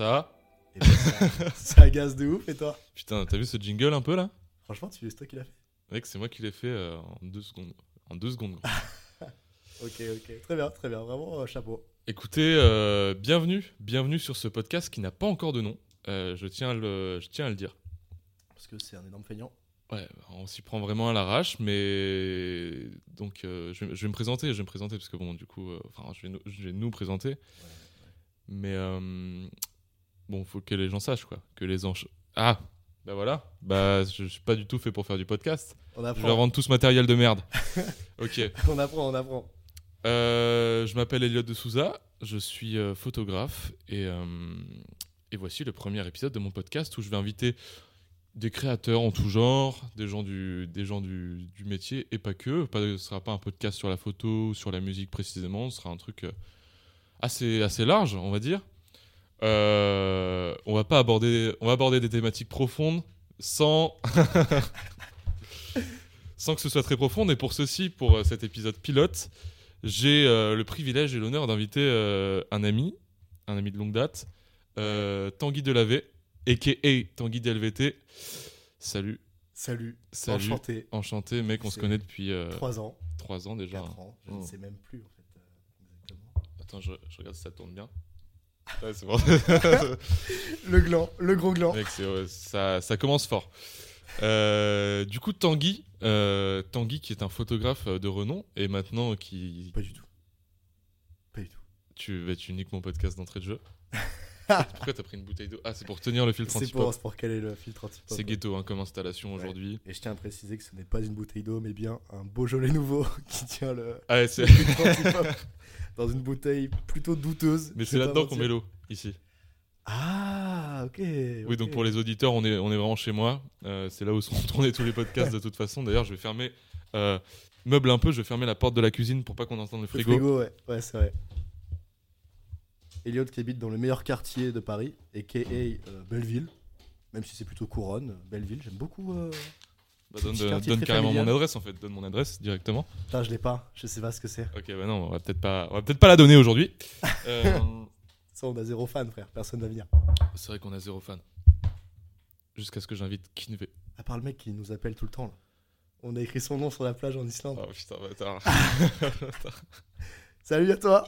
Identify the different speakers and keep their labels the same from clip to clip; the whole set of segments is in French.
Speaker 1: Ça
Speaker 2: Et ben, ça, ça agace de ouf, et toi?
Speaker 1: Putain, t'as vu ce jingle un peu là?
Speaker 2: Franchement, tu c'est toi qui l'as fait
Speaker 1: Mec, c'est moi qui l'ai fait euh, en deux secondes. En deux secondes.
Speaker 2: Ok, ok. Très bien, très bien. Vraiment, euh, chapeau.
Speaker 1: Écoutez, euh, bienvenue, bienvenue sur ce podcast qui n'a pas encore de nom. Je, tiens à le, je tiens à le dire.
Speaker 2: Parce que c'est un énorme feignant.
Speaker 1: Ouais, on s'y prend vraiment à l'arrache, mais donc euh, je, vais, je vais me présenter, je vais me présenter parce que bon, du coup, euh, enfin, je vais, nous, je vais nous présenter, mais euh, bon, faut que les gens sachent quoi, que les gens. Ah, bah voilà, bah je, je suis pas du tout fait pour faire du podcast.
Speaker 2: On
Speaker 1: Je vais
Speaker 2: apprend.
Speaker 1: rendre tout ce matériel de merde. ok.
Speaker 2: On apprend, on apprend.
Speaker 1: Euh, je m'appelle Elliot de Souza, je suis euh, photographe et, euh, et voici le premier épisode de mon podcast où je vais inviter des créateurs en tout genre, des gens du, des gens du, du métier et pas que. Pas, ce ne sera pas un podcast sur la photo ou sur la musique précisément, ce sera un truc assez, assez large, on va dire. Euh, on va pas aborder, on va aborder des thématiques profondes sans sans que ce soit très profond. Et pour ceci, pour euh, cet épisode pilote, j'ai euh, le privilège et l'honneur d'inviter euh, un ami, un ami de longue date, Tanguy Delavé, a.k.a. Tanguy DLVT. Salut,
Speaker 2: Salut.
Speaker 1: salut,
Speaker 2: Enchanté.
Speaker 1: enchanté, mec, on se connaît depuis
Speaker 2: 3 ans,
Speaker 1: 3 ans déjà.
Speaker 2: 4 ans. Je
Speaker 1: Oh.
Speaker 2: ne sais même plus, en fait. exactement.
Speaker 1: Attends, je, je regarde si ça tourne bien. Ouais, c'est bon.
Speaker 2: Le gland, le gros gland.
Speaker 1: Mec, c'est- ouais, ça, ça commence fort. Euh, du coup, Tanguy, euh, Tanguy qui est un photographe de renom et maintenant qui.
Speaker 2: Pas du tout. Pas du tout.
Speaker 1: Tu, tu niques mon podcast d'entrée de jeu. Pourquoi t'as pris une bouteille d'eau Ah, c'est pour tenir le filtre anti-pop.
Speaker 2: pour, c'est pour caler le filtre
Speaker 1: C'est ghetto hein, comme installation
Speaker 2: Ouais.
Speaker 1: aujourd'hui.
Speaker 2: Et je tiens à préciser que ce n'est pas une bouteille d'eau, mais bien un Beaujolais nouveau qui tient le,
Speaker 1: Ah, ouais, c'est-
Speaker 2: le filtre anti-pop dans une bouteille plutôt douteuse.
Speaker 1: Mais c'est là-dedans qu'on met l'eau, ici.
Speaker 2: Ah, ok.
Speaker 1: Oui, donc pour les auditeurs, on est, on est vraiment chez moi. Euh, c'est là où sont tournés tous les podcasts de toute façon. D'ailleurs, je vais fermer. Euh, meuble un peu, je vais fermer la porte de la cuisine pour pas qu'on entende le
Speaker 2: Le
Speaker 1: frigo.
Speaker 2: frigo, ouais, ouais c'est vrai. Elliot qui habite dans le meilleur quartier de Paris, a.k.a. euh, Belleville. Même si c'est plutôt couronne, Belleville, j'aime beaucoup. euh,
Speaker 1: Bah, donne carrément
Speaker 2: familial.
Speaker 1: mon adresse en fait. Donne mon adresse directement.
Speaker 2: Putain, je l'ai pas, je sais pas ce que c'est.
Speaker 1: Ok, bah non, on va peut-être pas, on va peut-être pas la donner aujourd'hui. Euh,
Speaker 2: Ça, on a zéro fan, frère, personne va venir.
Speaker 1: c'est vrai qu'on a zéro fan. Jusqu'à ce que j'invite Kinve.
Speaker 2: À part le mec qui nous appelle tout le temps, là. On a écrit son nom sur la plage en Islande.
Speaker 1: Oh putain, bâtard.
Speaker 2: Salut à toi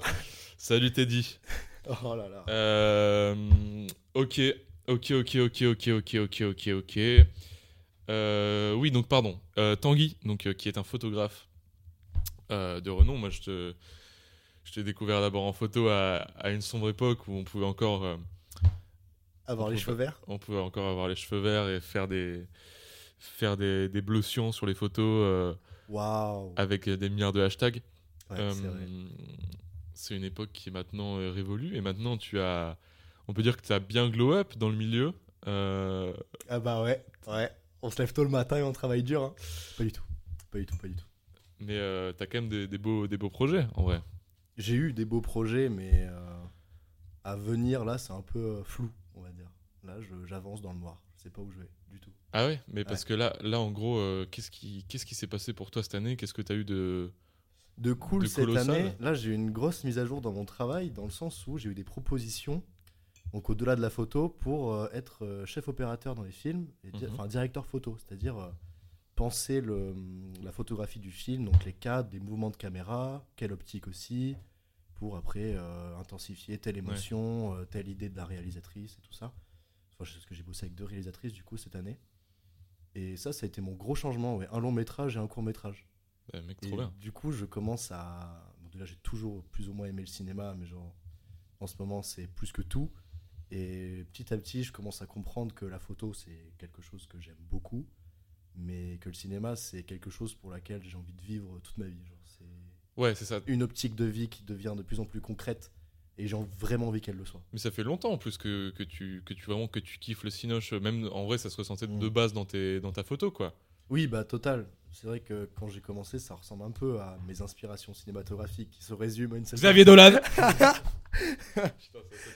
Speaker 1: Salut Teddy.
Speaker 2: Oh là là.
Speaker 1: Euh, ok, ok, ok, ok, ok, ok, ok, ok, ok. Euh, oui, donc pardon. Euh, Tanguy, donc, qui est un photographe de renom. Moi, je te, je t'ai découvert d'abord en photo à, à une sombre époque où on pouvait encore,
Speaker 2: Avoir les cheveux verts
Speaker 1: on pouvait encore avoir les cheveux verts et faire des, faire des, sur les photos
Speaker 2: Waouh
Speaker 1: avec des milliards de hashtags.
Speaker 2: Ouais, c'est
Speaker 1: une époque qui est maintenant euh, révolue et maintenant tu as, on peut dire que tu as bien glow up dans le milieu. Euh,
Speaker 2: Ah bah ouais, ouais. On se lève tôt le matin et on travaille dur. Hein. Pas du tout. Pas du tout, pas du tout.
Speaker 1: mais euh, tu as quand même des, des beaux, des beaux projets en vrai.
Speaker 2: J'ai eu des beaux projets, mais euh, à venir, là, c'est un peu flou, on va dire. Là, je- j'avance dans le noir. Je sais pas où je vais, du tout.
Speaker 1: Ah ouais, mais parce que là, là en gros, euh, qu'est-ce qui qu'est-ce qui s'est passé pour toi cette année? Qu'est-ce que tu as eu de.
Speaker 2: De cool
Speaker 1: De
Speaker 2: cette
Speaker 1: colossal.
Speaker 2: année, là, j'ai eu une grosse mise à jour dans mon travail, dans le sens où j'ai eu des propositions, donc au-delà de la photo, pour euh, être euh, chef opérateur dans les films, di-
Speaker 1: Mhm.
Speaker 2: enfin directeur photo, c'est-à-dire euh, penser le, la photographie du film, donc les cadres, des mouvements de caméra, quelle optique aussi, pour après intensifier telle émotion, telle idée de la réalisatrice et tout ça. Enfin, je sais que j'ai bossé avec deux réalisatrices du coup cette année. Et ça, ça a été mon gros changement, ouais. un long métrage et un court métrage.
Speaker 1: Eh, mec,
Speaker 2: Et
Speaker 1: trop bien.
Speaker 2: du coup, je commence à. Bon, déjà, j'ai toujours plus ou moins aimé le cinéma, mais genre, en ce moment, c'est plus que tout. Et petit à petit, je commence à comprendre que la photo, c'est quelque chose que j'aime beaucoup, mais que le cinéma, c'est quelque chose pour laquelle j'ai envie de vivre toute ma vie. Genre, c'est
Speaker 1: Ouais, c'est ça.
Speaker 2: une optique de vie qui devient de plus en plus concrète, et j'ai vraiment envie qu'elle le soit.
Speaker 1: Mais ça fait longtemps en plus que, que tu que tu vraiment que tu kiffes le cinoche. Même en vrai, ça se ressentait
Speaker 2: Mm.
Speaker 1: de base dans tes dans ta photo quoi.
Speaker 2: Oui, bah total. C'est vrai que quand j'ai commencé, ça ressemble un peu à mes inspirations cinématographiques qui se résument à une seule
Speaker 1: Xavier Dolan.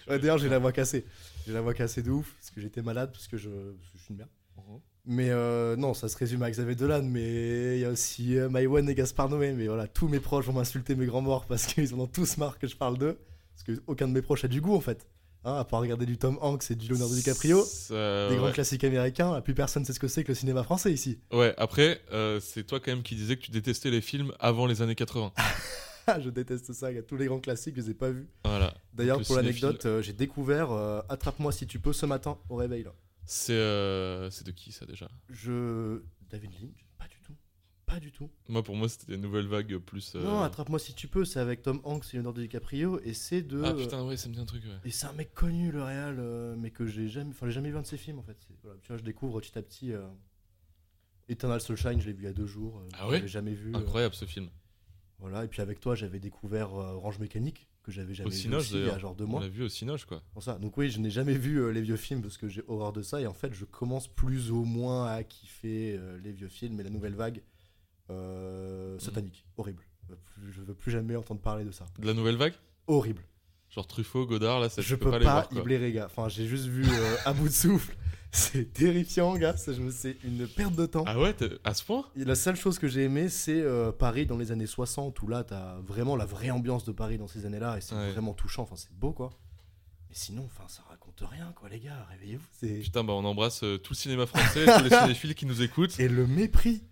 Speaker 2: Ouais, D'ailleurs, j'ai la voix cassée. J'ai la voix cassée de ouf parce que j'étais malade, parce que je, parce que je suis une merde.
Speaker 1: Mhm.
Speaker 2: Mais euh, non, ça se résume à Xavier Dolan, mais il y a aussi euh, Maïwan et Gaspard Noé. Mais voilà, tous mes proches vont m'insulter, mes grands morts, parce qu'ils en ont tous marre que je parle d'eux. Parce qu'aucun de mes proches a du goût en fait. Hein, à part regarder du Tom Hanks et du Leonardo DiCaprio,
Speaker 1: Ça-
Speaker 2: des grands classiques américains, plus personne sait ce que c'est que le cinéma français ici.
Speaker 1: Ouais, après, euh, c'est toi quand même qui disais que tu détestais les films avant les années 80.
Speaker 2: je déteste ça, gars. tous les grands classiques, je les ai pas vus.
Speaker 1: Voilà.
Speaker 2: D'ailleurs, pour l'anecdote, euh, j'ai découvert euh, Attrape-moi si tu peux ce matin au réveil.
Speaker 1: Euh, c'est de qui ça déjà?
Speaker 2: Je. David Lynch Pas du tout.
Speaker 1: Moi, pour moi, c'était une nouvelle vague plus. euh,
Speaker 2: Non, Attrape-moi si tu peux, c'est avec Tom Hanks et Leonardo DiCaprio, et c'est de.
Speaker 1: Ah putain, ouais, ça me dit un truc, ouais.
Speaker 2: Et c'est un mec connu, le réal, euh, mais que j'ai jamais, enfin, j'ai jamais vu un de ses films en fait. Voilà, tu vois, je découvre petit à petit. euh, Eternal Sunshine, je l'ai vu il y a deux jours. euh,
Speaker 1: Ah
Speaker 2: je
Speaker 1: ouais
Speaker 2: jamais vu. euh,
Speaker 1: Incroyable ce film.
Speaker 2: voilà, et puis avec toi, j'avais découvert Orange Mécanique, que j'avais jamais
Speaker 1: Au
Speaker 2: vu
Speaker 1: Cinoche,
Speaker 2: aussi, il y a genre deux
Speaker 1: On
Speaker 2: mois.
Speaker 1: l'a vu au Cinoche, quoi.
Speaker 2: Pour ça. Donc oui, je n'ai jamais vu euh, les vieux films parce que j'ai horreur de ça, et en fait, je commence plus ou moins à kiffer euh, les vieux films et la nouvelle vague euh, satanique, horrible. Je veux plus jamais entendre parler de ça.
Speaker 1: De la nouvelle vague?
Speaker 2: Horrible.
Speaker 1: Genre Truffaut, Godard, là, ça,
Speaker 2: je
Speaker 1: tu
Speaker 2: peux
Speaker 1: pas
Speaker 2: pas,
Speaker 1: les voir,
Speaker 2: gars. Enfin, j'ai juste vu euh, à bout de souffle. C'est terrifiant, gars. Ça, je me- C'est une perte de temps.
Speaker 1: Ah ouais, à ce point?
Speaker 2: Et la seule chose que j'ai aimé, c'est euh, Paris dans les années 60, où là, t'as vraiment la vraie ambiance de Paris dans ces années-là, et c'est
Speaker 1: Ouais.
Speaker 2: vraiment touchant. Enfin, c'est beau, quoi. Mais sinon, enfin, ça raconte rien, quoi, les gars. Réveillez-vous.
Speaker 1: Putain, bah on embrasse euh, tout le cinéma français, tous les cinéphiles qui nous écoutent.
Speaker 2: et le mépris,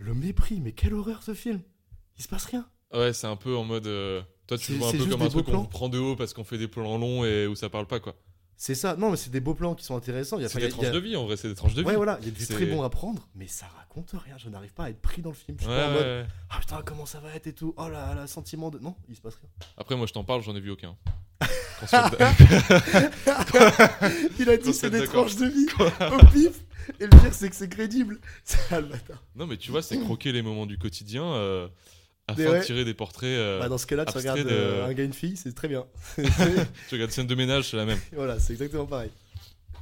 Speaker 2: le mépris. Mais quelle horreur ce film. Il se passe rien.
Speaker 1: Ouais, c'est un peu en mode. euh, toi, tu vois un peu comme un
Speaker 2: des
Speaker 1: truc qu'on prend de haut parce qu'on fait des plans longs et où ça parle pas, quoi.
Speaker 2: C'est ça. Non, mais c'est des beaux plans qui sont intéressants. Il y a,
Speaker 1: C'est des
Speaker 2: y a-
Speaker 1: tranches de vie, en vrai, c'est des tranches de vie.
Speaker 2: Ouais, voilà, il y a du
Speaker 1: C'est-
Speaker 2: très bon à prendre, mais ça raconte rien. Je n'arrive pas à être pris dans le film. Je suis
Speaker 1: Ouais,
Speaker 2: pas en mode,
Speaker 1: ouais.
Speaker 2: ah putain, comment ça va être et tout. Oh là là, sentiment de. Non, il se passe rien.
Speaker 1: Après, moi, je t'en parle, j'en ai vu aucun.
Speaker 2: Il a dit c'est des tranches de vie au pif. Et le pire, c'est que c'est crédible. Bâtard.
Speaker 1: non, mais tu vois, c'est croquer les moments du quotidien euh, afin
Speaker 2: ouais.
Speaker 1: de tirer des portraits. euh,
Speaker 2: Bah, dans ce cas-là, tu regardes
Speaker 1: de-
Speaker 2: euh, un gars et une fille, c'est très bien.
Speaker 1: Tu regardes scène de ménage, c'est la même.
Speaker 2: voilà, c'est exactement pareil.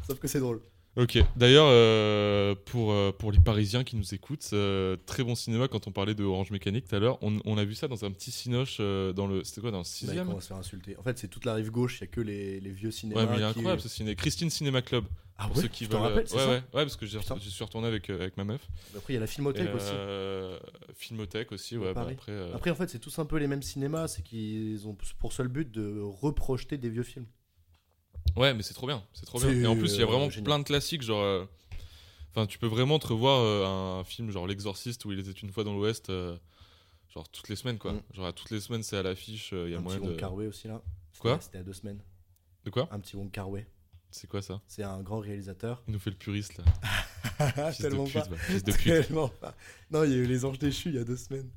Speaker 2: Sauf que c'est drôle.
Speaker 1: Ok, d'ailleurs, euh, pour, euh, pour les Parisiens qui nous écoutent, euh, très bon cinéma quand on parlait de Orange Mécanique tout à l'heure. On, on a vu ça dans un petit cinoche dans le. C'était quoi, dans le
Speaker 2: Bah,
Speaker 1: 6
Speaker 2: il commence à se faire insulter. En fait, c'est toute la rive gauche, il n'y a que les, les vieux cinémas.
Speaker 1: Ouais, mais il est
Speaker 2: qui-
Speaker 1: incroyable ce ciné. Christine Cinéma Club.
Speaker 2: Ah
Speaker 1: pour
Speaker 2: ouais,
Speaker 1: ceux qui
Speaker 2: tu t'en
Speaker 1: veulent. ouais,
Speaker 2: ça
Speaker 1: ouais, ouais, parce que je suis retourné avec, avec ma meuf.
Speaker 2: Après, il y a la Filmothèque aussi.
Speaker 1: Filmothèque aussi, ouais. bah, après,
Speaker 2: Après, en fait, c'est tous un peu les mêmes cinémas. C'est qu'ils ont pour seul but de reprojeter des vieux films.
Speaker 1: Ouais, mais c'est trop bien. C'est trop bien. Et en plus, il y a
Speaker 2: euh,
Speaker 1: vraiment
Speaker 2: génial.
Speaker 1: plein de classiques. Genre. euh, Enfin, tu peux vraiment te revoir euh, un film genre L'Exorciste où il était une fois dans l'Ouest. genre toutes les semaines, quoi.
Speaker 2: Mm.
Speaker 1: Genre à toutes les semaines, c'est à l'affiche. Il y a
Speaker 2: un petit
Speaker 1: moyen
Speaker 2: Wong
Speaker 1: de.
Speaker 2: Kar-wai aussi là.
Speaker 1: Quoi
Speaker 2: C'était à deux semaines.
Speaker 1: De quoi
Speaker 2: Un petit Wong Kar-wai.
Speaker 1: C'est quoi ça
Speaker 2: C'est un grand réalisateur.
Speaker 1: Il nous fait le puriste là. Fils de
Speaker 2: Tellement
Speaker 1: pute,
Speaker 2: pas.
Speaker 1: va, fils de pute.
Speaker 2: Tellement pas. Non, il y a eu Les Anges déchus il y a deux semaines.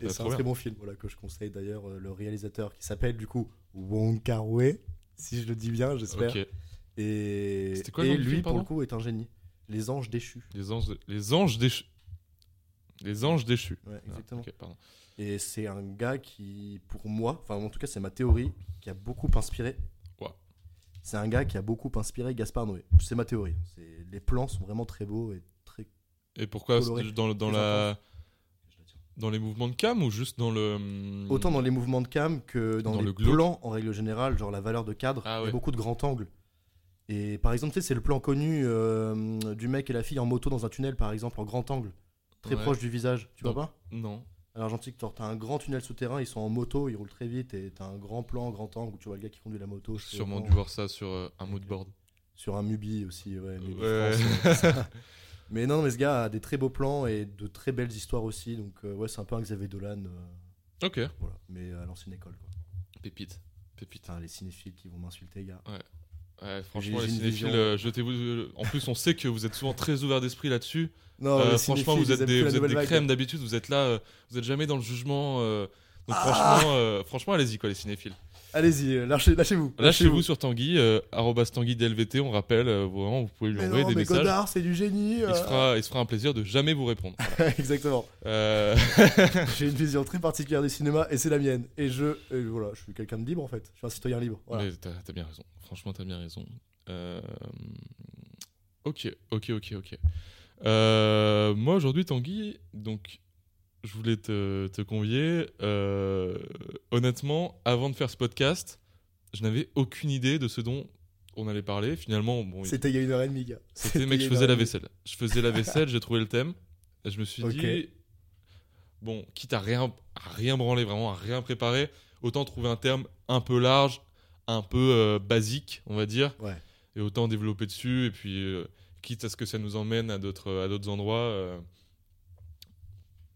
Speaker 2: Et
Speaker 1: Ah,
Speaker 2: c'est un très bon film voilà, que je conseille d'ailleurs. Le réalisateur qui s'appelle du coup Wong Kar-wai, si je le dis bien, j'espère.
Speaker 1: Ok.
Speaker 2: Et,
Speaker 1: quoi
Speaker 2: et lui,
Speaker 1: film,
Speaker 2: pour le coup, est un génie. Les Anges déchus.
Speaker 1: Les anges, les anges déchus. Les anges déchus.
Speaker 2: Ouais,
Speaker 1: Ah,
Speaker 2: exactement. Et c'est un gars qui, pour moi, enfin en tout cas c'est ma théorie, qui a beaucoup inspiré.
Speaker 1: Ouah.
Speaker 2: C'est un gars qui a beaucoup inspiré Gaspard Noé. C'est ma théorie. Les plans sont vraiment très beaux et très.
Speaker 1: Et pourquoi dans, dans la dans les mouvements de cam ou juste dans le hum,
Speaker 2: Autant dans les mouvements de cam que dans,
Speaker 1: Dans
Speaker 2: les
Speaker 1: le
Speaker 2: plans en règle générale, genre la valeur de cadre,
Speaker 1: Ah
Speaker 2: il y
Speaker 1: ouais.
Speaker 2: a beaucoup de grands angles. Et par exemple, tu sais, c'est le plan connu euh, du mec et la fille en moto dans un tunnel, par exemple, en grand angle, très
Speaker 1: Ouais.
Speaker 2: proche du visage. Tu vois
Speaker 1: Non.
Speaker 2: pas?
Speaker 1: Non.
Speaker 2: À l'argentique, t'as un grand tunnel souterrain, ils sont en moto, ils roulent très vite, et t'as un grand plan, grand angle où tu vois le gars qui conduit la moto.
Speaker 1: Sûrement dû voir ça sur euh, un moodboard.
Speaker 2: Sur un Mubi aussi, ouais. Mubi
Speaker 1: Ouais.
Speaker 2: France. mais non, mais ce gars a des très beaux plans et de très belles histoires aussi, donc euh, ouais, c'est un peu un Xavier Dolan, euh,
Speaker 1: Ok.
Speaker 2: voilà, mais à l'ancienne école, quoi.
Speaker 1: Pépite. Pépite.
Speaker 2: Putain, les cinéphiles qui vont m'insulter, gars.
Speaker 1: Ouais, franchement,
Speaker 2: J'ai-
Speaker 1: les cinéphiles, euh, jetez-vous. euh, En plus, on sait que vous êtes souvent très ouverts d'esprit là-dessus.
Speaker 2: Non,
Speaker 1: Euh, franchement, vous êtes des, vous êtes des crèmes d'habitude. Vous êtes là, vous êtes jamais dans le jugement. donc
Speaker 2: Ah
Speaker 1: franchement, franchement, allez-y quoi, les cinéphiles.
Speaker 2: Allez-y, euh, lâchez- lâchez-vous.
Speaker 1: Lâchez-vous sur Tanguy, euh, arrobas Tanguy DLVT. On rappelle, euh, vraiment, vous pouvez lui envoyer des
Speaker 2: mais
Speaker 1: messages.
Speaker 2: Godard, c'est du génie.
Speaker 1: Il se,
Speaker 2: euh.
Speaker 1: fera, il se fera un plaisir de jamais vous répondre. Voilà.
Speaker 2: Exactement. J'ai une vision très particulière du cinéma et c'est la mienne. Et je, et voilà, je suis quelqu'un de libre en fait. Je suis un citoyen libre. Voilà.
Speaker 1: T'as bien raison. Franchement, t'as bien raison. Ok, ok, ok, ok. Moi, aujourd'hui, Tanguy, donc, je voulais te, te convier. Euh, honnêtement, avant de faire ce podcast, je n'avais aucune idée de ce dont on allait parler. Finalement, bon,
Speaker 2: C'était il y a une heure et demie, gars.
Speaker 1: c'était mec, je faisais la vaisselle. Je faisais la vaisselle, j'ai trouvé le thème. Et je me suis dit, bon, quitte à rien, à rien branler, vraiment à rien préparer, autant trouver un terme un peu large, un peu euh, basique, on va dire.
Speaker 2: Ouais.
Speaker 1: Et autant développer dessus. Et puis, euh, quitte à ce que ça nous emmène à d'autres à d'autres endroits,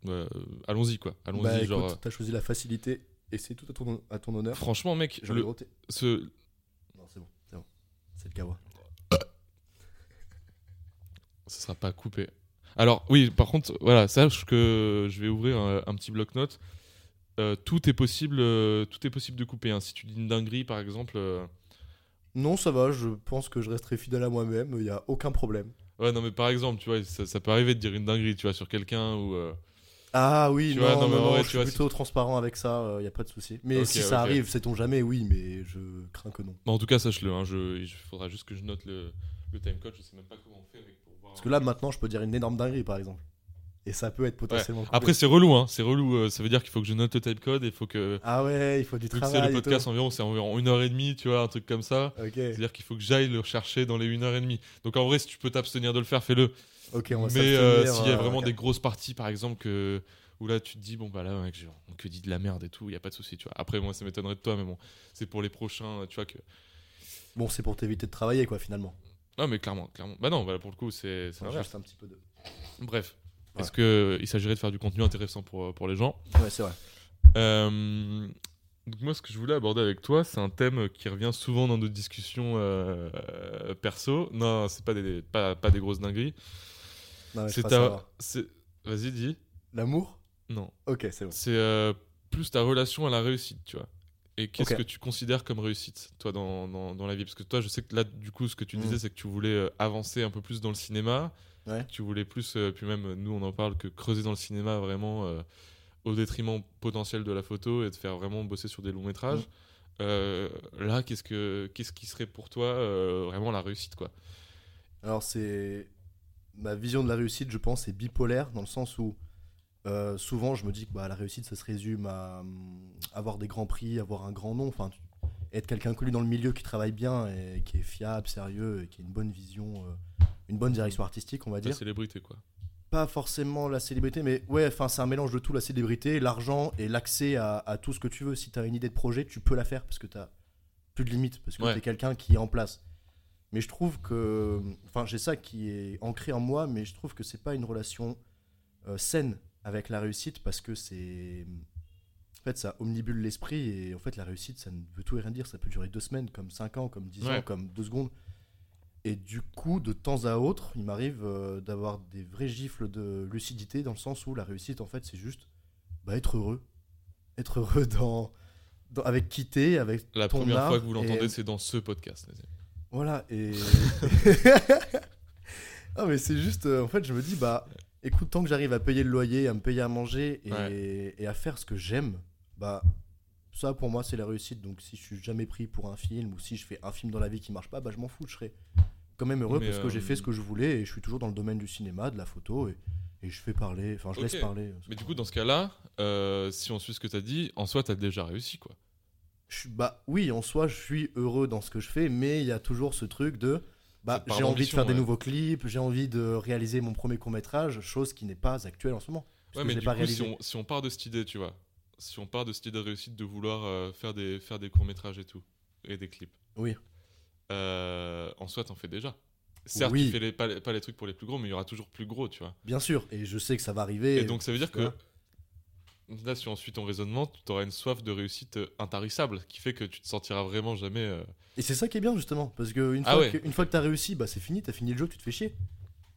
Speaker 1: euh, allons-y quoi. Allons-y.
Speaker 2: Bah
Speaker 1: genre,
Speaker 2: t'as choisi la facilité et c'est tout à ton, à ton honneur.
Speaker 1: franchement, mec,
Speaker 2: ai
Speaker 1: le- ce,
Speaker 2: Non, c'est bon, c'est bon. C'est le kawa.
Speaker 1: Ce sera pas coupé. Alors oui, par contre, voilà, sache que je vais ouvrir un, un petit bloc-notes. Euh, tout est possible, euh, tout est possible de couper. hein. Si tu dis une dinguerie, par exemple, euh,
Speaker 2: Non, ça va, je pense que je resterai fidèle à moi-même, il n'y a aucun problème.
Speaker 1: ouais, non, mais par exemple, tu vois, ça, ça peut arriver de dire une dinguerie, tu vois, sur quelqu'un ou. Euh,
Speaker 2: Ah oui,
Speaker 1: Tu
Speaker 2: non,
Speaker 1: vois, non,
Speaker 2: non,
Speaker 1: mais en
Speaker 2: non,
Speaker 1: vrai,
Speaker 2: je suis
Speaker 1: vois,
Speaker 2: plutôt transparent avec ça, il n'y a pas de souci. Mais si ça arrive, sait-on jamais, oui, mais je crains que non.
Speaker 1: bah, en tout cas, sache-le. hein, je, il faudra juste que je note le, le timecode. Je sais même pas comment on fait, mec, pour voir.
Speaker 2: Parce que là, maintenant, je peux dire une énorme dinguerie, par exemple. Et ça peut être potentiellement.
Speaker 1: Après, c'est relou, hein. C'est relou. euh, ça veut dire qu'il faut que je note le timecode et il faut que.
Speaker 2: Ah ouais, il faut du travail.
Speaker 1: c'est le podcast environ, c'est environ une heure et demie, tu vois, un truc comme ça.
Speaker 2: Ok,
Speaker 1: C'est-à-dire qu'il faut que j'aille le chercher dans les une heure et demie. Donc en vrai, si tu peux t'abstenir de le faire, fais-le.
Speaker 2: ok, on va
Speaker 1: Mais euh, s'il y a
Speaker 2: euh,
Speaker 1: vraiment des grosses parties, par exemple, que, où là tu te dis, bon bah là, mec, j'ai que dit de la merde et tout, il y a pas de souci, tu vois. Après, moi, ça m'étonnerait de toi, mais bon, c'est pour les prochains, tu vois que.
Speaker 2: Bon, c'est pour t'éviter de travailler, quoi, finalement.
Speaker 1: Ah, mais clairement, clairement. Bah non, bah, pour le coup, c'est
Speaker 2: juste un petit peu de.
Speaker 1: Bref.
Speaker 2: Ouais.
Speaker 1: Est-ce qu'il s'agirait de faire du contenu intéressant pour, pour les gens
Speaker 2: Ouais, c'est vrai.
Speaker 1: Euh, donc moi, ce que je voulais aborder avec toi, c'est un thème qui revient souvent dans nos discussions euh, euh, perso. Non, c'est pas des, pas, pas des grosses dingueries. C'est ta... Vas-y, dis.
Speaker 2: L'amour?
Speaker 1: Non.
Speaker 2: Ok, c'est bon.
Speaker 1: C'est euh, plus ta relation à la réussite, tu vois. Et qu'est-ce que tu considères comme réussite, toi, dans, dans, dans la vie? Parce que toi, je sais que là, du coup, ce que tu
Speaker 2: Mm.
Speaker 1: disais, c'est que tu voulais euh, avancer un peu plus dans le cinéma.
Speaker 2: Ouais.
Speaker 1: Tu voulais plus, euh, puis même, nous, on en parle, que creuser dans le cinéma vraiment euh, au détriment potentiel de la photo et de faire vraiment bosser sur des longs métrages. Euh, là, qu'est-ce, que, qu'est-ce qui serait pour toi vraiment la réussite, quoi?
Speaker 2: Alors, c'est. Ma vision de la réussite, je pense, est bipolaire, dans le sens où souvent je me dis que bah, la réussite, ça se résume à avoir des grands prix, avoir un grand nom, enfin, être quelqu'un connu dans le milieu qui travaille bien et qui est fiable, sérieux et qui a une bonne vision, euh, une bonne direction artistique, on va
Speaker 1: La
Speaker 2: dire.
Speaker 1: célébrité, quoi.
Speaker 2: Pas forcément la célébrité, mais ouais, enfin, c'est un mélange de tout, la célébrité, l'argent et l'accès à, à tout ce que tu veux. Si tu as une idée de projet, tu peux la faire parce que tu plus de limites, parce que
Speaker 1: Ouais.
Speaker 2: tu es quelqu'un qui est en place. Mais je trouve que. Enfin, j'ai ça qui est ancré en moi, mais je trouve que c'est pas une relation euh, saine avec la réussite parce que c'est. En fait, ça omnibule l'esprit et en fait, la réussite, ça ne veut tout et rien dire. Ça peut durer deux semaines, comme cinq ans, comme dix
Speaker 1: Ouais.
Speaker 2: ans, comme deux secondes. Et du coup, de temps à autre, il m'arrive euh, d'avoir des vrais gifles de lucidité dans le sens où la réussite, en fait, c'est juste bah, être heureux. Être heureux dans, dans- avec qui t'es, avec
Speaker 1: La
Speaker 2: ton
Speaker 1: première
Speaker 2: art
Speaker 1: fois que vous l'entendez,
Speaker 2: et-
Speaker 1: c'est dans ce podcast.
Speaker 2: voilà, et. ah, mais c'est juste. euh, en fait, je me dis, bah, écoute, tant que j'arrive à payer le loyer, à me payer à manger et,
Speaker 1: Ouais.
Speaker 2: et à faire ce que j'aime, bah, ça pour moi, c'est la réussite. Donc, si je suis jamais pris pour un film ou si je fais un film dans la vie qui marche pas, bah, je m'en fous, je serai quand même heureux
Speaker 1: Mais,
Speaker 2: parce que j'ai
Speaker 1: euh,
Speaker 2: fait ce que je voulais et je suis toujours dans le domaine du cinéma, de la photo et, et je fais parler, enfin, je laisse parler. euh,
Speaker 1: Mais du coup, dans ce cas-là, euh, si on suit ce que tu as dit, en soi, tu as déjà réussi, quoi.
Speaker 2: Je bah oui, en soi, je suis heureux dans ce que je fais, mais il y a toujours ce truc de bah, j'ai envie de faire des nouveaux clips, j'ai envie de réaliser mon premier court métrage, chose qui n'est pas actuelle en ce moment.
Speaker 1: Ouais, mais du coup, si on, si on part de cette idée, tu vois, si on part de cette idée de réussite de vouloir euh, faire des, faire des courts-métrages et tout, et des clips,
Speaker 2: Oui.
Speaker 1: euh, en soi, t'en fais déjà. Certes,
Speaker 2: Oui.
Speaker 1: tu fais les, pas, les, pas les trucs pour les plus gros, mais il y aura toujours plus gros, tu vois.
Speaker 2: Bien sûr, et je sais que ça va arriver.
Speaker 1: Et, donc, ça veut dire que, là, si on suit ton raisonnement, tu auras une soif de réussite euh, intarissable, qui fait que tu te sentiras vraiment jamais. euh,
Speaker 2: Et c'est ça qui est bien justement, parce qu'une
Speaker 1: Ah
Speaker 2: fois,
Speaker 1: ouais.
Speaker 2: que, une fois que t'as réussi, bah c'est fini, t'as fini le jeu, tu te fais chier.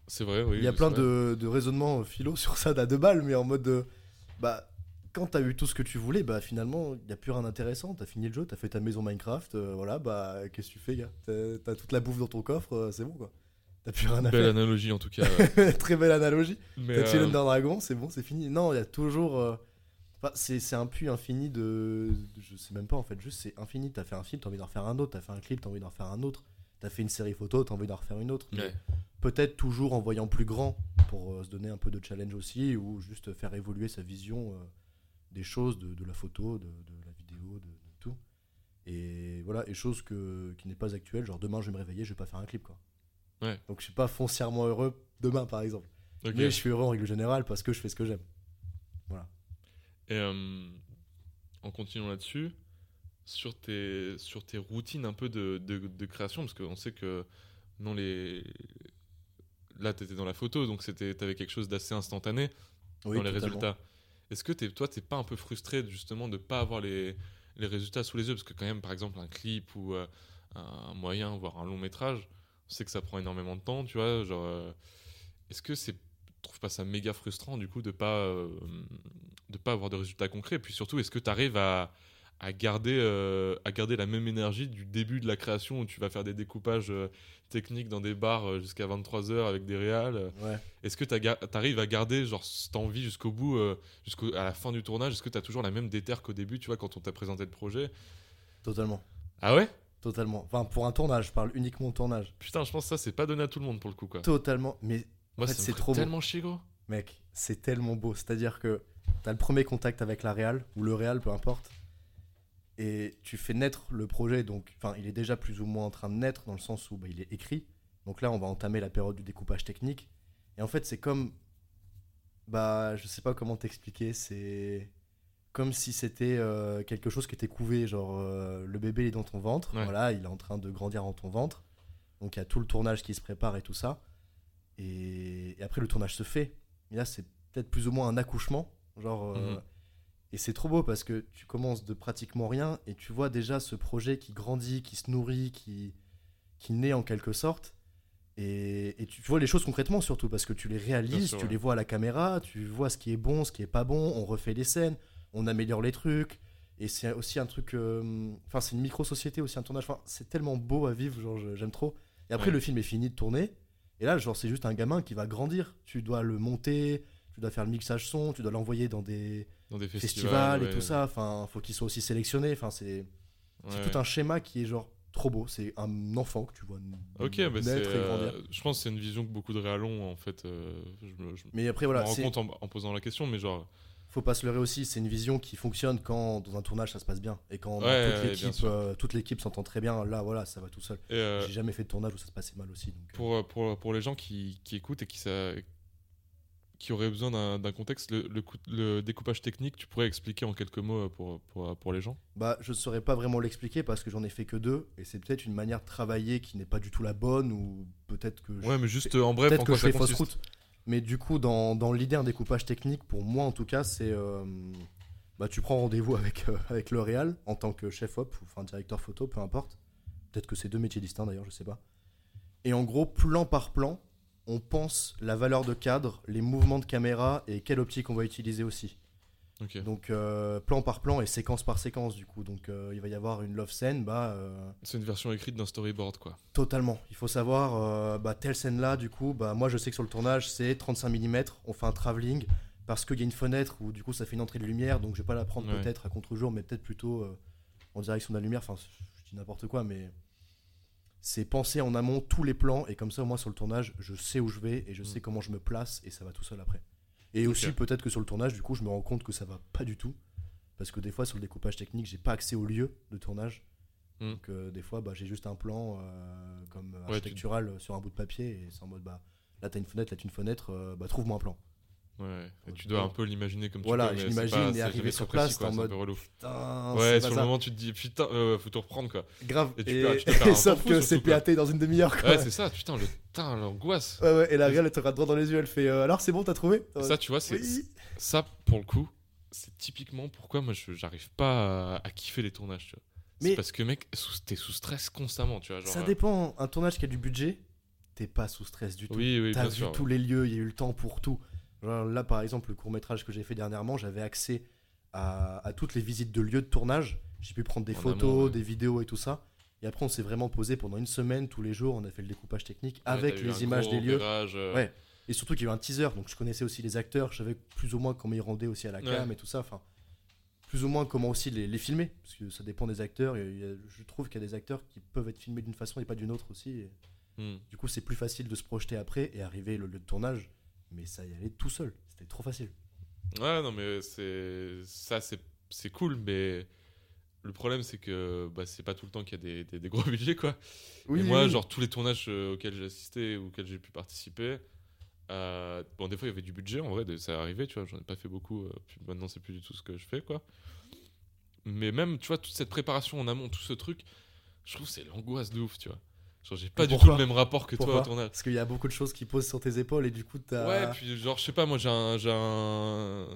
Speaker 1: C'est vrai, oui.
Speaker 2: Il y a plein de, de raisonnements philo sur ça d'à deux balles, mais en mode de, bah quand t'as eu tout ce que tu voulais, bah finalement il y a plus rien d'intéressant. T'as fini le jeu, t'as fait ta maison Minecraft, euh, voilà, bah qu'est-ce que tu fais, gars? T'as t'as toute la bouffe dans ton coffre, euh, c'est bon quoi. T'as plus rien à
Speaker 1: Belle
Speaker 2: faire.
Speaker 1: analogie, en tout cas.
Speaker 2: Très belle analogie. T'as
Speaker 1: euh,
Speaker 2: l'Under Dragon, c'est bon, c'est fini. Non, il y a toujours. euh, enfin, c'est un puits infini de. de- Je sais même pas en fait, juste c'est infini. T'as fait un film, t'as envie d'en refaire un autre. T'as fait un clip, t'as envie d'en refaire un autre. T'as fait une série photo, t'as envie d'en refaire une autre.
Speaker 1: Ouais.
Speaker 2: Peut-être toujours en voyant plus grand pour se donner un peu de challenge aussi ou juste faire évoluer sa vision des choses, de, de la photo, de, de la vidéo, de, de tout. Et voilà, et chose que, qui n'est pas actuelle. Genre demain je vais me réveiller, je vais pas faire un clip quoi.
Speaker 1: Ouais.
Speaker 2: Donc je suis pas foncièrement heureux demain par exemple.
Speaker 1: Ok.
Speaker 2: Mais je suis heureux en règle générale parce que je fais ce que j'aime.
Speaker 1: Et euh, en continuant là-dessus, sur tes, sur tes routines un peu de, de, de création, parce qu'on sait que non, les... là, tu étais dans la photo, donc tu avais quelque chose d'assez instantané
Speaker 2: Oui,
Speaker 1: dans les
Speaker 2: totalement.
Speaker 1: résultats. Est-ce que es, toi, t'es pas un peu frustré justement de pas avoir les, les résultats sous les yeux? Parce que quand même, par exemple, un clip ou euh, un moyen, voire un long métrage, on sait que ça prend énormément de temps, tu vois. Genre, euh, est-ce que c'est, tu trouves pas ça méga frustrant du coup de pas euh, de pas avoir de résultats concrets? Et puis surtout, est-ce que tu arrives à, à garder euh, à garder la même énergie du début de la création où tu vas faire des découpages euh, techniques dans des bars euh, jusqu'à 23h avec des réals
Speaker 2: Ouais.
Speaker 1: est-ce que tu arrives à garder genre cette envie jusqu'au bout, euh, jusqu'à la fin du tournage? Est-ce que tu as toujours la même déterre qu'au début, tu vois, quand on t'a présenté le projet?
Speaker 2: Totalement.
Speaker 1: Ah ouais?
Speaker 2: Totalement. Enfin, pour un tournage, je parle uniquement de tournage.
Speaker 1: Putain, je pense que ça, c'est pas donné à tout le monde pour le coup, quoi.
Speaker 2: Totalement. Mais
Speaker 1: Moi,
Speaker 2: fait, c'est trop beau.
Speaker 1: tellement chier, gros.
Speaker 2: Mec, c'est tellement beau. C'est-à-dire que t'as le premier contact avec la réal, ou le réal, peu importe, et tu fais naître le projet. Donc, enfin, il est déjà plus ou moins en train de naître dans le sens où bah, il est écrit. Donc là, on va entamer la période du découpage technique. Et en fait, c'est comme, bah, je sais pas comment t'expliquer. C'est comme si c'était euh, quelque chose qui était couvé. Genre, euh, le bébé est dans ton ventre.
Speaker 1: Ouais.
Speaker 2: Voilà, il est en train de grandir dans ton ventre. Donc il y a tout le tournage qui se prépare et tout ça. Et, et après, le tournage se fait. Et là, c'est peut-être plus ou moins un accouchement. Genre. euh,
Speaker 1: Mhm.
Speaker 2: Et c'est trop beau parce que tu commences de pratiquement rien et tu vois déjà ce projet qui grandit, qui se nourrit, qui, qui naît en quelque sorte. Et, et tu vois les choses concrètement surtout parce que tu les réalises,
Speaker 1: sûr,
Speaker 2: tu
Speaker 1: ouais.
Speaker 2: les vois à la caméra, tu vois ce qui est bon, ce qui est pas bon, on refait les scènes, on améliore les trucs. Et c'est aussi un truc. euh, Enfin, c'est une micro-société aussi, un tournage. Enfin, c'est tellement beau à vivre, genre, j'aime trop. Et après,
Speaker 1: Ouais.
Speaker 2: le film est fini de tourner. Et là, genre, c'est juste un gamin qui va grandir. Tu dois le monter, tu dois faire le mixage son, tu dois l'envoyer dans des
Speaker 1: Dans des
Speaker 2: festivals,
Speaker 1: festivals.
Speaker 2: et tout ça. Enfin, faut qu'il soit aussi sélectionné. Enfin, c'est
Speaker 1: Ouais.
Speaker 2: tout un schéma qui est genre trop beau. C'est un enfant que tu vois n-
Speaker 1: Ok, bah
Speaker 2: naître et grandir.
Speaker 1: euh, je pense que c'est une vision que beaucoup de réalons, en fait. euh, je me, je
Speaker 2: Mais après, voilà,
Speaker 1: rends compte en, en posant la question, mais genre.
Speaker 2: faut pas se leurrer aussi. C'est une vision qui fonctionne quand dans un tournage ça se passe bien et quand
Speaker 1: Ouais,
Speaker 2: toute l'équipe, euh, toute l'équipe s'entend très bien. Là, voilà, ça va tout seul.
Speaker 1: euh,
Speaker 2: J'ai jamais fait de tournage où ça se passait mal aussi. Donc, euh,
Speaker 1: pour, pour, pour les gens qui, qui écoutent et qui, ça, qui auraient besoin d'un d'un contexte, le, le, coup- le découpage technique, tu pourrais expliquer en quelques mots euh, pour, pour, pour les gens?
Speaker 2: Bah, je ne saurais pas vraiment l'expliquer parce que j'en ai fait que deux et c'est peut-être une manière de travailler qui n'est pas du tout la bonne ou peut-être que je-
Speaker 1: Ouais, mais juste euh, en bref,
Speaker 2: peut-être
Speaker 1: en
Speaker 2: que
Speaker 1: quoi
Speaker 2: je fais fausse route. Mais du coup, dans, dans l'idée un découpage technique, pour moi en tout cas, c'est euh, bah, tu prends rendez-vous avec, euh, avec le réal en tant que chef op ou enfin directeur photo, peu importe. Peut-être que c'est deux métiers distincts d'ailleurs, je sais pas. Et en gros, plan par plan, on pense la valeur de cadre, les mouvements de caméra et quelle optique on va utiliser aussi.
Speaker 1: Ok.
Speaker 2: Donc euh, plan par plan et séquence par séquence du coup. Donc euh, il va y avoir une love scène, bah euh,
Speaker 1: C'est une version écrite d'un storyboard, quoi.
Speaker 2: totalement. Il faut savoir, bah, telle scène là du coup, bah moi je sais que sur le tournage c'est 35 mm, on fait un travelling parce qu'il y a une fenêtre où du coup ça fait une entrée de lumière, donc je vais pas la prendre
Speaker 1: Ouais.
Speaker 2: peut-être à contre-jour, mais peut-être plutôt en direction de la lumière. Enfin, je dis n'importe quoi, mais c'est penser en amont tous les plans et comme ça moi sur le tournage je sais où je vais et je
Speaker 1: Mm.
Speaker 2: sais comment je me place et ça va tout seul après. Et aussi peut-être que sur le tournage du coup je me rends compte que ça va pas du tout parce que des fois sur le découpage technique j'ai pas accès au lieu de tournage.
Speaker 1: Mm.
Speaker 2: Donc euh, des fois bah, j'ai juste un plan euh, comme
Speaker 1: Ouais, tu-
Speaker 2: architectural sur un bout de papier et c'est en mode bah là t'as une fenêtre, là t'as une fenêtre, euh, bah trouve-moi un plan.
Speaker 1: Ouais. Et tu dois un peu l'imaginer comme
Speaker 2: Voilà,
Speaker 1: tu peux,
Speaker 2: l'imagine
Speaker 1: pas-
Speaker 2: et
Speaker 1: jamais
Speaker 2: sur place, en
Speaker 1: c'est un
Speaker 2: mode. Putain,
Speaker 1: Ouais, sur le moment, tu te dis putain, euh, faut tout reprendre, quoi.
Speaker 2: Grave.
Speaker 1: Et tu
Speaker 2: Et,
Speaker 1: peux- tu temps
Speaker 2: sauf que c'est. PAT dans une demi-heure quoi.
Speaker 1: Ouais, c'est ça, putain, le putain, l'angoisse.
Speaker 2: Ouais, ouais, et la réelle, elle te regarde droit dans les yeux, elle fait euh, Alors c'est bon, t'as trouvé?
Speaker 1: Et Ça, tu vois, c'est
Speaker 2: Oui.
Speaker 1: ça pour le coup, c'est typiquement pourquoi moi j'arrive pas à, à kiffer les tournages, tu vois.
Speaker 2: Mais-
Speaker 1: parce que mec, t'es sous stress constamment, tu vois. Genre,
Speaker 2: Ça
Speaker 1: euh,
Speaker 2: dépend. Un tournage qui a du budget, t'es pas sous stress du tout.
Speaker 1: Oui, oui,
Speaker 2: T'as vu tous les lieux, il y a eu le temps pour tout. Là, par exemple, le court métrage que j'ai fait dernièrement, j'avais accès à, à toutes les visites de lieux de tournage. J'ai pu prendre des
Speaker 1: En
Speaker 2: photos,
Speaker 1: amont, ouais.
Speaker 2: des vidéos et tout ça. Et après, on s'est vraiment posé pendant une semaine, tous les jours. On a fait le découpage technique
Speaker 1: Ouais,
Speaker 2: avec les images des lieux.
Speaker 1: euh,
Speaker 2: Ouais. Et surtout qu'il y a eu un teaser, donc je connaissais aussi les acteurs, je savais plus ou moins comment ils rendaient aussi à la cam et tout ça. Enfin, plus ou moins comment aussi les, les filmer, parce que ça dépend des acteurs. et je trouve qu'il y a des acteurs qui peuvent être filmés d'une façon et pas d'une autre aussi. et
Speaker 1: hmm.
Speaker 2: du coup, c'est plus facile de se projeter après et arriver le lieu de tournage, mais ça y allait tout seul. C'était trop facile.
Speaker 1: Ouais, non, mais c'est ça, c'est c'est cool, mais le problème c'est que bah, c'est pas tout le temps qu'il y a des, des- des gros budgets, quoi.
Speaker 2: Oui,
Speaker 1: Et moi,
Speaker 2: oui.
Speaker 1: genre tous les tournages euh, auxquels j'ai assisté ou auxquels j'ai pu participer, euh, bon, des fois il y avait du budget en vrai, ça arrivait, tu vois. J'en ai pas fait beaucoup, euh, puis maintenant c'est plus du tout ce que je fais, quoi. Mais même, tu vois, toute cette préparation en amont, tout ce truc, je trouve c'est l'angoisse de ouf, tu vois. Genre, j'ai pas du tout le même rapport que toi
Speaker 2: Pourquoi
Speaker 1: au tournage.
Speaker 2: Parce qu'il y a beaucoup de choses qui posent sur tes épaules et du coup, t'as.
Speaker 1: Ouais, puis genre, je sais pas, moi j'ai un, j'ai un.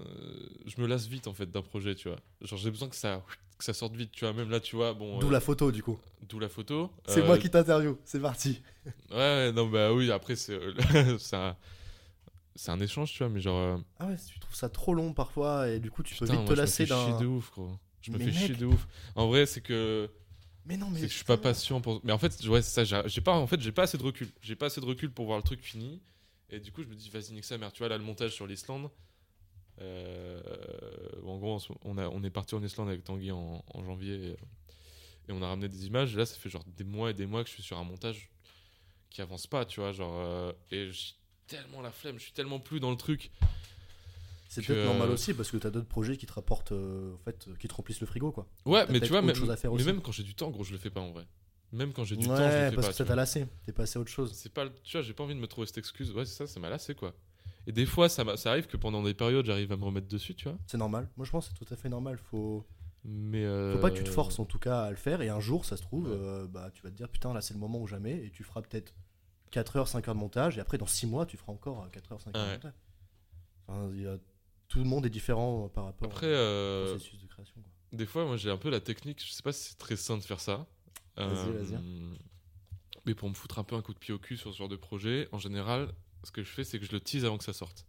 Speaker 1: Je me lasse vite en fait d'un projet, tu vois. Genre, j'ai besoin que ça, que ça sorte vite, tu vois. Même là, tu vois, bon.
Speaker 2: D'où
Speaker 1: euh,
Speaker 2: la photo, du coup.
Speaker 1: d'où la photo.
Speaker 2: C'est
Speaker 1: Euh,
Speaker 2: moi qui t'interview. C'est parti.
Speaker 1: Ouais, non, bah oui, après, c'est c'est un, c'est un échange, tu vois, mais genre. euh,
Speaker 2: Ah ouais, tu trouves ça trop long parfois et du coup, tu peux
Speaker 1: putain,
Speaker 2: vite
Speaker 1: moi,
Speaker 2: te lasser
Speaker 1: Je me fais chier
Speaker 2: d'un.
Speaker 1: de ouf, gros. Je me fais chier de ouf. En vrai, c'est que.
Speaker 2: Mais non, mais.
Speaker 1: Je suis pas patient pour. Mais en fait, ouais, ça. j'ai- pas, en fait, j'ai pas assez de recul. J'ai pas assez de recul pour voir le truc fini. Et du coup, je me dis, vas-y, nique sa mère. Tu vois, là, le montage sur l'Islande. euh, en gros, on, a, on est parti en Islande avec Tanguy en, en janvier. Et, et on a ramené des images. Et là, ça fait genre des mois et des mois que je suis sur un montage qui avance pas, tu vois. Genre, euh, et j'ai tellement la flemme. Je suis tellement plus dans le truc.
Speaker 2: C'est peut-être normal aussi parce que t'as d'autres projets qui te rapportent. euh, en fait, qui te remplissent le frigo, quoi.
Speaker 1: Ouais, mais tu vois, même, mais quand j'ai du temps, gros, je le fais pas en vrai. Même quand j'ai du
Speaker 2: ouais,
Speaker 1: temps, je le fais
Speaker 2: parce
Speaker 1: pas.
Speaker 2: que
Speaker 1: tu
Speaker 2: ça t'a lassé. T'es passé à autre chose.
Speaker 1: c'est pas tu vois j'ai pas envie de me trouver cette excuse ouais c'est ça ça m'a lassé quoi et des fois ça, ça arrive que pendant des périodes j'arrive à me remettre dessus tu vois
Speaker 2: C'est normal. Moi, je pense que c'est tout à fait normal. Faut.
Speaker 1: mais euh,
Speaker 2: Faut pas que tu te forces en tout cas à le faire et un jour ça se trouve
Speaker 1: Ouais.
Speaker 2: euh, bah tu vas te dire putain là c'est le moment ou jamais et tu feras peut-être 4 heures 5 heures de montage et après dans 6 mois tu feras encore 4 heures 5 heures
Speaker 1: Ouais.
Speaker 2: de montage. Enfin, y a- tout le monde est différent euh, par rapport
Speaker 1: après
Speaker 2: au
Speaker 1: euh,
Speaker 2: processus de création. quoi.
Speaker 1: des fois moi j'ai un peu la technique je sais pas si c'est très sain de faire ça Euh,
Speaker 2: Vas-y, vas-y.
Speaker 1: mais pour me foutre un peu un coup de pied au cul sur ce genre de projet en général ce que je fais c'est que je le tease avant que ça sorte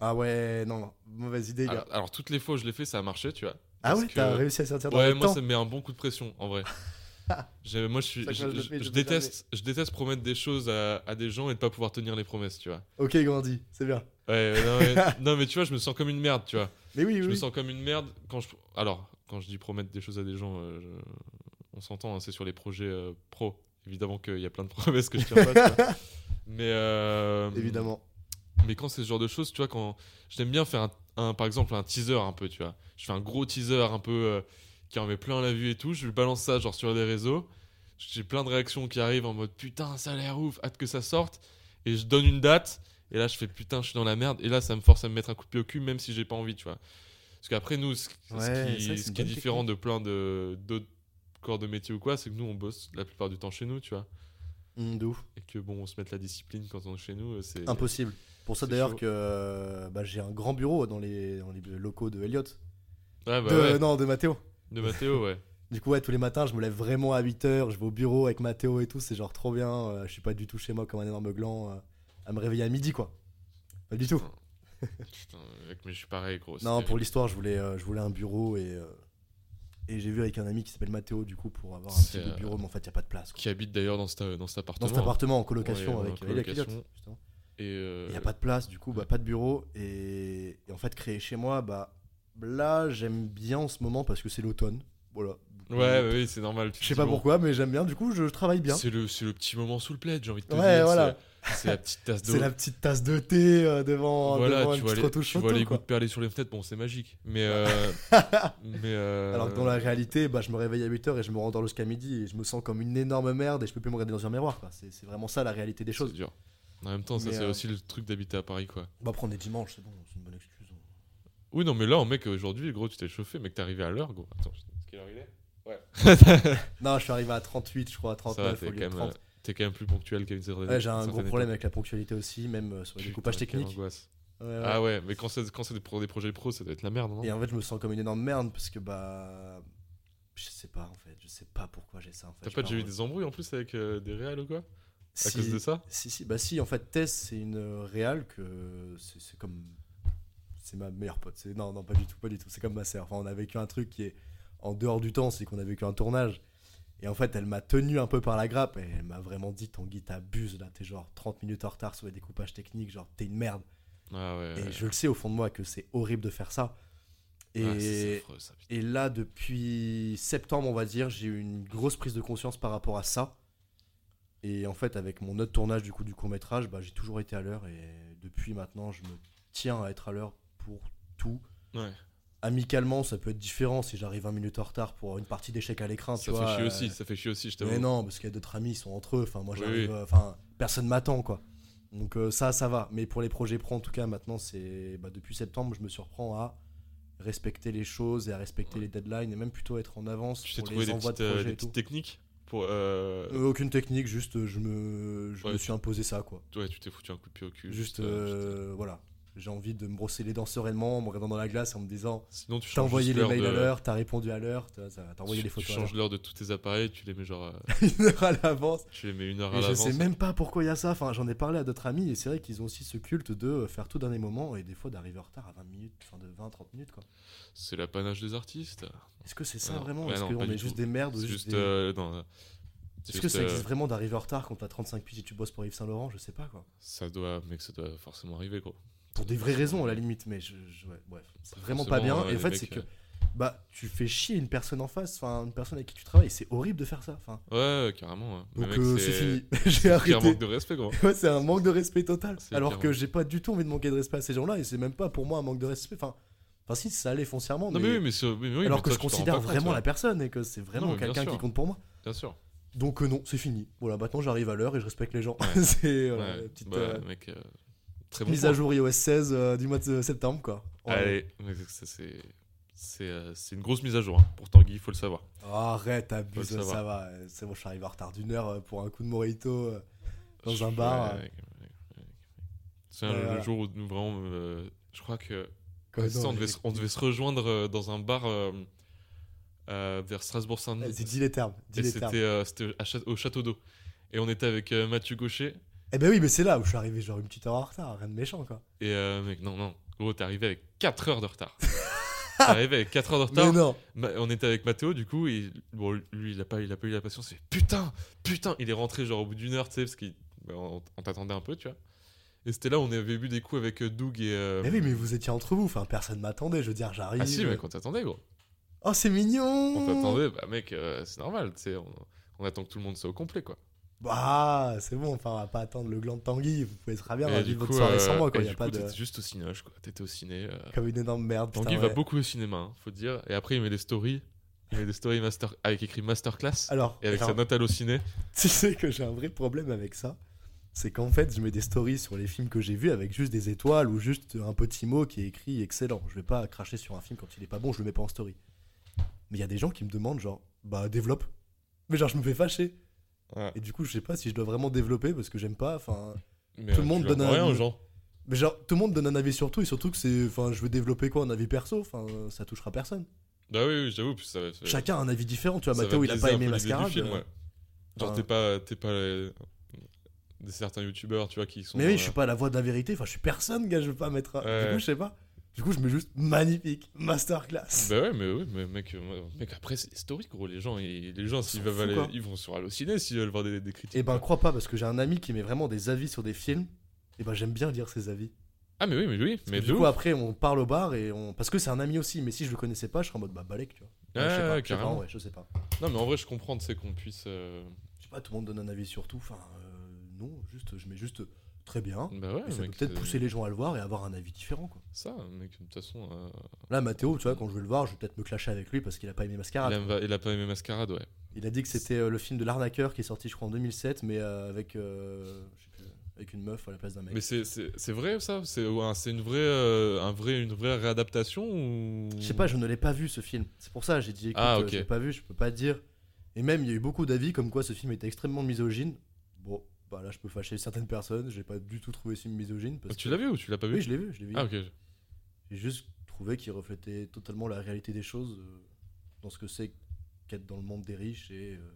Speaker 2: Ah ouais non mauvaise idée gars.
Speaker 1: alors, alors, toutes les fois où je l'ai fait ça a marché tu vois
Speaker 2: ah ouais
Speaker 1: que-
Speaker 2: t'as réussi à sortir dans
Speaker 1: ouais
Speaker 2: le
Speaker 1: moi
Speaker 2: temps.
Speaker 1: ça me met un bon coup de pression en vrai Moi je suis je,
Speaker 2: je
Speaker 1: je-
Speaker 2: je
Speaker 1: je déteste je déteste promettre des choses à, à des gens et de pas pouvoir tenir les promesses tu vois
Speaker 2: Ok grandi c'est bien.
Speaker 1: Ouais, non, mais, non, mais tu vois, je me sens comme une merde, tu vois.
Speaker 2: Mais oui
Speaker 1: Je
Speaker 2: oui.
Speaker 1: me sens comme une merde quand je. Alors, quand je dis promettre des choses à des gens, euh, je- on s'entend, hein, c'est sur les projets euh, pro. Évidemment qu'il y a plein de promesses que je tiens pas, tu vois. Mais. euh,
Speaker 2: Évidemment.
Speaker 1: Mais quand c'est ce genre de choses, tu vois, quand. J'aime bien faire, un, un- par exemple, un teaser un peu, tu vois. Je fais un gros teaser un peu. Qui en met plein la vue et tout. Je balance ça, genre, sur les réseaux. J'ai plein de réactions qui arrivent en mode putain, ça a l'air ouf, hâte que ça sorte. Et je donne une date. Et là, je fais putain, je suis dans la merde. Et là, ça me force à me mettre un coup de pied au cul, même si j'ai pas envie, tu vois. Parce qu'après, nous, ce,
Speaker 2: Ouais,
Speaker 1: qui, ce est différent de plein de d'autres corps de métier ou quoi, c'est que nous, on bosse la plupart du temps chez nous, tu vois.
Speaker 2: Hum, de ouf.
Speaker 1: Et que bon, on se mette la discipline quand on est chez nous, euh, c'est.
Speaker 2: Impossible. Pour ça d'ailleurs que euh, bah, j'ai un grand bureau dans les, dans les locaux de Elliott.
Speaker 1: Ouais, bah
Speaker 2: de,
Speaker 1: ouais.
Speaker 2: Non de Mathéo.
Speaker 1: De Mathéo, ouais.
Speaker 2: Du coup, ouais, tous les matins, je me lève vraiment à 8h, je vais au bureau avec Mathéo et tout, c'est genre trop bien. euh, je suis pas du tout chez moi comme un énorme gland euh, à me réveiller à midi, quoi. Pas du tout.
Speaker 1: Putain, mec, mais je suis pareil, gros.
Speaker 2: Non, pour l'histoire, je voulais, euh, je voulais un bureau et, euh, et j'ai vu avec un ami qui s'appelle Mathéo, du coup, pour avoir un petit de
Speaker 1: euh,
Speaker 2: bureau, mais en fait, il n'y a pas de place. quoi.
Speaker 1: Qui habite d'ailleurs dans, cet- dans cet
Speaker 2: Dans
Speaker 1: appartement.
Speaker 2: cet appartement en colocation
Speaker 1: Ouais,
Speaker 2: avec
Speaker 1: en
Speaker 2: euh,
Speaker 1: colocation.
Speaker 2: justement.
Speaker 1: Et. euh,
Speaker 2: Il n'y a pas de place, du coup, bah, pas de bureau. Et, et en fait, créer chez moi, bah là, j'aime bien en ce moment parce que c'est l'automne. Voilà.
Speaker 1: Ouais, oui, c'est normal.
Speaker 2: Je sais pas pourquoi, mais j'aime bien. Du coup, je travaille bien.
Speaker 1: C'est le, c'est le petit moment sous le plaid, j'ai envie de te
Speaker 2: Ouais,
Speaker 1: dire.
Speaker 2: voilà.
Speaker 1: C'est, c'est la petite tasse d'eau.
Speaker 2: C'est la petite tasse de thé euh, devant,
Speaker 1: voilà,
Speaker 2: devant
Speaker 1: tu
Speaker 2: une
Speaker 1: vois
Speaker 2: petite
Speaker 1: les, tu vois
Speaker 2: photo,
Speaker 1: les
Speaker 2: quoi.
Speaker 1: gouttes perler sur les fenêtres, bon, c'est magique. Mais. euh, mais euh,
Speaker 2: Alors que dans la réalité, bah, je me réveille à 8h et je me rends dans jusqu'à midi et je me sens comme une énorme merde et je peux plus me regarder dans un miroir. C'est c'est vraiment ça la réalité des
Speaker 1: c'est
Speaker 2: choses.
Speaker 1: dur. En même temps, ça, c'est aussi le truc d'habiter à Paris, quoi.
Speaker 2: Bah, prendre des dimanches, c'est bon, c'est une bonne excuse.
Speaker 1: Oui, non, mais là, mec, aujourd'hui, gros, tu t'es chauffé, mec, t'es arrivé à l'heure, gros. Attends, quelle heure il est Ouais.
Speaker 2: Non, je suis arrivé à 38, je crois, à
Speaker 1: ça va,
Speaker 2: 39
Speaker 1: t'es
Speaker 2: au
Speaker 1: quand,
Speaker 2: lieu de
Speaker 1: même,
Speaker 2: 30.
Speaker 1: euh, t'es quand même plus ponctuel qu'à une certaine
Speaker 2: Ouais, j'ai un gros problème avec la ponctualité aussi, même euh, sur les découpages techniques.
Speaker 1: angoisse.
Speaker 2: Ouais, ouais.
Speaker 1: Ah ouais, mais quand c'est, quand c'est pour des projets pro, ça doit être la merde, non?
Speaker 2: Et en fait, je me sens comme une énorme merde parce que bah. Je sais pas en fait, je sais pas pourquoi j'ai ça en fait.
Speaker 1: T'as pas déjà eu des embrouilles en plus avec euh, des réals ou quoi? À
Speaker 2: si-
Speaker 1: cause de ça?
Speaker 2: Si, si, bah si, en fait, Tess, c'est une réal que c'est comme. C'est ma meilleure pote. C'est- Non, non, pas du tout, pas du tout. C'est comme ma sœur. Enfin, on a vécu un truc qui est en dehors du temps, c'est qu'on a vécu un tournage. Et en fait, elle m'a tenu un peu par la grappe et elle m'a vraiment dit Tanguy, t'abuses là, t'es genre 30 minutes en retard sur les découpages techniques, genre t'es une merde.
Speaker 1: Ah ouais.
Speaker 2: Et
Speaker 1: ouais.
Speaker 2: je le sais au fond de moi que c'est horrible de faire ça. Et,
Speaker 1: affreux, ça,
Speaker 2: et là, depuis septembre, on va dire, j'ai eu une grosse prise de conscience par rapport à ça. Et en fait, avec mon autre tournage du coup du court métrage, bah, j'ai toujours été à l'heure. Et depuis maintenant, je me tiens à être à l'heure pour tout.
Speaker 1: Ouais.
Speaker 2: Amicalement, ça peut être différent si j'arrive 20 minutes en retard pour une partie d'échec à l'écran. tu
Speaker 1: Ça fait
Speaker 2: vois,
Speaker 1: chier
Speaker 2: euh,
Speaker 1: aussi, ça fait chier aussi, je t'avoue.
Speaker 2: Mais non, parce qu'il y a d'autres amis, ils sont entre eux. Enfin, moi, j'arrive.
Speaker 1: oui.
Speaker 2: euh, Enfin, personne m'attend, quoi. Donc, euh, ça, ça va. Mais pour les projets pro, en tout cas, maintenant, c'est. Bah, depuis septembre, je me surprends à respecter les choses et à respecter les deadlines et même plutôt être en avance
Speaker 1: Tu t'es trouvé
Speaker 2: les
Speaker 1: des petites,
Speaker 2: de
Speaker 1: euh, petites techniques pour. euh,
Speaker 2: aucune technique, juste je me, je
Speaker 1: Ouais,
Speaker 2: me
Speaker 1: tu-
Speaker 2: suis imposé ça quoi.
Speaker 1: Ouais, tu t'es foutu un coup de pied au cul.
Speaker 2: Juste, voilà. J'ai envie de me brosser les dents sereinement en me regardant dans la glace en me disant
Speaker 1: Sinon, tu
Speaker 2: T'as envoyé les mails à l'heure, t'as répondu à l'heure, t'as t'as envoyé
Speaker 1: tu-
Speaker 2: les photos
Speaker 1: Tu changes l'heure de tous tes appareils, tu les mets genre. euh,
Speaker 2: une heure à l'avance.
Speaker 1: tu les mets une heure à
Speaker 2: Et je
Speaker 1: l'avance.
Speaker 2: sais même pas pourquoi il y a ça. Enfin, j'en ai parlé à d'autres amis et c'est vrai qu'ils ont aussi ce culte de euh, faire tout dernier moment et des fois d'arriver en retard à 20 minutes, enfin de 20-30 minutes quoi.
Speaker 1: C'est l'apanage des artistes.
Speaker 2: Est-ce que c'est ça
Speaker 1: non.
Speaker 2: vraiment?
Speaker 1: Ouais,
Speaker 2: Est-ce qu'on est juste des merdes ou juste des-
Speaker 1: euh, non,
Speaker 2: Est-ce que ça
Speaker 1: euh,
Speaker 2: existe vraiment d'arriver en retard quand t'as 35 piges et tu bosses pour Yves Saint Laurent? Je sais pas quoi.
Speaker 1: Ça doit, mec, ça doit forcément arriver, gros.
Speaker 2: Pour des vraies raisons à la limite, mais je, je- ouais, bref, c'est vraiment pas bien.
Speaker 1: ouais,
Speaker 2: et en fait, c'est que
Speaker 1: euh,
Speaker 2: bah tu fais chier une personne en face, enfin une personne avec qui tu travailles. C'est horrible de faire ça. Enfin,
Speaker 1: Ouais, carrément. ouais. Mais
Speaker 2: donc euh, c'est fini. J'ai arrêté.
Speaker 1: manque de respect, gros.
Speaker 2: Ouais, c'est un manque de respect total.
Speaker 1: C'est
Speaker 2: Alors que j'ai pas du tout envie de manquer de respect à ces gens-là et c'est même pas pour moi un manque de respect. Enfin, enfin si ça allait foncièrement.
Speaker 1: Non, mais oui, mais, c'est- mais oui,
Speaker 2: alors
Speaker 1: mais
Speaker 2: que
Speaker 1: toi,
Speaker 2: je considère vraiment la personne et que c'est vraiment
Speaker 1: mais
Speaker 2: quelqu'un qui compte pour moi.
Speaker 1: Bien sûr.
Speaker 2: Donc euh, non, c'est fini. Voilà, maintenant j'arrive à l'heure et je respecte les gens. C'est petite
Speaker 1: bah,
Speaker 2: euh,
Speaker 1: mec, euh, très bon.
Speaker 2: mise
Speaker 1: point.
Speaker 2: à jour iOS 16 euh, du mois de septembre quoi.
Speaker 1: Allez, c'est. C'est euh, c'est une grosse mise à jour. hein. Pour Tanguy, il faut le savoir.
Speaker 2: Arrête, abuse, ça va. C'est bon, je suis arrivé en retard d'une heure euh, pour un coup de morito. euh. Dans
Speaker 1: Je-
Speaker 2: un bar,
Speaker 1: ouais,
Speaker 2: euh.
Speaker 1: C'est le, jour où nous vraiment. euh, je crois que.
Speaker 2: Quoi,
Speaker 1: Ouais, c'est ça,
Speaker 2: non,
Speaker 1: on, devait se, on devait se rejoindre euh, dans un bar euh, euh, vers Strasbourg-Saint-Denis.
Speaker 2: Dis les termes. Dis
Speaker 1: Et c'était euh, au Château d'eau. Et on était avec euh, Mathieu Gaucher.
Speaker 2: Eh ben oui, mais c'est là où je suis arrivé genre une petite heure en retard, rien de méchant quoi.
Speaker 1: Et euh, mec, non, non. Gros, t'es arrivé avec 4 heures de retard. t'es arrivé avec 4 heures de retard.
Speaker 2: Mais non.
Speaker 1: Ma- on était avec Mathéo, du coup, et bon, lui, il a pas, il a pas eu la patience. Il fait putain, putain. Il est rentré genre au bout d'une heure, tu sais, parce qu'on on t'attendait un peu, tu vois. Et c'était là où on avait bu des coups avec euh, Doug et. euh,
Speaker 2: Mais oui, mais vous étiez entre vous, enfin personne m'attendait, je veux dire, j'arrive.
Speaker 1: Ah si, mec, on t'attendait, gros.
Speaker 2: Oh, c'est mignon
Speaker 1: On t'attendait, bah mec, euh, c'est normal, tu sais. On, on attend que tout le monde soit au complet, quoi.
Speaker 2: Bah, c'est bon, enfin, on va pas attendre le gland de Tanguy, vous pouvez très bien vivre votre soirée sans moi, quoi, y a pas de.
Speaker 1: T'étais juste au cinége, quoi. T'étais au ciné. euh,
Speaker 2: Comme une énorme merde.
Speaker 1: Tanguy
Speaker 2: putain,
Speaker 1: va
Speaker 2: ouais.
Speaker 1: beaucoup au cinéma, hein, faut dire. Et après, il met des stories. Il met des stories master... avec écrit masterclass.
Speaker 2: Alors,
Speaker 1: Et avec
Speaker 2: alors,
Speaker 1: sa note à ciné.
Speaker 2: tu sais que j'ai un vrai problème avec ça. C'est qu'en fait, je mets des stories sur les films que j'ai vus avec juste des étoiles ou juste un petit mot qui est écrit excellent. Je vais pas cracher sur un film quand il est pas bon, je le mets pas en story. Mais il y a des gens qui me demandent, genre, bah développe. Mais genre, je me fais fâcher.
Speaker 1: Ouais.
Speaker 2: Et du coup, je sais pas si je dois vraiment développer parce que j'aime pas. Enfin, Tout le
Speaker 1: euh,
Speaker 2: monde donne un-
Speaker 1: rien gens.
Speaker 2: mais genre, tout le monde donne un avis sur tout et surtout que c'est, enfin, je veux développer quoi, un avis perso. Enfin, ça touchera personne.
Speaker 1: Bah oui, oui j'avoue. puis Ça, va- ça-
Speaker 2: Chacun a un avis différent. Tu vois,
Speaker 1: ça va
Speaker 2: Mathéo, il a pas aimé
Speaker 1: film, ouais. Genre, t'es pas, t'es pas euh, des certains youtubeurs, tu vois, qui sont.
Speaker 2: Mais oui,
Speaker 1: euh,
Speaker 2: je suis pas la voix de la vérité. Enfin, je suis personne, gars. Je veux pas mettre. un-
Speaker 1: Ouais.
Speaker 2: Du coup, je sais pas. Du coup, je mets juste magnifique, masterclass.
Speaker 1: Bah ouais, mais oui, mais mec, euh, mec après c'est stories, gros. Les gens, ils, les gens s'ils veulent aller, ils vont sur Allociné s'ils veulent voir des, des critiques.
Speaker 2: Et ben,
Speaker 1: quoi.
Speaker 2: crois pas, parce que j'ai un ami qui met vraiment des avis sur des films. Et ben, j'aime bien lire ses avis.
Speaker 1: Ah, mais oui, mais oui, mais
Speaker 2: du coup,
Speaker 1: ouf.
Speaker 2: après, on parle au bar et on. Parce que c'est un ami aussi. Mais si je le connaissais pas, je serais en mode bah, balèque, tu vois.
Speaker 1: Ouais,
Speaker 2: je sais pas,
Speaker 1: ouais,
Speaker 2: je sais pas,
Speaker 1: carrément.
Speaker 2: ouais, je sais pas.
Speaker 1: Non, mais en vrai, je comprends, sais, qu'on puisse. euh,
Speaker 2: Je sais pas, tout le monde donne un avis sur tout. Enfin, euh, non, juste, je mets juste très bien.
Speaker 1: Bah ouais,
Speaker 2: Et ça peut peut-être pousser les gens à le voir et avoir un avis différent, quoi.
Speaker 1: Ça, mec, de toute façon. euh,
Speaker 2: Là, Mathéo, tu vois, quand je vais le voir, je vais peut-être me clasher avec lui parce qu'il a pas aimé
Speaker 1: il,
Speaker 2: Mascarade.
Speaker 1: il a pas aimé Mascarade, ouais.
Speaker 2: Il a dit que c'était euh, le film de l'arnaqueur qui est sorti, je crois, en 2007, mais euh, avec, euh, je sais plus, avec une meuf à la place d'un mec.
Speaker 1: Mais c'est- vrai, ça? C'est ouais, une, vraie, euh, un vrai, une vraie réadaptation ou...
Speaker 2: Je sais pas, je ne l'ai pas vu ce film. C'est pour ça, j'ai dit, écoute,
Speaker 1: Ah,
Speaker 2: euh, je l'ai pas vu, je peux pas dire. Et même, il y a eu beaucoup d'avis comme quoi ce film était extrêmement misogyne. Bah là, je peux fâcher certaines personnes, j'ai pas du tout trouvé ce misogyne. Parce
Speaker 1: Ah, Tu l'as vu ou tu l'as pas vu
Speaker 2: Oui, je l'ai vu, je l'ai vu.
Speaker 1: Ah, ok.
Speaker 2: J'ai juste trouvé qu'il reflétait totalement la réalité des choses euh, dans ce que c'est qu'être dans le monde des riches et. euh,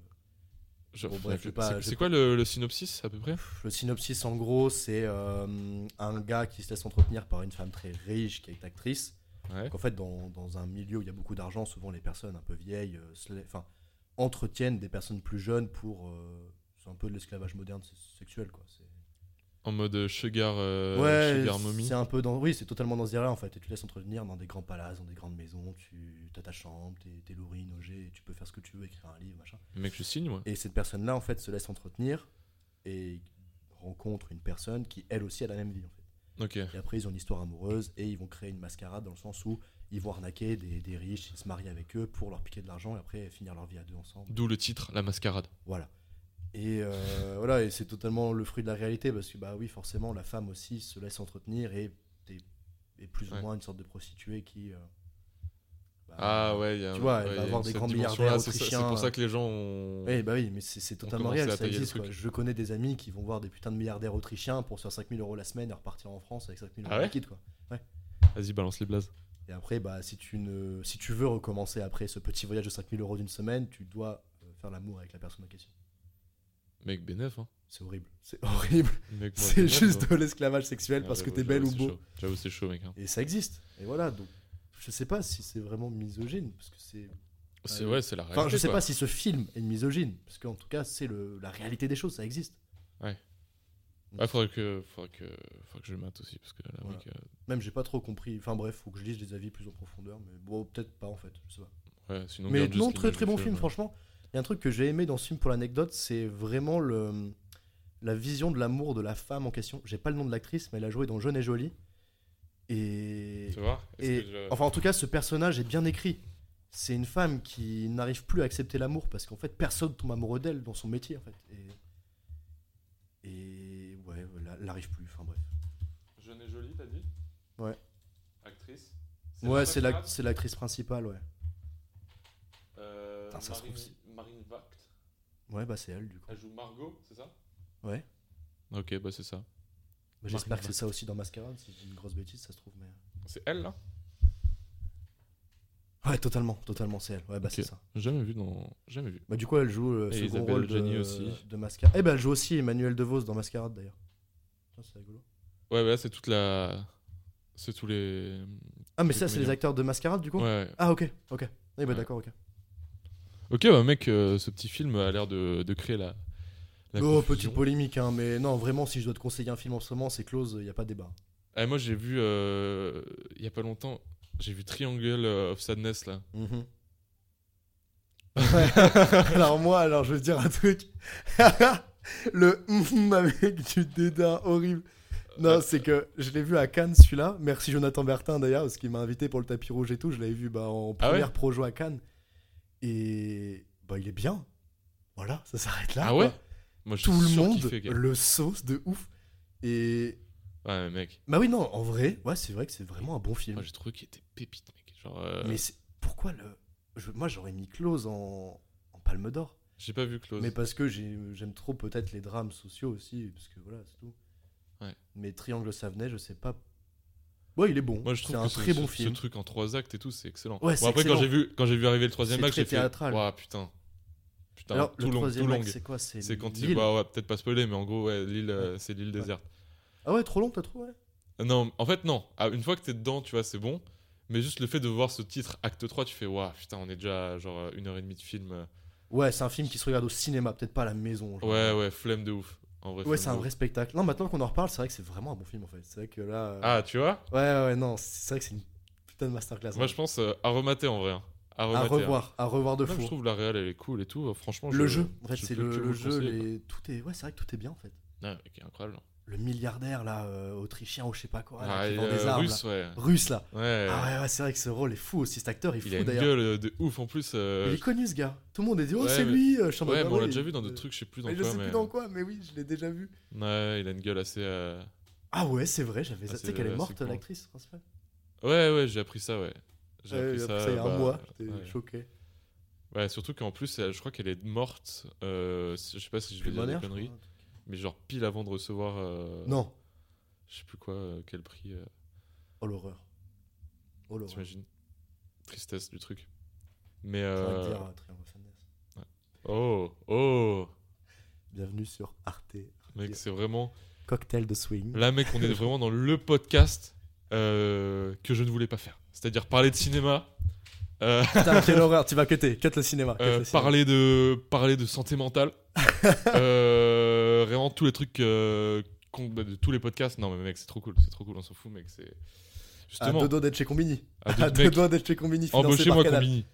Speaker 1: Je-
Speaker 2: Bon, bref, pas-
Speaker 1: c'est quoi le, le synopsis, à peu près?
Speaker 2: Le synopsis, en gros, c'est euh, un gars qui se laisse entretenir par une femme très riche qui est actrice.
Speaker 1: Ouais.
Speaker 2: Donc, en fait, dans, dans un milieu où il y a beaucoup d'argent, souvent les personnes un peu vieilles enfin, entretiennent des personnes plus jeunes pour. Euh, c'est un peu de l'esclavage moderne sexuel, quoi. C'est-
Speaker 1: En mode sugar, euh,
Speaker 2: ouais,
Speaker 1: sugar mommy.
Speaker 2: c'est un peu dans. Oui, c'est totalement dans ce délire en fait. Et tu te laisses entretenir dans des grands palaces, dans des grandes maisons. Tu as ta chambre, t'es t'es et tu peux faire ce que tu veux, écrire un livre, machin.
Speaker 1: Mec, je signe, moi.
Speaker 2: Et cette personne-là, en fait, se laisse entretenir et rencontre une personne qui, elle aussi, a la même vie, en fait.
Speaker 1: Ok.
Speaker 2: Et après, ils ont une histoire amoureuse et ils vont créer une mascarade dans le sens où ils vont arnaquer des, des riches, ils se marient avec eux pour leur piquer de l'argent et après finir leur vie à deux ensemble.
Speaker 1: D'où le titre, La Mascarade.
Speaker 2: Voilà. Et euh, voilà, et c'est totalement le fruit de la réalité parce que, bah oui, forcément, la femme aussi se laisse entretenir et est, plus ou
Speaker 1: Ouais.
Speaker 2: moins une sorte de prostituée qui, euh, bah,
Speaker 1: Ah ouais, il y a
Speaker 2: Tu vois,
Speaker 1: ouais,
Speaker 2: elle va
Speaker 1: y
Speaker 2: avoir des grands milliardaires autrichiens.
Speaker 1: C'est pour ça que les gens ont.
Speaker 2: Oui, bah oui, mais c'est totalement réel, ça existe. quoi. Je connais des amis qui vont voir des putains de milliardaires autrichiens pour se faire 5000 euros la semaine et repartir en France avec 5000 euros
Speaker 1: Ah ouais
Speaker 2: liquide, quoi.
Speaker 1: Vas-y, balance les blazes.
Speaker 2: Et après, bah, si, tu ne, si tu veux recommencer après ce petit voyage de 5000 euros d'une semaine, tu dois euh, faire l'amour avec la personne en question.
Speaker 1: Mec, bénéf, hein.
Speaker 2: C'est horrible. C'est horrible. C'est juste
Speaker 1: moi.
Speaker 2: de l'esclavage sexuel
Speaker 1: Ah,
Speaker 2: parce que
Speaker 1: j'avoue,
Speaker 2: t'es belle ou beau.
Speaker 1: J'avoue, c'est chaud, mec. hein.
Speaker 2: Et ça existe. Et voilà, donc je sais pas si c'est vraiment misogyne. Parce que c'est.
Speaker 1: C'est
Speaker 2: Euh,
Speaker 1: ouais, c'est la réalité.
Speaker 2: Enfin, je sais
Speaker 1: quoi.
Speaker 2: pas si ce film est misogyne. Parce qu'en tout cas, c'est la réalité des choses, ça existe.
Speaker 1: Ah, faudrait que, faudrait que, faudrait que je le mate aussi parce que là,
Speaker 2: Voilà.
Speaker 1: mec, euh,
Speaker 2: Même, j'ai pas trop compris. Enfin, bref, faut que je lise des avis plus en profondeur. Mais bon, peut-être pas en fait. Je sais pas.
Speaker 1: ouais, sinon.
Speaker 2: Mais non, très très bon film,
Speaker 1: film.
Speaker 2: franchement. Il y a un truc que j'ai aimé dans ce film pour l'anecdote, c'est vraiment le, la vision de l'amour de la femme en question. J'ai pas le nom de l'actrice, mais elle a joué dans Jeune et Jolie. Et,
Speaker 1: Tu vois
Speaker 2: et
Speaker 1: je-
Speaker 2: enfin, en tout cas, ce personnage est bien écrit. C'est une femme qui n'arrive plus à accepter l'amour parce qu'en fait, personne tombe amoureux d'elle dans son métier, en fait. Et, et ouais, elle elle arrive plus. Enfin bref.
Speaker 1: Jeune et jolie, t'as dit?
Speaker 2: Ouais.
Speaker 1: Actrice?
Speaker 2: Ouais, c'est la- c'est l'actrice principale, ouais.
Speaker 1: Euh,
Speaker 2: Putain, ça se trouve,
Speaker 1: Marine, Vact.
Speaker 2: Ouais, bah c'est elle du coup.
Speaker 1: Elle joue Margot, c'est ça?
Speaker 2: Ouais.
Speaker 1: Ok, bah c'est ça.
Speaker 2: Bah, J'espère que c'est ça aussi dans Mascarade, si j'ai une grosse bêtise, ça se trouve. Mais...
Speaker 1: C'est elle là?
Speaker 2: Ouais, totalement, totalement, c'est elle. Ouais, bah c'est ça.
Speaker 1: Jamais vu dans. Jamais vu.
Speaker 2: Bah du coup, elle joue le
Speaker 1: Et
Speaker 2: second
Speaker 1: Isabelle
Speaker 2: rôle de,
Speaker 1: aussi.
Speaker 2: de Mascarade. Eh ben, elle joue aussi Emmanuel DeVos dans Mascarade d'ailleurs. Ça, c'est rigolo.
Speaker 1: Ouais, bah là, c'est toute la. C'est tous les.
Speaker 2: Ah, mais ça, c'est les acteurs de Mascarade du coup?
Speaker 1: Ouais.
Speaker 2: Ah, ok, ok. Oui, bah
Speaker 1: Ouais.
Speaker 2: d'accord, ok.
Speaker 1: Ok, bah mec, euh, ce petit film a l'air de, de créer la. la
Speaker 2: Oh,
Speaker 1: confusion.
Speaker 2: petite polémique, hein, mais non, vraiment, si je dois te conseiller un film en ce moment, c'est Close, il n'y a pas de débat.
Speaker 1: Ah, moi, j'ai vu. euh, Il y a pas longtemps, j'ai vu Triangle of Sadness là.
Speaker 2: Mhm. alors moi, alors je veux te dire un truc. le mhm avec du dédain horrible. Non,
Speaker 1: Euh,
Speaker 2: c'est que je l'ai vu à Cannes celui-là. Merci Jonathan Bertin d'ailleurs, parce qu'il m'a invité pour le tapis rouge et tout. Je l'avais vu bah, en
Speaker 1: Ah ouais
Speaker 2: première projo à Cannes. Et bah il est bien. Voilà, ça s'arrête là.
Speaker 1: Ah ouais
Speaker 2: quoi.
Speaker 1: Moi, j'ai
Speaker 2: Tout le monde le sauce de ouf. Et
Speaker 1: Ouais, mais mec.
Speaker 2: bah oui non, en vrai, ouais c'est vrai que c'est vraiment un bon film.
Speaker 1: Moi, j'ai trouvé qu'il était pépite, mec. Genre. euh,
Speaker 2: Mais c'est- pourquoi le je- Moi j'aurais mis Close en, en Palme d'Or.
Speaker 1: J'ai pas vu Close.
Speaker 2: Mais parce que j'ai- j'aime trop peut-être les drames sociaux aussi, parce que voilà, c'est tout.
Speaker 1: Ouais.
Speaker 2: Mais Triangle Savenet, je sais pas. Ouais, il est bon.
Speaker 1: Moi, je
Speaker 2: c'est
Speaker 1: trouve
Speaker 2: un
Speaker 1: que ce,
Speaker 2: très
Speaker 1: ce-
Speaker 2: bon
Speaker 1: ce
Speaker 2: film.
Speaker 1: truc en trois actes et tout, c'est excellent.
Speaker 2: Ouais,
Speaker 1: Bon,
Speaker 2: c'est
Speaker 1: après, quand j'ai vu, quand j'ai vu arriver le troisième
Speaker 2: C'est
Speaker 1: acte, j'ai fait. Ouah, putain. Putain,
Speaker 2: Alors,
Speaker 1: tout
Speaker 2: le
Speaker 1: long,
Speaker 2: troisième acte, c'est quoi? C'est
Speaker 1: C'est quand il. Bah, ouais, peut-être pas spoiler, mais en gros, ouais, l'île, euh, c'est l'île déserte.
Speaker 2: Ah ouais, trop long, t'as trouvé?
Speaker 1: Euh, Non, en fait, non. Ah, une fois que t'es dedans, tu vois, c'est bon. Mais juste le fait de voir ce titre, acte 3, tu fais, waouh, putain, on est déjà genre une heure et demie de film. euh.
Speaker 2: Ouais, c'est un film qui se regarde au cinéma, peut-être pas à la maison. genre.
Speaker 1: Ouais, ouais, flemme de ouf. En vrai,
Speaker 2: Ouais, c'est un vrai spectacle. Non, maintenant qu'on en reparle, c'est vrai que c'est vraiment un bon film en fait. C'est vrai que là. euh,
Speaker 1: Ah, tu vois?
Speaker 2: Ouais, ouais, non, c'est vrai que c'est une putain de masterclass.
Speaker 1: Moi,
Speaker 2: hein.
Speaker 1: je pense euh, à remater en vrai. hein. À,
Speaker 2: à
Speaker 1: remater, hein.
Speaker 2: revoir, à revoir de
Speaker 1: Non,
Speaker 2: fou.
Speaker 1: je trouve la réelle, elle est cool et tout. Franchement,
Speaker 2: Le
Speaker 1: je-
Speaker 2: jeu, en fait, c'est le, le jeu, les... tout est, ouais, c'est vrai que tout est bien en fait.
Speaker 1: Ouais, ok, incroyable.
Speaker 2: Le milliardaire là, euh, autrichien ou je sais pas quoi, là,
Speaker 1: Ah,
Speaker 2: qui vend des armes,
Speaker 1: russe, ouais.
Speaker 2: là. russe là.
Speaker 1: Ouais.
Speaker 2: Ah ouais, ouais, c'est vrai que ce rôle est fou aussi. Cet acteur est
Speaker 1: il
Speaker 2: fou
Speaker 1: a une gueule de ouf en plus. euh,
Speaker 2: Il est connu ce gars. Tout le monde a dit oh
Speaker 1: Ouais,
Speaker 2: c'est
Speaker 1: mais-
Speaker 2: lui. euh, je suis en mode,
Speaker 1: Ouais, mais on l'a
Speaker 2: ouais,
Speaker 1: déjà vu dans d'autres trucs, je sais plus dans
Speaker 2: mais je
Speaker 1: quoi.
Speaker 2: sais
Speaker 1: mais...
Speaker 2: plus dans quoi, mais oui, je l'ai déjà vu.
Speaker 1: Ouais, il a une gueule assez. euh,
Speaker 2: Ah ouais, c'est vrai, j'avais tu sais qu'elle est morte l'actrice principale.
Speaker 1: Ouais, ouais, j'ai appris ça, ouais. J'ai
Speaker 2: Ouais,
Speaker 1: appris ça.
Speaker 2: il y a un
Speaker 1: bah,
Speaker 2: mois, j'étais
Speaker 1: ouais.
Speaker 2: choqué.
Speaker 1: Ouais, surtout qu'en plus, je crois qu'elle est morte. je sais pas si je vais dire des conneries. Mais genre pile avant de recevoir. euh,
Speaker 2: Non.
Speaker 1: Je sais plus quoi, euh, quel prix. euh,
Speaker 2: Oh l'horreur. Oh l'horreur.
Speaker 1: T'imagines? Tristesse du truc. Mais. Euh...
Speaker 2: dire Sadness.
Speaker 1: Oh, oh
Speaker 2: Bienvenue sur Arte.
Speaker 1: Mec, c'est vraiment.
Speaker 2: Cocktail de swing.
Speaker 1: Là, mec, on est vraiment dans le podcast que je ne voulais pas faire. C'est-à-dire parler de cinéma.
Speaker 2: Putain, quelle horreur, tu vas cutter, cut le cinéma. cut le cinéma.
Speaker 1: parler de parler de santé mentale euh, vraiment tous les trucs euh, bah, de tous les podcasts. Non mais mec c'est trop cool c'est trop cool on s'en fout mec c'est
Speaker 2: À
Speaker 1: justement
Speaker 2: deux doigts d'être chez Combini.
Speaker 1: à deux-
Speaker 2: À doigts d'être chez Combini.
Speaker 1: embauchez-moi. Combini.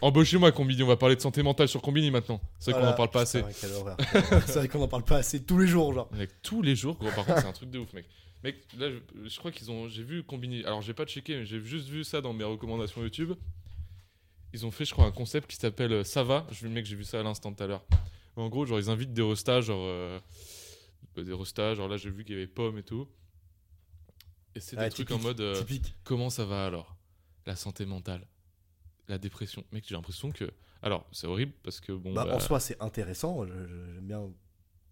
Speaker 1: Embauchez-moi Combini on va parler de santé mentale sur Combini maintenant. C'est vrai qu'on en parle pas assez.
Speaker 2: c'est vrai qu'on en parle pas assez tous les jours, genre.
Speaker 1: mec tous les jours gros, par contre c'est un truc de ouf mec. Mec là je, je crois qu'ils ont j'ai vu Combini alors j'ai pas checké mais j'ai juste vu ça dans mes recommandations YouTube. Ils ont fait je crois un concept qui s'appelle euh, ça va je mec j'ai vu ça à l'instant tout à l'heure en gros genre ils invitent des restas genre euh, bah, des restas genre là j'ai vu qu'il y avait pommes et tout et c'est des trucs en mode euh,
Speaker 2: Typique.
Speaker 1: comment ça va alors? La santé mentale la dépression. Mec, j'ai l'impression que. Alors, c'est horrible parce que bon.
Speaker 2: Bah,
Speaker 1: bah,
Speaker 2: En soi, c'est intéressant. J'aime bien.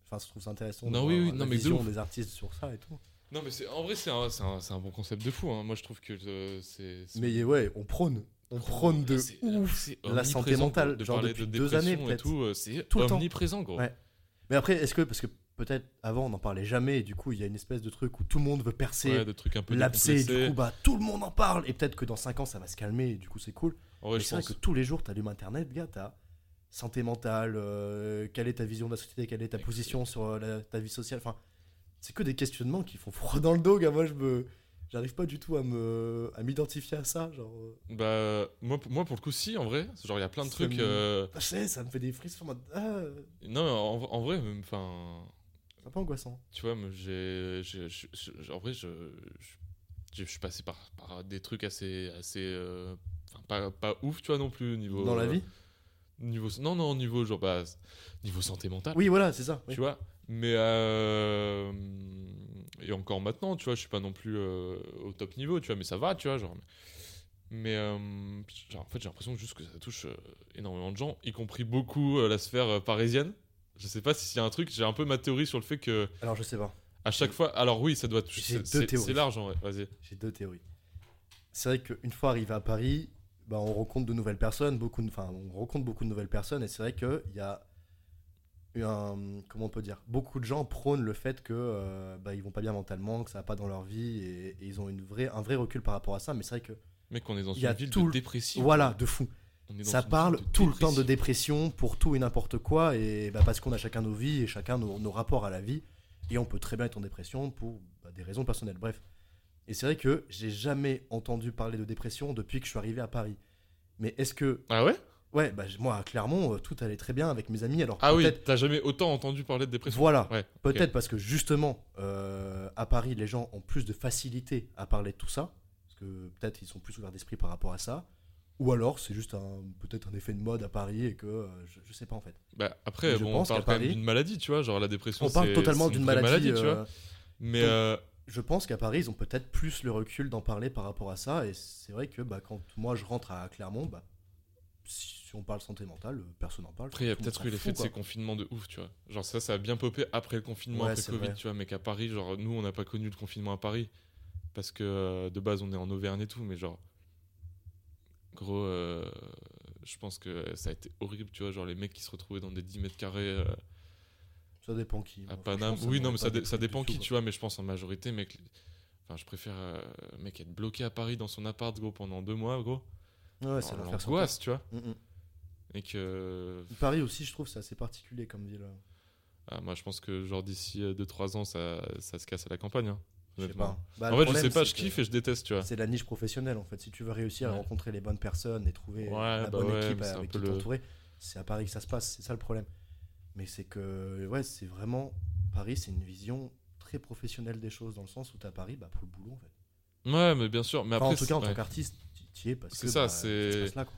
Speaker 2: Enfin, je trouve ça intéressant. de
Speaker 1: Non,
Speaker 2: voir
Speaker 1: oui, oui, non, mais de
Speaker 2: vision des artistes sur ça et tout.
Speaker 1: Non, mais en vrai, c'est un, un, un bon concept de fou. hein. Moi, je trouve que euh, c'est-
Speaker 2: Mais ouais, on prône. On prône de ouf. la santé
Speaker 1: omniprésent,
Speaker 2: mentale.
Speaker 1: De
Speaker 2: genre depuis
Speaker 1: de
Speaker 2: deux années, peut-être.
Speaker 1: tout, euh, c'est
Speaker 2: Tout le temps.
Speaker 1: omniprésent, gros.
Speaker 2: Ouais. Mais après, est-ce que, parce que peut-être avant on n'en parlait jamais, et du coup il y a une espèce de truc où tout le monde veut percer
Speaker 1: Ouais, de trucs un peu
Speaker 2: l'abcès, et du coup bah tout le monde en parle, et peut-être que dans 5 ans ça va se calmer, et du coup c'est cool. C'est vrai que tous les jours t'allumes internet, gars, t'as santé mentale, euh, quelle est ta vision de la société, quelle est ta position sur euh, la- ta vie sociale, enfin c'est que des questionnements qui font froid dans le dos, gars. Moi je me. J'arrive pas du tout à me à m'identifier à ça, genre. euh,
Speaker 1: Bah, moi, pour- moi, pour le coup, si, en vrai. Genre, il y a plein de
Speaker 2: Ça
Speaker 1: trucs.
Speaker 2: me-
Speaker 1: euh,
Speaker 2: Je sais, ça me fait des frissons mode. Ah,
Speaker 1: Non, mais en, en vrai, même, enfin.
Speaker 2: c'est un peu angoissant.
Speaker 1: Tu vois, j'ai. En vrai, je. Je, je suis passé par, par des trucs assez. assez euh, Enfin, pas, pas ouf, tu vois, non plus. Niveau,
Speaker 2: Dans la
Speaker 1: euh,
Speaker 2: vie?
Speaker 1: niveau, Non, non, niveau, genre, bah, niveau santé mentale.
Speaker 2: Oui, voilà, c'est ça. oui.
Speaker 1: tu vois mais euh, et encore maintenant tu vois je suis pas non plus euh, au top niveau tu vois mais ça va tu vois genre mais euh, genre, en fait j'ai l'impression juste que ça touche euh, énormément de gens y compris beaucoup la sphère parisienne je sais pas s'il y a un truc j'ai un peu ma théorie sur le fait que
Speaker 2: Alors je sais pas.
Speaker 1: à chaque fois alors oui ça doit toucher c'est-
Speaker 2: deux
Speaker 1: c'est
Speaker 2: théories.
Speaker 1: c'est large en vrai vas-y
Speaker 2: J'ai deux théories. C'est vrai qu'une fois arrivé à Paris, bah, on rencontre de nouvelles personnes, beaucoup de, enfin, on rencontre beaucoup de nouvelles personnes, et c'est vrai qu'il y a un, comment on peut dire, beaucoup de gens prônent le fait que euh, bah, ils vont pas bien mentalement, que ça va pas dans leur vie, et, et ils ont une vraie, un vrai recul par rapport à ça. Mais c'est vrai que
Speaker 1: mec on est dans
Speaker 2: Il y a
Speaker 1: une ville
Speaker 2: tout
Speaker 1: de
Speaker 2: le-
Speaker 1: dépressif
Speaker 2: voilà, de fou. Ça parle tout le temps de dépression pour tout et n'importe quoi, et bah, parce qu'on a chacun nos vies et chacun nos, nos rapports à la vie, et on peut très bien être en dépression pour bah, des raisons personnelles. Bref. Et c'est vrai que j'ai jamais entendu parler de dépression depuis que je suis arrivé à Paris. Mais est-ce que.
Speaker 1: ah ouais?
Speaker 2: Ouais, bah, moi à Clermont, euh, tout allait très bien avec mes amis. Alors
Speaker 1: ah oui t'as jamais autant entendu parler de dépression
Speaker 2: Voilà.
Speaker 1: ouais.
Speaker 2: Peut-être parce que justement, euh, à Paris, les gens ont plus de facilité à parler de tout ça. Parce que peut-être ils sont plus ouverts d'esprit par rapport à ça. Ou alors c'est juste un peut-être un effet de mode à Paris et que euh, je, je sais pas en fait.
Speaker 1: Bah, après, on parle même d'une maladie, tu vois, genre la dépression.
Speaker 2: On parle totalement d'une maladie.
Speaker 1: tu vois. Mais
Speaker 2: donc- je pense qu'à Paris, ils ont peut-être plus le recul d'en parler par rapport à ça. Et c'est vrai que bah, quand moi je rentre à Clermont, bah, si on parle santé mentale, euh, personne n'en parle.
Speaker 1: après, il y a peut-être eu l'effet de ces confinements de ouf, tu vois. Genre ça, ça a bien popé après le confinement,
Speaker 2: Ouais,
Speaker 1: après Covid,
Speaker 2: vrai.
Speaker 1: tu vois. Mais qu'à Paris, genre nous, on n'a pas connu le confinement à Paris parce que euh, de base, on est en Auvergne et tout, mais genre gros, euh, je pense que ça a été horrible, tu vois. Genre les mecs qui se retrouvaient dans des 10 mètres carrés euh,
Speaker 2: Ça dépend qui.
Speaker 1: à Paname. Oui, non, mais ça, dépend qui, tu vois. Mais je pense en majorité, mec. Enfin, je préfère, mec, être bloqué à Paris dans son appart, gros, pendant deux mois, gros.
Speaker 2: Ouais, c'est
Speaker 1: l'angoisse, tu vois.
Speaker 2: Mm, mm.
Speaker 1: Et que
Speaker 2: Paris aussi, je trouve, c'est assez particulier comme ville.
Speaker 1: Ah, moi, je pense que genre d'ici 2-3 ans, ça, ça se casse à la campagne. hein,
Speaker 2: Je sais pas. Bah,
Speaker 1: en fait, je sais pas, je kiffe et je déteste, tu vois.
Speaker 2: C'est la niche professionnelle en fait. Si tu veux réussir à rencontrer les bonnes personnes et trouver
Speaker 1: Ouais,
Speaker 2: la
Speaker 1: bah
Speaker 2: bonne
Speaker 1: ouais,
Speaker 2: équipe avec qui
Speaker 1: le-
Speaker 2: t'entourer, c'est à Paris que ça se passe. C'est ça le problème. Mais c'est que, ouais, c'est vraiment. Paris, c'est une vision très professionnelle des choses dans le sens où t'es à Paris bah, pour le boulot en fait.
Speaker 1: Ouais, mais bien sûr. Mais
Speaker 2: Enfin,
Speaker 1: après,
Speaker 2: en tout cas, en tant qu'artiste, tu y es parce
Speaker 1: C'est
Speaker 2: que
Speaker 1: ça,
Speaker 2: bah,
Speaker 1: c'est-
Speaker 2: se passe là, quoi.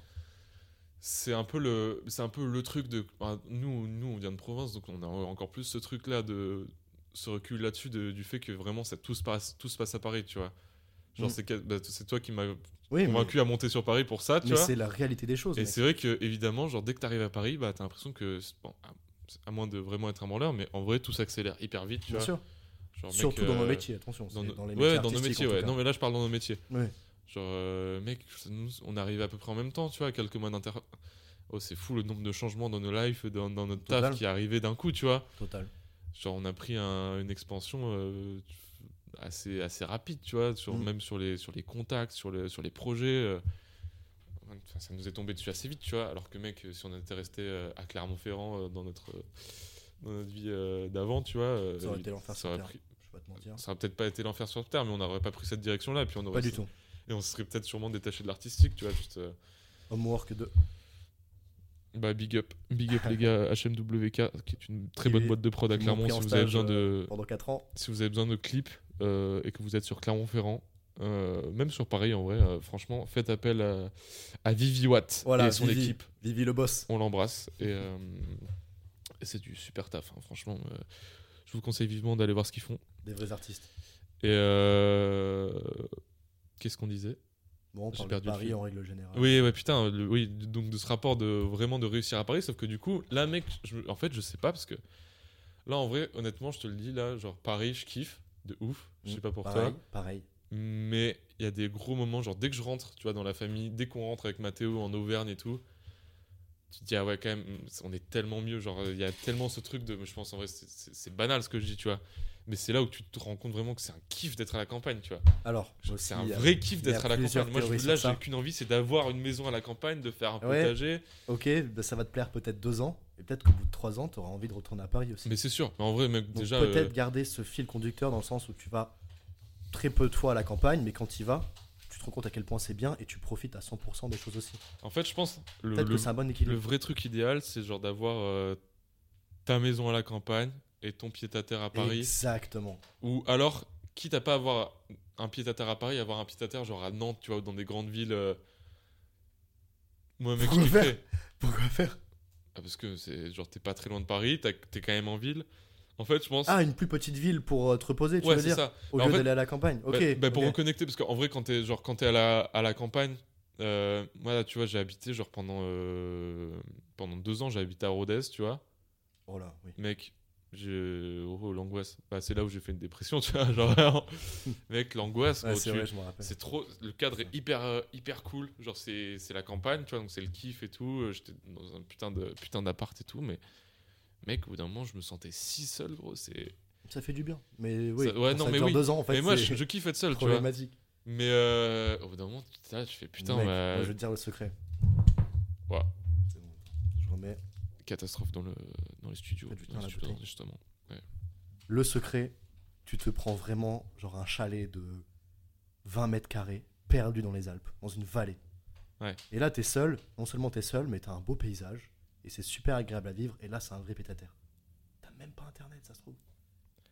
Speaker 1: C'est un peu le, c'est un peu le truc de. nous, nous, on vient de province, donc on a encore plus ce truc-là de ce recul là-dessus de- du fait que vraiment ça tout se passe, tout se passe à Paris, tu vois. Genre,
Speaker 2: Mm.
Speaker 1: c'est bah, c'est toi qui m'as
Speaker 2: Oui, mais,
Speaker 1: convaincu à monter sur Paris pour ça, tu
Speaker 2: mais
Speaker 1: vois.
Speaker 2: c'est la réalité des choses.
Speaker 1: Et c'est vrai que évidemment, genre dès que t'arrives à Paris, bah t'as l'impression que bon, à- moins de vraiment être un branleur, mais en vrai tout s'accélère hyper vite, tu
Speaker 2: Bien
Speaker 1: vois.
Speaker 2: sûr.
Speaker 1: Genre, mec,
Speaker 2: Surtout dans nos
Speaker 1: euh,
Speaker 2: métiers, attention.
Speaker 1: dans nos-
Speaker 2: dans les
Speaker 1: ouais,
Speaker 2: métiers
Speaker 1: dans nos métiers, ouais. Non, mais là je parle dans nos métiers.
Speaker 2: Ouais.
Speaker 1: Genre, euh, mec, nous- on arrive à peu près en même temps, tu vois, quelques mois d'inter. Oh, c'est fou le nombre de changements dans nos lives, dans, dans notre
Speaker 2: Total.
Speaker 1: taf qui est arrivé d'un coup, tu vois.
Speaker 2: Total.
Speaker 1: Genre, on a pris un- une expansion euh, assez, assez rapide, tu vois, sur,
Speaker 2: Mm.
Speaker 1: même sur les, sur les contacts, sur, le, sur les projets. euh. Enfin, ça nous est tombé dessus assez vite, tu vois. Alors que, mec, si on était resté à Clermont-Ferrand dans, notre, dans notre vie d'avant, tu vois.
Speaker 2: Ça aurait été l'enfer sur terre.
Speaker 1: pris-
Speaker 2: Je vais pas te mentir.
Speaker 1: ça aurait peut-être pas été l'enfer sur terre, mais on n'aurait pas pris cette direction-là.
Speaker 2: Pas du tout.
Speaker 1: Et on se serait peut-être sûrement détaché de l'artistique, tu vois. Juste, euh,
Speaker 2: Homework 2.
Speaker 1: bah, big up. Big up, les gars. HMWK, qui est une très bonne boîte de prod à Clermont. Si vous avez besoin de,
Speaker 2: Pendant 4 ans.
Speaker 1: si vous avez besoin de clips euh, et que vous êtes sur Clermont-Ferrand, euh, même sur Paris en vrai, euh, franchement, faites appel à, à Vivi Watt
Speaker 2: Voilà,
Speaker 1: et son
Speaker 2: Vivi.
Speaker 1: équipe.
Speaker 2: Vivi le boss.
Speaker 1: On l'embrasse et, euh, et c'est du super taf. hein, franchement, euh, je vous conseille vivement d'aller voir ce qu'ils font.
Speaker 2: Des vrais artistes.
Speaker 1: Et euh, qu'est-ce qu'on disait
Speaker 2: Bon, on parle
Speaker 1: perdu
Speaker 2: Paris en règle générale.
Speaker 1: Oui, ouais, putain, le- oui, donc de ce rapport de vraiment de réussir à Paris, sauf que du coup, là, mec, je- en fait, je sais pas parce que là, en vrai, honnêtement, je te le dis, là, genre Paris, je kiffe de ouf, je sais pas pour
Speaker 2: pareil,
Speaker 1: toi,
Speaker 2: pareil.
Speaker 1: mais il y a des gros moments, genre dès que je rentre, tu vois, dans la famille, dès qu'on rentre avec Mathéo en Auvergne et tout, tu te dis, ah ouais, quand même, on est tellement mieux, genre, il y a tellement ce truc de, je pense, en vrai, c'est banal ce que je dis, tu vois, mais c'est là où tu te rends compte vraiment que c'est un kiff d'être à la campagne, tu vois.
Speaker 2: Alors,
Speaker 1: C'est un vrai kiff d'être à la campagne. Moi, je, là, j'ai qu'une envie, c'est d'avoir une maison à la campagne, de faire un
Speaker 2: Ouais.
Speaker 1: potager.
Speaker 2: Ok, bah, ça va te plaire peut-être deux ans, et peut-être qu'au bout de trois ans, tu auras envie de retourner à Paris aussi.
Speaker 1: Mais c'est sûr. Mais en vrai, mec,
Speaker 2: Donc
Speaker 1: déjà.
Speaker 2: peut-être
Speaker 1: euh,
Speaker 2: garder ce fil conducteur dans le sens où tu vas très peu de fois à la campagne, mais quand tu y vas, tu te rends compte à quel point c'est bien et tu profites à 100% des choses aussi.
Speaker 1: en fait, je pense le, le,
Speaker 2: que c'est un bon
Speaker 1: le vrai truc idéal, c'est genre d'avoir euh, ta maison à la campagne et ton pied à terre à Paris.
Speaker 2: Exactement.
Speaker 1: Ou alors, quitte à pas avoir un pied à terre à Paris, avoir un pied à terre genre à Nantes, tu vois, ou dans des grandes villes. euh, Moi, mec,
Speaker 2: Pourquoi
Speaker 1: kifferais.
Speaker 2: Pourquoi faire?
Speaker 1: Ah, parce que c'est genre t'es pas très loin de Paris, t'es quand même en ville. En fait, je pense.
Speaker 2: Ah, une plus petite ville pour euh, te reposer, tu
Speaker 1: ouais,
Speaker 2: veux dire?
Speaker 1: ça.
Speaker 2: Au
Speaker 1: en
Speaker 2: lieu
Speaker 1: fait-
Speaker 2: d'aller à la campagne. Ok.
Speaker 1: Bah- bah, pour reconnecter, parce qu'en vrai, quand t'es genre quand t'es à la, à la campagne, euh, moi là, tu vois, j'ai habité genre pendant euh, pendant deux ans, j'ai habité à Rodez, tu vois,
Speaker 2: Oh là, oui.
Speaker 1: mec. J'ai oh, l'angoisse. Bah, c'est là où j'ai fait une dépression, tu vois, genre mec, l'angoisse.
Speaker 2: Ouais, c'est
Speaker 1: tu-
Speaker 2: je
Speaker 1: trop. Le cadre est hyper euh, hyper cool. Genre c'est c'est la campagne, tu vois, donc c'est le kiff et tout. Euh, J'étais dans un putain de putain d'appart et tout, mais mec, au bout d'un moment, je me sentais si seul, gros. C'est.
Speaker 2: Ça fait du bien. Mais oui,
Speaker 1: Ça- ouais, non,
Speaker 2: ça
Speaker 1: mais oui.
Speaker 2: deux ans, en fait,
Speaker 1: mais moi, je, je kiffe être seul, tu vois.
Speaker 2: problématique.
Speaker 1: Mais euh, au bout d'un moment, tu là, tu fais putain,
Speaker 2: Mec,
Speaker 1: bah,
Speaker 2: moi, je vais te dire le secret.
Speaker 1: Ouais.
Speaker 2: C'est bon. Je remets.
Speaker 1: Catastrophe dans, le, dans les studios. Dans les studios, justement.
Speaker 2: Le secret, tu te prends vraiment genre un chalet de 20 mètres carrés, perdu dans les Alpes, dans une vallée.
Speaker 1: Ouais.
Speaker 2: Et là, t'es seul. Non seulement t'es seul, mais t'as un beau paysage. Et c'est super agréable à vivre. Et là, c'est un vrai pétataire. T'as même pas internet, ça se trouve.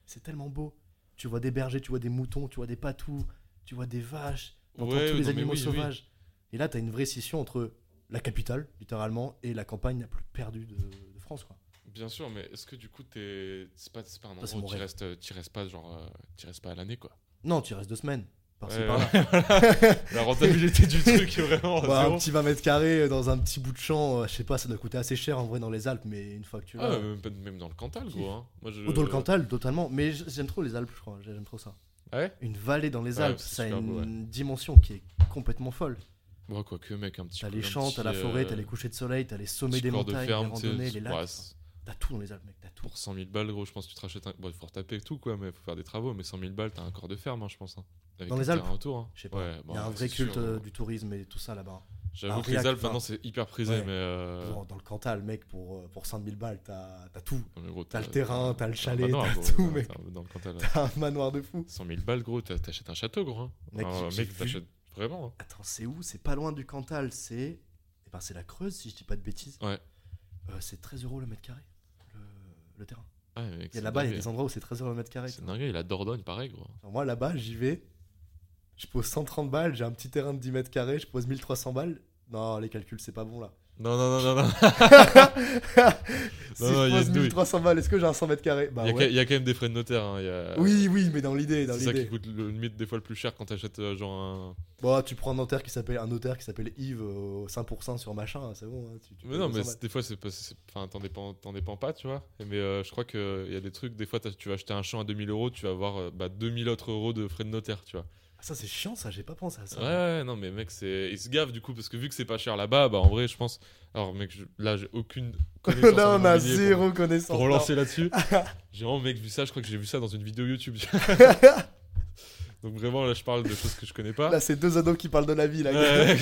Speaker 2: C'est tellement beau. Tu vois des bergers, tu vois des moutons, tu vois des patous, tu vois des vaches, t'entends
Speaker 1: Ouais,
Speaker 2: tous les animaux
Speaker 1: oui, oui.
Speaker 2: sauvages. Et là, t'as une vraie scission entre la capitale, littéralement, et la campagne la plus perdue de, de France, quoi.
Speaker 1: Bien sûr, mais est-ce que du coup, t'es... c'est pas, c'est pas un endroit où tu restes, tu restes pas, genre, euh, tu restes pas à l'année, quoi.
Speaker 2: Non, tu restes deux semaines. Par-ci,
Speaker 1: Ouais, ouais, La rentabilité du truc est vraiment
Speaker 2: Bah, un petit 20 mètres carrés dans un petit bout de champ, euh, je sais pas, ça doit coûter assez cher en vrai dans les Alpes, mais une fois que tu vas.
Speaker 1: Ah, même, dans le Cantal, gros. Hein. Moi, je...
Speaker 2: Ou dans le Cantal, totalement. Mais j'aime trop les Alpes, je crois. J'aime trop ça.
Speaker 1: Ah ouais?
Speaker 2: Une vallée dans les Alpes, ça a une
Speaker 1: beau,
Speaker 2: dimension qui est complètement folle.
Speaker 1: Ouais, quoi que, mec, un petit
Speaker 2: T'as
Speaker 1: peu-
Speaker 2: les
Speaker 1: un
Speaker 2: champs, t'as la forêt,
Speaker 1: euh,
Speaker 2: t'as les couchers de soleil, t'as les sommets des montagnes, les randonnées, les lacs. T'as tout dans les Alpes, mec, t'as tout.
Speaker 1: Pour 100 000 balles, gros, je pense que tu te rachètes un. Bon, il faut retaper tout, quoi, mais faut faire des travaux. Mais 100 000 balles, t'as un corps de ferme, hein, je pense. hein. Avec
Speaker 2: Dans
Speaker 1: un
Speaker 2: les Alpes
Speaker 1: autour. hein.
Speaker 2: Je sais pas.
Speaker 1: Ouais,
Speaker 2: Il y a un
Speaker 1: ouais,
Speaker 2: vrai culte
Speaker 1: sûr,
Speaker 2: euh, du tourisme et tout ça là-bas.
Speaker 1: J'avoue que les Alpes, maintenant, c'est hyper prisé,
Speaker 2: ouais.
Speaker 1: mais. euh,
Speaker 2: Dans, dans le Cantal, mec, pour, euh, pour 100 000 balles, t'as t'as tout. T'as le terrain, t'as le
Speaker 1: un
Speaker 2: chalet, t'as tout, mec.
Speaker 1: Dans le Cantal.
Speaker 2: T'as un manoir de fou.
Speaker 1: 100 000 balles, gros, t'as- t'achètes un château, gros. hein.
Speaker 2: Mec,
Speaker 1: t'achètes vraiment. hein.
Speaker 2: Attends, c'est où? C'est pas loin du Cantal, c'est. Eh ben, c'est la Creuse, si je dis pas de bêtises.
Speaker 1: Ouais.
Speaker 2: Euh, c'est 13 euros le mètre carré, le, le terrain.
Speaker 1: Ah, mec,
Speaker 2: Et là-bas, il y a des endroits où c'est 13 euros le mètre carré.
Speaker 1: C'est dingue, il a Dordogne, pareil, gros.
Speaker 2: Alors, moi, là-bas, j'y vais. Je pose 130 balles, j'ai un petit terrain de 10 mètres carrés, je pose 1300 balles. Non, les calculs, c'est pas bon là.
Speaker 1: Non, non, non, non, non.
Speaker 2: si
Speaker 1: Non, non, il
Speaker 2: je
Speaker 1: a
Speaker 2: pose
Speaker 1: une douille.
Speaker 2: 1300 balles, est-ce que j'ai un 100 mètres carrés? Bah
Speaker 1: il, y a,
Speaker 2: ouais.
Speaker 1: quand- il y a quand même des frais de notaire. hein, il y a-
Speaker 2: Oui, oui, mais dans l'idée,
Speaker 1: C'est ça qui coûte le limite des fois le plus cher quand t'achètes euh, genre un.
Speaker 2: Bon, tu prends un notaire qui s'appelle un notaire qui s'appelle Yves euh, 5% sur machin, c'est bon. hein, tu- tu
Speaker 1: Mais non,
Speaker 2: 200
Speaker 1: mais des fois, c'est pas. c'est- Enfin, t'en dépends, dépends pas, tu vois. Mais euh, je crois qu'il y a des trucs, des fois, tu vas acheter un champ à 2000 euros, tu vas avoir euh, bah, 2000 autres euros de frais de notaire, tu vois.
Speaker 2: Ah, ça c'est chiant, ça, j'ai pas pensé à ça.
Speaker 1: Ouais, ouais, non, mais mec, c'est. Ils se gavent du coup, parce que vu que c'est pas cher là-bas, bah en vrai, je pense. Alors, mec, je- là, j'ai aucune. connaissance
Speaker 2: Là, on a
Speaker 1: immobilier pour-
Speaker 2: zéro connaissance.
Speaker 1: Pour relancer là-dessus. j'ai vraiment, mec, vu ça, je crois que j'ai vu ça dans une vidéo YouTube. Donc vraiment, là, je parle de choses que je connais pas.
Speaker 2: Là, c'est deux ados qui parlent de la vie, là,
Speaker 1: Ouais,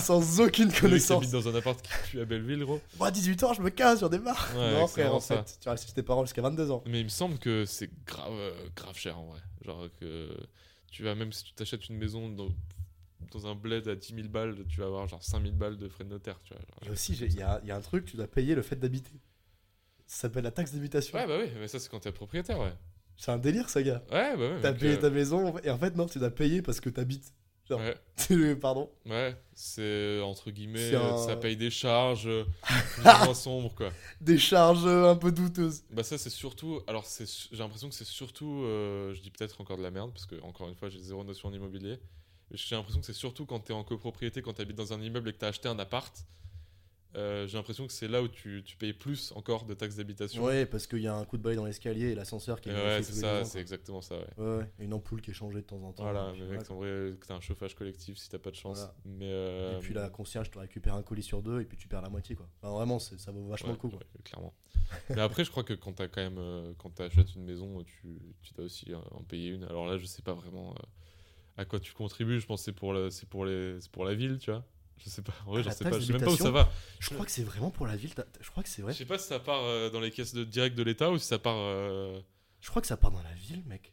Speaker 2: sans aucune connaissance.
Speaker 1: habite dans un appart qui pue à Belleville, gros.
Speaker 2: Moi, à 18 ans, je me casse des bars.
Speaker 1: Ouais,
Speaker 2: non,
Speaker 1: c'est
Speaker 2: frère, en fait, tu restes chez tes parents jusqu'à 22 ans.
Speaker 1: Mais il me semble que c'est grave, euh, grave cher en vrai. Genre que tu vas, même si tu t'achètes une maison dans, dans un bled à 10 000 balles, tu vas avoir genre 5 000 balles de frais de notaire, tu vois. genre.
Speaker 2: Et aussi, il y a, y a un truc, tu dois payer le fait d'habiter. Ça s'appelle la taxe d'habitation.
Speaker 1: Ouais, bah oui, mais ça c'est quand t'es propriétaire, ouais.
Speaker 2: C'est un délire, ça, gars.
Speaker 1: Ouais, bah ouais.
Speaker 2: T'as payé
Speaker 1: euh,
Speaker 2: ta maison, et en fait, non, tu dois payer parce que t'habites. Genre,
Speaker 1: Ouais,
Speaker 2: pardon.
Speaker 1: ouais, c'est entre guillemets,
Speaker 2: un-
Speaker 1: ça paye des charges moins sombres, quoi.
Speaker 2: Des charges un peu douteuses.
Speaker 1: Bah ça c'est surtout, alors j'ai l'impression que c'est surtout, euh, je dis peut-être encore de la merde parce que encore une fois j'ai zéro notion en immobilier, J'ai l'impression que c'est surtout quand tu es en copropriété, quand tu habites dans un immeuble et que tu as acheté un appart. Euh, J'ai l'impression que c'est là où tu, tu payes plus encore de taxes d'habitation.
Speaker 2: Ouais, parce qu'il y a un coup de balai dans l'escalier et l'ascenseur qui est
Speaker 1: ouais, c'est ça, c'est exactement ça. Ouais.
Speaker 2: Ouais, et une ampoule qui est changée de temps en temps.
Speaker 1: Voilà, mais mec, en vrai, t'as un chauffage collectif si t'as pas de chance.
Speaker 2: Voilà.
Speaker 1: Mais euh,
Speaker 2: Et puis la concierge te récupère un colis sur deux et puis tu perds la moitié quoi. Enfin, vraiment, ça vaut vachement
Speaker 1: ouais,
Speaker 2: le coup. quoi.
Speaker 1: ouais, clairement. mais après, je crois que quand t'as quand même, euh, quand t'achètes une maison, tu, tu dois aussi euh, en payer une. Alors là, je sais pas vraiment euh, à quoi tu contribues. Je pense que c'est pour, pour, les, pour la ville, tu vois. Je sais pas. En vrai,
Speaker 2: Ah,
Speaker 1: j'en
Speaker 2: la
Speaker 1: sais pas. Je sais même pas où ça va.
Speaker 2: Je crois que c'est vraiment pour la ville. Je crois que c'est vrai.
Speaker 1: Je sais pas si ça part euh, dans les caisses de direct de l'État ou si ça part. euh,
Speaker 2: Je crois que ça part dans la ville, mec.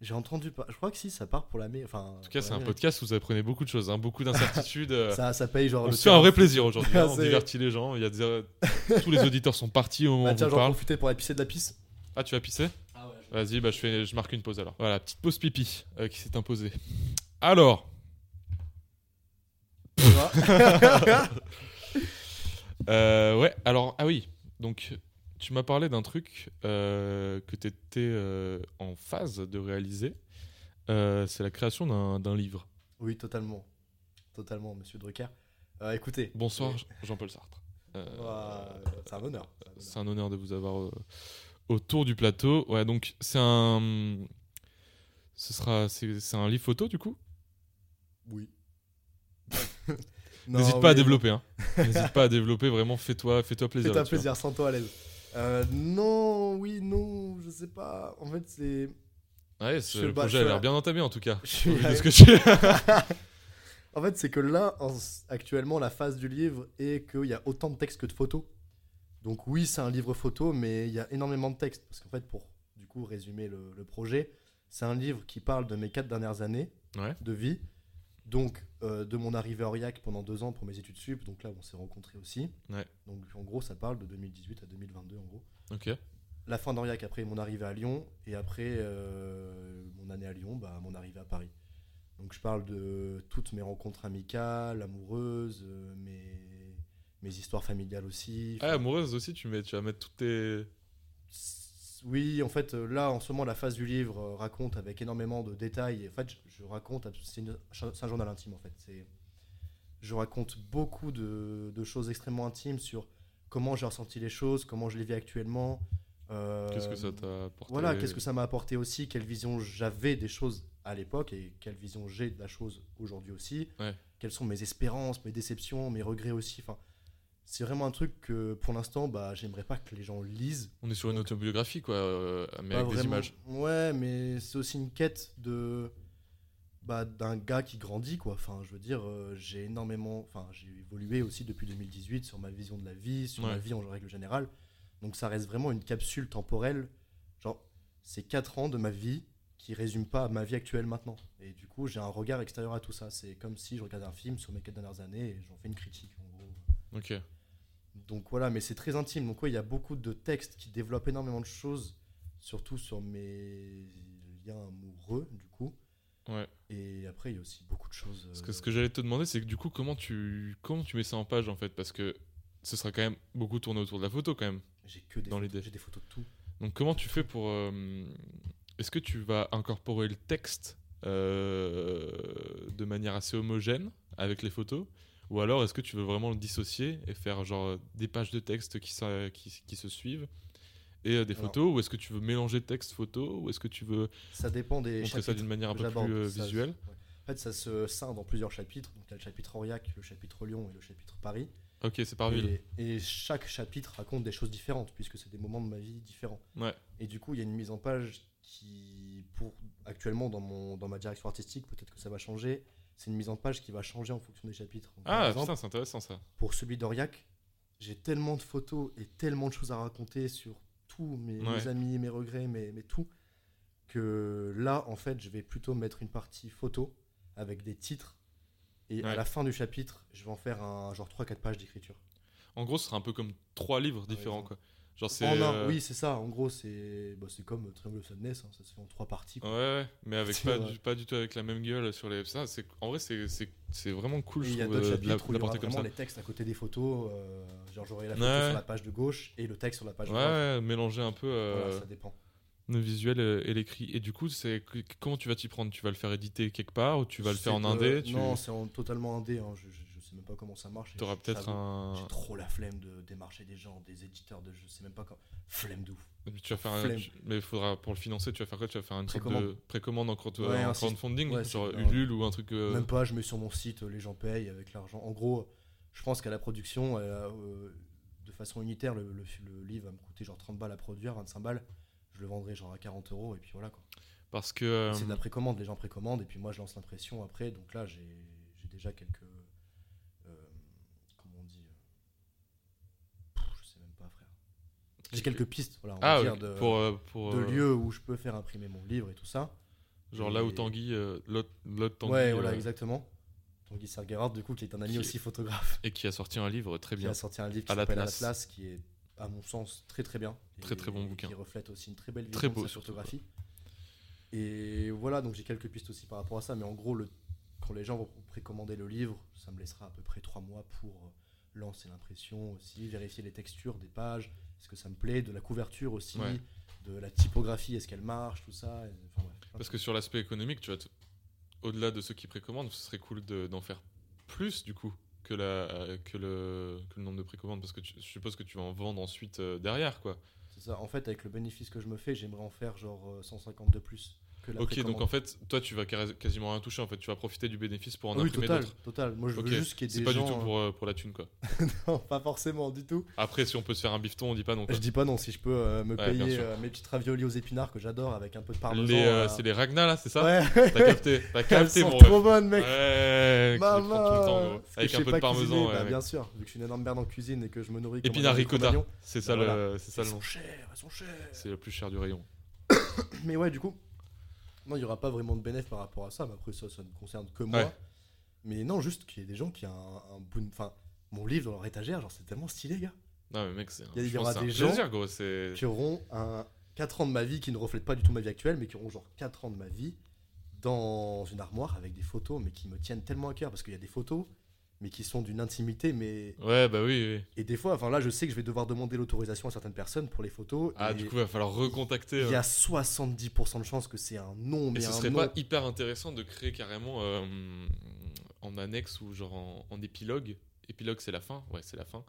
Speaker 2: J'ai entendu pas. Je crois que si, ça part pour la mairie. Enfin,
Speaker 1: En tout cas, c'est un podcast où vous apprenez beaucoup de choses, hein, beaucoup d'incertitudes. euh,
Speaker 2: Ça, ça paye genre.
Speaker 1: On
Speaker 2: le
Speaker 1: se fait un vrai plaisir aujourd'hui. hein, on divertit les gens. Il y a des- tous les auditeurs sont partis au moment
Speaker 2: Bah,
Speaker 1: où
Speaker 2: tiens,
Speaker 1: on parle.
Speaker 2: profiter pour aller pisser de la pisse.
Speaker 1: Ah, tu vas pisser?
Speaker 2: Ah ouais.
Speaker 1: Vas-y, bah, je, fais, je marque une pause alors. Voilà, petite pause pipi euh, qui s'est imposée. Alors, euh, ouais, alors, ah oui, donc tu m'as parlé d'un truc euh, que tu étais en phase de réaliser. Euh, c'est la création d'un- d'un livre.
Speaker 2: oui, totalement. Totalement, monsieur Drucker. Euh, écoutez.
Speaker 1: Bonsoir,
Speaker 2: euh,
Speaker 1: Jean-Paul Sartre. Euh,
Speaker 2: c'est un honneur. c'est un
Speaker 1: un honneur de vous avoir euh, autour du plateau. Ouais, donc c'est un. Ce sera. C'est un livre photo du coup?
Speaker 2: Oui.
Speaker 1: N'hésite pas à développer. Hein. N'hésite pas à développer, vraiment, fais-toi fais -toi plaisir.
Speaker 2: Fais-toi
Speaker 1: là-dessus, hein.
Speaker 2: plaisir, sens-toi à l'aise. Euh, non, oui, non, je sais pas. En fait, c'est.
Speaker 1: Ouais,
Speaker 2: Je-
Speaker 1: le projet
Speaker 2: je-
Speaker 1: a l'air bien entamé en tout cas.
Speaker 2: Je suis
Speaker 1: de ce que tu-
Speaker 2: En fait, c'est que là, en- actuellement, la phase du livre est qu'il y a autant de textes que de photos. Donc oui, c'est un livre photo, mais il y a énormément de textes. Parce qu'en fait, pour du coup résumer le, le projet, c'est un livre qui parle de mes quatre dernières années
Speaker 1: Ouais.
Speaker 2: de vie. Donc euh, de mon arrivée à Aurillac pendant deux ans pour mes études sup. Donc là, on s'est rencontrés aussi.
Speaker 1: Ouais.
Speaker 2: Donc en gros, ça parle de 2018 à 2022 en gros.
Speaker 1: Ok.
Speaker 2: La fin d'Aurillac, après mon arrivée à Lyon. Et après euh, mon année à Lyon, bah, mon arrivée à Paris. Donc je parle de toutes mes rencontres amicales, amoureuses, euh, mes, mes histoires familiales aussi.
Speaker 1: Ah, amoureuse aussi, tu, mets, tu vas mettre toutes tes.
Speaker 2: Oui, en fait, euh, là, en ce moment, la phase du livre euh, raconte avec énormément de détails. En fait, je, je raconte, c'est une- c'est un journal intime, en fait. C'est, je raconte beaucoup de, de choses extrêmement intimes sur comment j'ai ressenti les choses, comment je les vis actuellement. euh,
Speaker 1: Qu'est-ce que ça t'a apporté
Speaker 2: Voilà, qu'est-ce que ça m'a apporté aussi, quelle vision j'avais des choses à l'époque et quelle vision j'ai de la chose aujourd'hui aussi.
Speaker 1: Ouais.
Speaker 2: Quelles sont mes espérances, mes déceptions, mes regrets aussi. Enfin, c'est vraiment un truc que pour l'instant, bah, j'aimerais pas que les gens lisent.
Speaker 1: On est sur une autobiographie, quoi, euh, mais avec des images.
Speaker 2: Ouais, mais c'est aussi une quête de bah, d'un gars qui grandit quoi. Enfin, je veux dire, euh, j'ai énormément, enfin, j'ai évolué aussi depuis 2018 sur ma vision de la vie, sur
Speaker 1: Ouais.
Speaker 2: ma vie en règle générale. Donc ça reste vraiment une capsule temporelle. Genre, c'est 4 ans de ma vie qui résume pas ma vie actuelle maintenant. Et du coup, j'ai un regard extérieur à tout ça. C'est comme si je regardais un film sur mes 4 dernières années et j'en fais une critique en gros.
Speaker 1: Ok.
Speaker 2: Donc voilà, mais c'est très intime. Donc ouais, il y a beaucoup de textes qui développent énormément de choses, surtout sur mes liens amoureux, du coup.
Speaker 1: Ouais.
Speaker 2: Et après, il y a aussi beaucoup de choses.
Speaker 1: Parce que
Speaker 2: euh,
Speaker 1: ce que j'allais te demander, c'est que du coup, comment tu, comment tu mets ça en page en fait? Parce que ce sera quand même beaucoup tourné autour de la photo quand même.
Speaker 2: J'ai que des
Speaker 1: dans
Speaker 2: photos, j'ai des photos de tout.
Speaker 1: Donc comment tu fais pour... euh, Est-ce que tu vas incorporer le texte euh, de manière assez homogène avec les photos? Ou alors est-ce que tu veux vraiment le dissocier et faire genre des pages de texte qui, s'a- qui, qui se suivent et euh, des
Speaker 2: Alors-
Speaker 1: photos Ou est-ce que tu veux mélanger texte photo Ou est-ce que tu veux
Speaker 2: Ça dépend des
Speaker 1: montrer ça d'une manière un peu plus euh,
Speaker 2: Ça-
Speaker 1: visuelle
Speaker 2: ouais. En fait, ça se scinde en plusieurs chapitres. Donc il y a le chapitre Aurillac, le chapitre Lyon et le chapitre Paris.
Speaker 1: Ok, c'est par ville.
Speaker 2: Et, et chaque chapitre raconte des choses différentes, puisque c'est des moments de ma vie différents.
Speaker 1: Ouais.
Speaker 2: Et du coup, il y a une mise en page qui, pour actuellement dans, mon, dans ma direction artistique, peut-être que ça va changer. C'est une mise en page qui va changer en fonction des chapitres. Donc,
Speaker 1: Ah
Speaker 2: exemple,
Speaker 1: putain, c'est intéressant ça.
Speaker 2: pour celui d'Aurillac, j'ai tellement de photos et tellement de choses à raconter sur tous mes,
Speaker 1: Ouais.
Speaker 2: mes amis, mes regrets, mes, mes tout, que là, en fait, je vais plutôt mettre une partie photo avec des titres. Et à
Speaker 1: Ouais.
Speaker 2: la fin du chapitre, je vais en faire un genre 3-4 pages d'écriture.
Speaker 1: En gros, ce sera un peu comme trois livres différents
Speaker 2: exemple.
Speaker 1: quoi. Genre c'est.
Speaker 2: En un,
Speaker 1: euh,
Speaker 2: oui, c'est ça. En gros, c'est bah, c'est comme Triangle of Sadness, hein, ça se fait en trois parties. quoi.
Speaker 1: Ouais, ouais, mais avec pas du, pas du tout avec la même gueule sur les. Ça, c'est en vrai, c'est c'est c'est vraiment cool.
Speaker 2: Il y a d'autres
Speaker 1: euh,
Speaker 2: chapitres où il y aura vraiment
Speaker 1: ça.
Speaker 2: les textes à côté des photos. euh, genre, j'aurai la photo
Speaker 1: Ouais.
Speaker 2: sur la page de gauche et le texte sur la page
Speaker 1: Ouais,
Speaker 2: de droite.
Speaker 1: ouais, mélanger un peu. euh,
Speaker 2: Voilà, ça dépend.
Speaker 1: Le visuel euh, et l'écrit. Et du coup, c'est comment tu vas t'y prendre? Tu vas le faire éditer quelque part ou tu vas le faire en indé?
Speaker 2: euh,
Speaker 1: tu
Speaker 2: Non, c'est en- totalement indé. hein. Je, je, je sais même pas comment ça marche. et
Speaker 1: auras
Speaker 2: je-
Speaker 1: peut-être un.
Speaker 2: J'ai trop la flemme de démarcher des gens, des éditeurs de je sais même pas quand. Flemme de ouf.
Speaker 1: Tu vas faire un- mais il faudra pour le financer, tu vas faire quoi? Tu vas faire une sorte de
Speaker 2: Précommande.
Speaker 1: précommande en, crowd-
Speaker 2: Ouais,
Speaker 1: en crowdfunding,
Speaker 2: ouais,
Speaker 1: genre. Ulule ou un truc. euh,
Speaker 2: Même pas, je mets sur mon site, les gens payent avec l'argent. En gros, je pense qu'à la production, euh, euh, de façon unitaire, le, le- le livre va me coûter genre 30 balles à produire, 25 balles. Je le vendrai genre à 40 euros et puis voilà quoi.
Speaker 1: Parce que. euh,
Speaker 2: C'est de la précommande, les gens précommandent et puis moi je lance l'impression après. Donc là, j'ai déjà quelques. euh, comment on dit euh, pff, Je sais même pas, frère. J'ai quelques pistes, voilà, on va
Speaker 1: Ah,
Speaker 2: dire, de,
Speaker 1: pour, euh, pour,
Speaker 2: de
Speaker 1: euh,
Speaker 2: lieux où je peux faire imprimer mon livre et tout ça.
Speaker 1: Genre là où Tanguy, euh, l'autre Tanguy,
Speaker 2: ouais, voilà,
Speaker 1: euh,
Speaker 2: exactement. Tanguy Sergerard, du coup, qui est un ami
Speaker 1: Qui-
Speaker 2: aussi photographe,
Speaker 1: et qui a sorti un livre très
Speaker 2: qui
Speaker 1: bien.
Speaker 2: a sorti un livre qui
Speaker 1: À
Speaker 2: s'appelle. Atlas, qui est, à mon sens, très très bien.
Speaker 1: Très, très bon bouquin.
Speaker 2: Qui reflète aussi une très belle vision
Speaker 1: Très
Speaker 2: de
Speaker 1: beau,
Speaker 2: sa
Speaker 1: surtout,
Speaker 2: photographie. Et voilà, donc j'ai quelques pistes aussi par rapport à ça, mais en gros, le, quand les gens vont précommander le livre, ça me laissera à peu près trois mois pour euh, lancer l'impression aussi, vérifier les textures des pages, est-ce que ça me plaît, de la couverture aussi,
Speaker 1: Ouais.
Speaker 2: de la typographie, est-ce qu'elle marche, tout ça. et- enfin, ouais, plein de
Speaker 1: Parce que sur l'aspect économique, tu vois, au-delà de ceux qui précommandent, ce serait cool de- d'en faire plus du coup que, la, que, le, nombre de précommandes. Parce que je suppose que tu vas en vendre ensuite euh, derrière, quoi.
Speaker 2: C'est ça. En fait, avec le bénéfice que je me fais, j'aimerais en faire genre euh, 150 de plus que la
Speaker 1: Ok, donc en fait, toi, tu vas quasi- quasiment rien toucher. En fait, tu vas profiter du bénéfice pour en
Speaker 2: Ah oui,
Speaker 1: imprimer
Speaker 2: total, total. Moi, je veux juste qu'il y ait
Speaker 1: c'est
Speaker 2: des
Speaker 1: pas
Speaker 2: gens.
Speaker 1: du tout pour, euh, pour la thune, quoi.
Speaker 2: non, pas forcément du tout.
Speaker 1: Après, si on peut se faire un bifton, on dit pas non. Quoi.
Speaker 2: Je dis pas non. Si je peux euh, me
Speaker 1: Ouais,
Speaker 2: payer euh, mes petites raviolis aux épinards que j'adore avec un peu de parmesan.
Speaker 1: Les, euh,
Speaker 2: euh,
Speaker 1: c'est les Ragna, là, c'est ça
Speaker 2: Ouais.
Speaker 1: T'as capté, t'as capté, mon
Speaker 2: trop bonnes, mec.
Speaker 1: Ouais,
Speaker 2: Maman.
Speaker 1: Avec un peu de
Speaker 2: pas
Speaker 1: parmesan.
Speaker 2: bah, bien sûr. Vu que je suis une énorme merde en cuisine et que je me nourris.
Speaker 1: Épinards ricotta,
Speaker 2: cro-magnon.
Speaker 1: c'est ça,
Speaker 2: Bah,
Speaker 1: le, c'est ça
Speaker 2: Elles
Speaker 1: le
Speaker 2: sont
Speaker 1: nom.
Speaker 2: chères, elles sont chères.
Speaker 1: C'est le plus cher du rayon.
Speaker 2: Mais ouais, du coup, non, il n'y aura pas vraiment de bénéfice par rapport à ça. Mais après, ça, ça ne concerne que moi.
Speaker 1: Ouais.
Speaker 2: Mais non, juste qu'il y ait des gens qui ont un, un bout. de- Enfin, mon livre dans leur étagère, genre, c'est tellement stylé, gars.
Speaker 1: Non, mais mec, c'est
Speaker 2: Il y y aura des gens
Speaker 1: gros.
Speaker 2: Qui auront un 4 ans de ma vie qui ne reflètent pas du tout ma vie actuelle, mais qui auront genre 4 ans de ma vie dans une armoire avec des photos, mais qui me tiennent tellement à cœur parce qu'il y a des photos, mais qui sont d'une intimité, mais.
Speaker 1: Ouais, bah oui, oui.
Speaker 2: Et des fois, enfin là, je sais que je vais devoir demander l'autorisation à certaines personnes pour les photos.
Speaker 1: Ah,
Speaker 2: et
Speaker 1: du coup, il va falloir recontacter.
Speaker 2: il y
Speaker 1: euh.
Speaker 2: a 70% de chances que c'est un nom, mais
Speaker 1: Et ce
Speaker 2: un
Speaker 1: serait pas hyper intéressant de créer carrément euh, en annexe ou genre en, en épilogue. Épilogue, c'est la fin. Ouais, c'est la fin.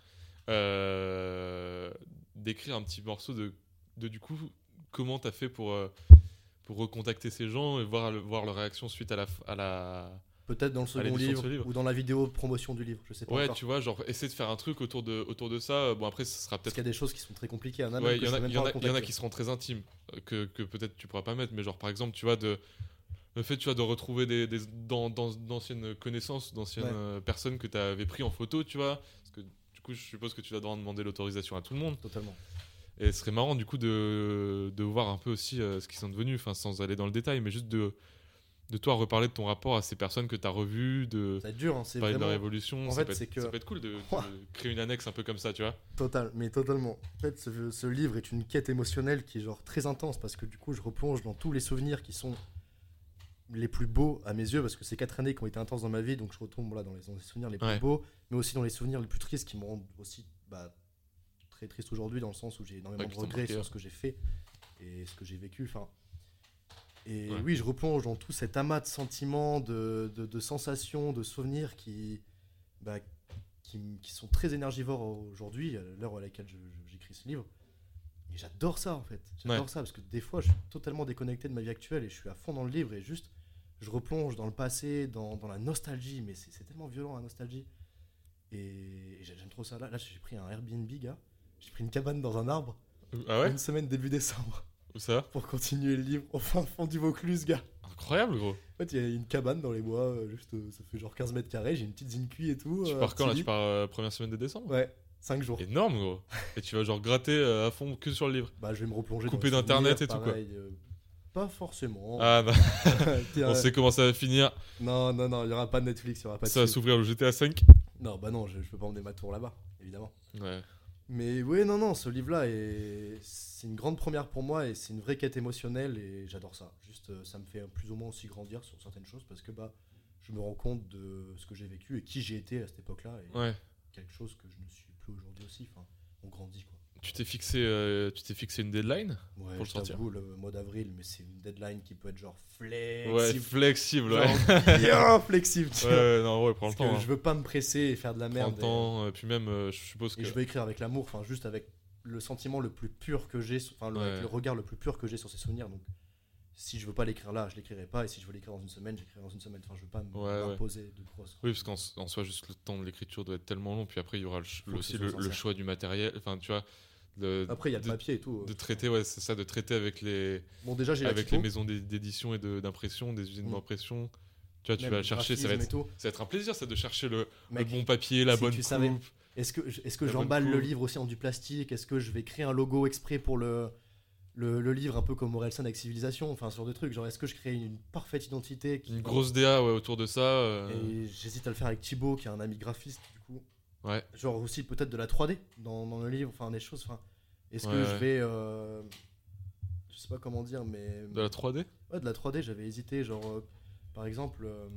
Speaker 1: Euh, d'écrire un petit morceau de, de du coup, comment t'as fait pour, euh, pour recontacter ces gens et voir, voir leur réaction suite à la. f- À la...
Speaker 2: Peut-être dans le second livre, ou dans la vidéo promotion du livre, je sais pas
Speaker 1: Ouais,
Speaker 2: encore.
Speaker 1: tu vois, genre essayer de faire un truc autour de, autour de ça. Bon, après, ce sera
Speaker 2: Parce
Speaker 1: peut-être
Speaker 2: qu'il y a des choses qui sont très compliquées. Il
Speaker 1: Ouais, y, y y en a qui seront très intimes, euh, que, que peut-être tu pourras pas mettre, mais genre par exemple, tu vois, de, le fait tu vois, de retrouver des, d'anciennes connaissances, d'anciennes
Speaker 2: Ouais.
Speaker 1: euh, personnes que tu avais pris en photo, tu vois, parce que du coup, je suppose que tu vas devoir demander l'autorisation à tout le monde.
Speaker 2: Totalement.
Speaker 1: Et ce serait marrant du coup de, de voir un peu aussi euh, ce qu'ils sont devenus, enfin sans aller dans le détail, mais juste de, de toi reparler de ton rapport à ces personnes que tu as revues, de
Speaker 2: Ça hein, c'est
Speaker 1: parler de leur évolution.
Speaker 2: en
Speaker 1: ça,
Speaker 2: fait,
Speaker 1: peut être,
Speaker 2: c'est que-
Speaker 1: ça peut être cool de, créer une annexe un peu comme ça, tu vois.
Speaker 2: total, mais totalement. En fait, ce, ce livre est une quête émotionnelle qui est genre très intense parce que du coup, je replonge dans tous les souvenirs qui sont les plus beaux à mes yeux parce que c'est quatre années qui ont été intenses dans ma vie, donc je retombe dans, les, dans les souvenirs les plus
Speaker 1: Ouais.
Speaker 2: beaux, mais aussi dans les souvenirs les plus tristes qui me rendent aussi bah, très triste aujourd'hui dans le sens où j'ai énormément
Speaker 1: Ouais,
Speaker 2: de regrets sur ce que j'ai fait et ce que j'ai vécu. Enfin, et
Speaker 1: Ouais.
Speaker 2: oui, je replonge dans tout cet amas de sentiments, de, de- de sensations, de souvenirs qui, bah, qui, qui sont très énergivores aujourd'hui, à l'heure à laquelle j'écris ce livre. Et j'adore ça en fait. J'adore
Speaker 1: Ouais.
Speaker 2: ça parce que des fois, je suis totalement déconnecté de ma vie actuelle et je suis à fond dans le livre et juste, je replonge dans le passé, dans, dans la nostalgie. Mais c'est c'est tellement violent la nostalgie. Et, et j'aime trop ça. Là, là j'ai pris un Airbnb, gars. J'ai pris une cabane dans un arbre.
Speaker 1: Ah ouais?
Speaker 2: Une semaine début décembre
Speaker 1: Où ça
Speaker 2: pour continuer le livre au fin fond du Vaucluse, gars.
Speaker 1: Incroyable, gros.
Speaker 2: En fait, il y a une cabane dans les bois, euh, juste, euh, ça fait genre 15 mètres carrés. J'ai une petite zincuit et tout.
Speaker 1: Tu
Speaker 2: euh,
Speaker 1: pars quand là? Tu pars euh, première semaine de décembre?
Speaker 2: Ouais, 5 jours.
Speaker 1: Énorme, gros. Et tu vas genre gratter à fond que sur le livre?
Speaker 2: Bah, je vais me replonger. les
Speaker 1: d'internet et tout, quoi.
Speaker 2: euh, pas forcément.
Speaker 1: Ah bah, on sait comment ça va finir.
Speaker 2: Non, non, non, il y aura pas de Netflix, il y aura pas de
Speaker 1: Ça va s'ouvrir le GTA 5.
Speaker 2: Non, bah non, je, je peux pas emmener ma tour là-bas, évidemment.
Speaker 1: Ouais.
Speaker 2: Mais oui, non, non, ce livre-là, est... c'est une grande première pour moi et c'est une vraie quête émotionnelle et j'adore ça. Juste, euh, ça me fait plus ou moins aussi grandir sur certaines choses parce que bah, je me rends compte de ce que j'ai vécu et qui j'ai été à cette époque-là et
Speaker 1: Ouais.
Speaker 2: quelque chose que je ne suis plus aujourd'hui aussi. Enfin, on grandit quoi.
Speaker 1: Tu t'es fixé, euh, tu t'es fixé une deadline
Speaker 2: Ouais,
Speaker 1: Pour le sortir.
Speaker 2: le mois d'avril, mais c'est une deadline qui peut être genre flexible.
Speaker 1: Ouais, flexible. Ouais.
Speaker 2: Bien flexible, tu vois.
Speaker 1: Ouais, non, ouais, prends le
Speaker 2: que
Speaker 1: temps. hein.
Speaker 2: je veux pas me presser et faire de la
Speaker 1: Prends
Speaker 2: merde.
Speaker 1: le temps. Et puis même, euh, je suppose que.
Speaker 2: et je veux écrire avec l'amour, enfin juste avec le sentiment le plus pur que j'ai, enfin le,
Speaker 1: Ouais.
Speaker 2: regard le plus pur que j'ai sur ces souvenirs. Donc si je veux pas l'écrire là, je l'écrirai pas. Et si je veux l'écrire dans une semaine, j'écrirai dans une semaine. Enfin, je veux pas
Speaker 1: Ouais, ouais.
Speaker 2: m'imposer de grosses.
Speaker 1: Oui, parce qu'en en soi, juste le temps de l'écriture doit être tellement long. Puis après, il y aura le aussi le, le choix du matériel. Enfin, tu vois. De-
Speaker 2: Après, il y a le
Speaker 1: de,
Speaker 2: papier et tout.
Speaker 1: de traiter, ouais, c'est ça, de traiter avec les,
Speaker 2: Bon, déjà,
Speaker 1: avec les maisons d'é- d'édition et de- d'impression, des usines
Speaker 2: Mm.
Speaker 1: d'impression. Tu vois, tu
Speaker 2: même
Speaker 1: vas chercher, ça va, être, ça va être un plaisir, ça, de chercher le, bon papier, la
Speaker 2: si
Speaker 1: bonne coupe.
Speaker 2: Est-ce que, est-ce que j'emballe le livre aussi en du plastique? Est-ce que je vais créer un logo exprès pour le, le, le livre, un peu comme Orelsan avec Civilisation? Enfin, sur des trucs. Genre, est-ce que je crée une, parfaite identité qui-
Speaker 1: Une grosse DA ouais, autour de ça. euh,
Speaker 2: Et j'hésite à le faire avec Thibaut, qui est un ami graphiste.
Speaker 1: Ouais.
Speaker 2: Genre aussi peut-être de la 3D dans, dans le livre, enfin des choses. Enfin, est-ce
Speaker 1: Ouais,
Speaker 2: que je vais. euh, je sais pas comment dire, mais.
Speaker 1: De la 3D
Speaker 2: Ouais, de la 3D, j'avais hésité. Genre, euh, par exemple, euh,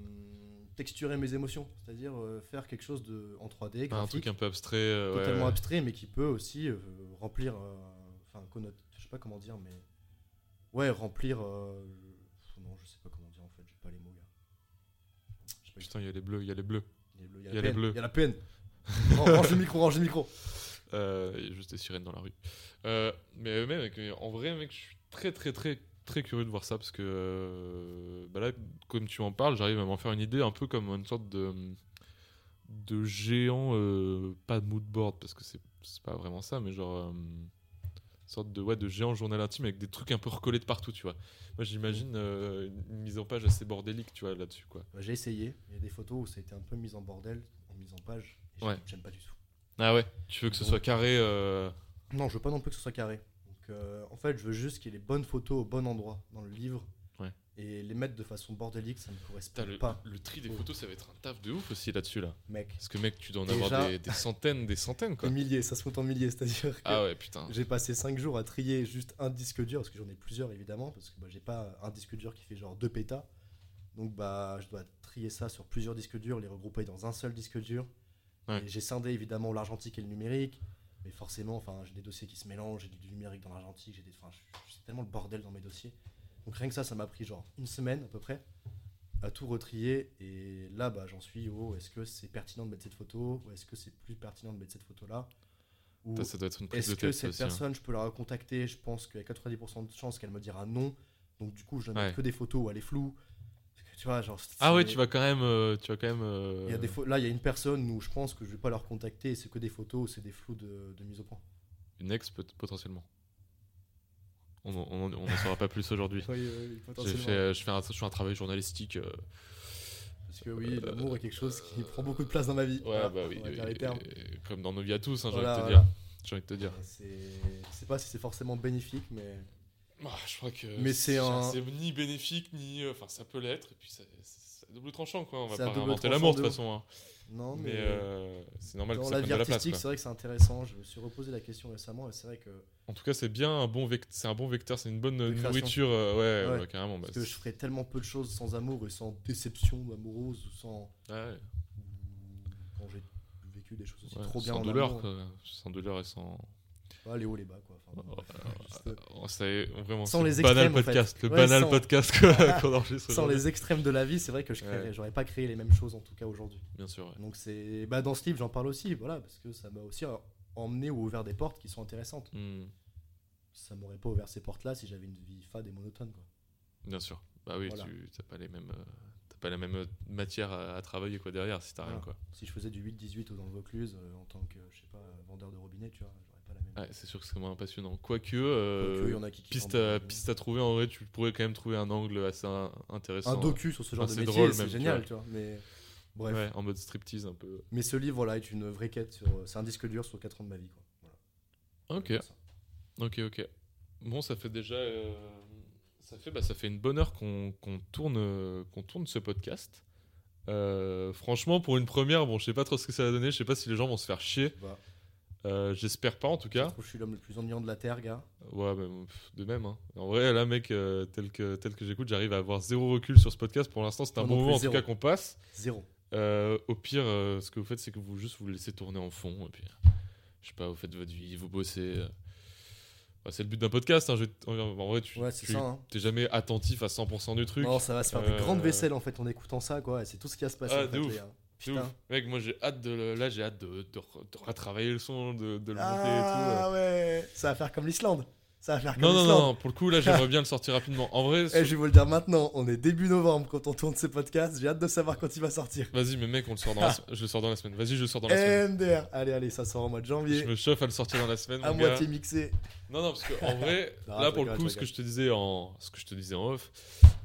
Speaker 2: texturer mes émotions. C'est-à-dire euh, faire quelque chose de, en 3D,
Speaker 1: Un truc un peu abstrait.
Speaker 2: totalement
Speaker 1: ouais.
Speaker 2: abstrait, mais qui peut aussi remplir. Enfin, connote. Je sais pas comment dire, mais. Ouais, remplir. Non, je sais pas comment dire en fait, j'ai pas les mots, gars.
Speaker 1: Putain, il y a les bleus, il y a les bleus.
Speaker 2: il y a,
Speaker 1: les bleus.
Speaker 2: Il y a la peine. Ran- range le micro, range le micro.
Speaker 1: Euh, il y a juste des sirènes dans la rue. Euh, mais même, mec, en vrai, mec, je suis très, très, très, très curieux de voir ça parce que euh, bah là, comme tu en parles, j'arrive à m'en faire une idée un peu comme une sorte de de géant, euh, pas de mood board parce que c'est c'est pas vraiment ça, mais genre euh, sorte de ouais de géant journal intime avec des trucs un peu recollés de partout, tu vois. Moi, j'imagine euh, une mise en page assez bordélique, tu vois, là-dessus, quoi.
Speaker 2: J'ai essayé. Il y a des photos où ça a été un peu mis en bordel, en mise en page. et j'aime-
Speaker 1: Ouais.
Speaker 2: J'aime pas du tout.
Speaker 1: Ah ouais. Tu veux que ce soit carré euh,
Speaker 2: Non, je veux pas non plus que ce soit carré. Donc, euh, en fait, je veux juste qu'il y ait les bonnes photos au bon endroit dans le livre.
Speaker 1: Ouais.
Speaker 2: Et les mettre de façon bordélique, ça me correspond
Speaker 1: le,
Speaker 2: pas,
Speaker 1: le tri des
Speaker 2: Oh.
Speaker 1: photos, ça va être un taf de ouf aussi là-dessus, là.
Speaker 2: mec.
Speaker 1: Parce que mec, tu dois en
Speaker 2: Déjà-
Speaker 1: avoir des, des centaines, des centaines quoi.
Speaker 2: Des milliers, ça se compte en milliers. C'est-à-dire que
Speaker 1: Ah ouais, putain.
Speaker 2: j'ai passé 5 jours à trier juste un disque dur, parce que j'en ai plusieurs évidemment, parce que bah, j'ai pas un disque dur qui fait genre 2 pétas. Donc bah, je dois trier ça sur plusieurs disques durs, les regrouper dans un seul disque dur.
Speaker 1: Ouais.
Speaker 2: J'ai scindé évidemment l'argentique et le numérique. Mais forcément, enfin, j'ai des dossiers qui se mélangent, j'ai du numérique dans l'argentique, j'ai des, enfin, c'est tellement le bordel dans mes dossiers. Donc rien que ça, ça m'a pris genre une semaine à peu près à tout retrier. Et là, bah, j'en suis au est-ce que c'est pertinent de mettre cette photo? Ou est-ce que c'est plus pertinent de mettre cette photo là ou
Speaker 1: Ça, ça doit être une prise
Speaker 2: est-ce
Speaker 1: de
Speaker 2: que cette
Speaker 1: aussi. hein.
Speaker 2: personne, je peux la recontacter? Je pense qu'il y a 90% de chances qu'elle me dira non. Donc du coup, je ne
Speaker 1: Ouais.
Speaker 2: mets que des photos où elle est floue. Parce que, tu vois, genre.
Speaker 1: Ah ouais, tu vas quand même, euh, tu vas quand même. euh,
Speaker 2: Il y a des pho- Là, il y a une personne où je pense que je vais pas la recontacter. et C'est que des photos, c'est des flous de, de mise au point.
Speaker 1: Une ex peut- potentiellement. On n'en saura pas plus aujourd'hui.
Speaker 2: Oui, oui,
Speaker 1: J'ai fait, je fais un, je fais un travail journalistique. euh,
Speaker 2: Parce que oui, l'amour est quelque chose qui prend beaucoup de place dans ma vie.
Speaker 1: Ouais,
Speaker 2: Voilà,
Speaker 1: bah oui. et- comme dans nos vies à tous, hein, j'ai
Speaker 2: Voilà,
Speaker 1: envie de te
Speaker 2: voilà.
Speaker 1: dire. J'ai envie de te dire.
Speaker 2: C'est- Je sais pas si c'est forcément bénéfique, mais
Speaker 1: Ah, je crois que.
Speaker 2: Mais c'est un-
Speaker 1: ni bénéfique, ni. euh, Enfin, ça peut l'être. Et puis, c'est c'est à double tranchant, quoi. On va pas
Speaker 2: tranchant
Speaker 1: l'amour, de toute façon. hein.
Speaker 2: non,
Speaker 1: Mais
Speaker 2: mais.
Speaker 1: euh, c'est normal que
Speaker 2: dans
Speaker 1: ça
Speaker 2: la
Speaker 1: prenne
Speaker 2: vie
Speaker 1: place.
Speaker 2: artistique, c'est vrai que c'est intéressant. Je me suis reposé la question récemment et c'est vrai que
Speaker 1: En tout cas, c'est bien un bon vecteur. C'est un bon vecteur. C'est une bonne nourriture. euh, ouais,
Speaker 2: Ouais.
Speaker 1: ouais, carrément. bah,
Speaker 2: Parce que je ferais tellement peu de choses sans amour et sans déception amoureuse ou sans.
Speaker 1: ouais.
Speaker 2: ou quand j'ai vécu des choses aussi
Speaker 1: Ouais,
Speaker 2: trop bien
Speaker 1: sans
Speaker 2: en
Speaker 1: douleur,
Speaker 2: amour.
Speaker 1: quoi. Sans douleur et sans.
Speaker 2: Ah, les hauts, les bas, quoi. Enfin, bon,
Speaker 1: Oh,
Speaker 2: juste, euh,
Speaker 1: Oh, vraiment
Speaker 2: Sans les
Speaker 1: banal
Speaker 2: extrêmes, en fait.
Speaker 1: podcast, le
Speaker 2: Ouais,
Speaker 1: banal
Speaker 2: sans-
Speaker 1: podcast qu'on enregistre
Speaker 2: sans les extrêmes de la vie, c'est vrai que je
Speaker 1: Ouais.
Speaker 2: j'aurais pas créé les mêmes choses en tout cas aujourd'hui.
Speaker 1: Bien sûr. ouais.
Speaker 2: Donc c'est bah dans ce livre j'en parle aussi, voilà, parce que ça m'a aussi euh, emmené ou ouvert des portes qui sont intéressantes.
Speaker 1: Hmm,
Speaker 2: Ça m'aurait pas ouvert ces portes-là si j'avais une vie fade et monotone. Quoi.
Speaker 1: bien sûr. Bah oui,
Speaker 2: Voilà.
Speaker 1: tu t'as pas les mêmes, euh, pas la même euh, matière à, à travailler quoi derrière si t'as rien
Speaker 2: Voilà.
Speaker 1: quoi.
Speaker 2: Si je faisais du 8-18 ou dans le Vaucluse euh, en tant que je sais pas vendeur de robinet, tu vois, pas la même.
Speaker 1: Ouais, c'est sûr que c'est moins passionnant. Quoique, euh,
Speaker 2: Quoique, y en a qui kiffent
Speaker 1: piste, à,
Speaker 2: vrai.
Speaker 1: piste à trouver en vrai, tu pourrais quand même trouver un angle assez in- intéressant.
Speaker 2: un docu sur ce genre
Speaker 1: Enfin,
Speaker 2: de
Speaker 1: c'est
Speaker 2: métier,
Speaker 1: drôle
Speaker 2: c'est génial, tu vois. Mais bref.
Speaker 1: Ouais, en mode striptease un peu.
Speaker 2: Mais ce livre voilà est une vraie quête sur. C'est un disque dur sur 4 ans de ma vie. Quoi. Voilà.
Speaker 1: Ok, ok, ok. Bon, ça fait déjà, euh, ça fait, bah, ça fait une bonne heure qu'on qu'on tourne, euh, qu'on tourne ce podcast. Euh, franchement, pour une première, bon, je sais pas trop ce que ça va donner. Je sais pas si les gens vont se faire chier.
Speaker 2: Bah,
Speaker 1: Euh, J'espère pas en tout cas.
Speaker 2: je suis l'homme le plus ennuyant de la terre, gars?
Speaker 1: Ouais, bah, pff, de même. hein. En vrai, là, mec, euh, tel que, tel que j'écoute, j'arrive à avoir zéro recul sur ce podcast. Pour l'instant, c'est un bon moment en tout cas qu'on passe.
Speaker 2: Zéro.
Speaker 1: Euh, au pire, ce que vous faites, c'est que vous juste vous laissez tourner en fond. Et puis, je sais pas, vous faites votre vie, vous bossez. Bah, c'est le but d'un podcast. hein, je en vrai, tu
Speaker 2: Ouais, hein.
Speaker 1: t'es jamais attentif à 100% du truc.
Speaker 2: Non, ça va se faire des grandes vaisselles en fait en écoutant ça, quoi. C'est tout ce qui va se passer.
Speaker 1: Ah,
Speaker 2: en fait.
Speaker 1: C'est ouf. Mec, moi j'ai hâte de là, j'ai hâte de, de, re- de retravailler le son, de, de le monter
Speaker 2: Ah ouais, ça va faire comme l'Islande. Ça va faire comme
Speaker 1: Non, non, non, pour le coup, là j'aimerais bien le sortir rapidement. En vrai,
Speaker 2: Eh, je vais vous le dire maintenant, on est début novembre quand on tourne ces podcasts. J'ai hâte de savoir quand il va sortir.
Speaker 1: vas-y, mais mec, on le sort dans la, je le sors dans la semaine. Vas-y, je le sors dans la semaine.
Speaker 2: MDR. Allez, allez, ça sort en mois de
Speaker 1: Je
Speaker 2: janvier.
Speaker 1: me chauffe à le sortir dans la semaine.
Speaker 2: À
Speaker 1: mon gars.
Speaker 2: moitié mixé.
Speaker 1: Non, non, parce que en vrai,
Speaker 2: Non,
Speaker 1: là
Speaker 2: je
Speaker 1: pour le coup,
Speaker 2: je
Speaker 1: ce que je te disais en, ce que je te disais en off,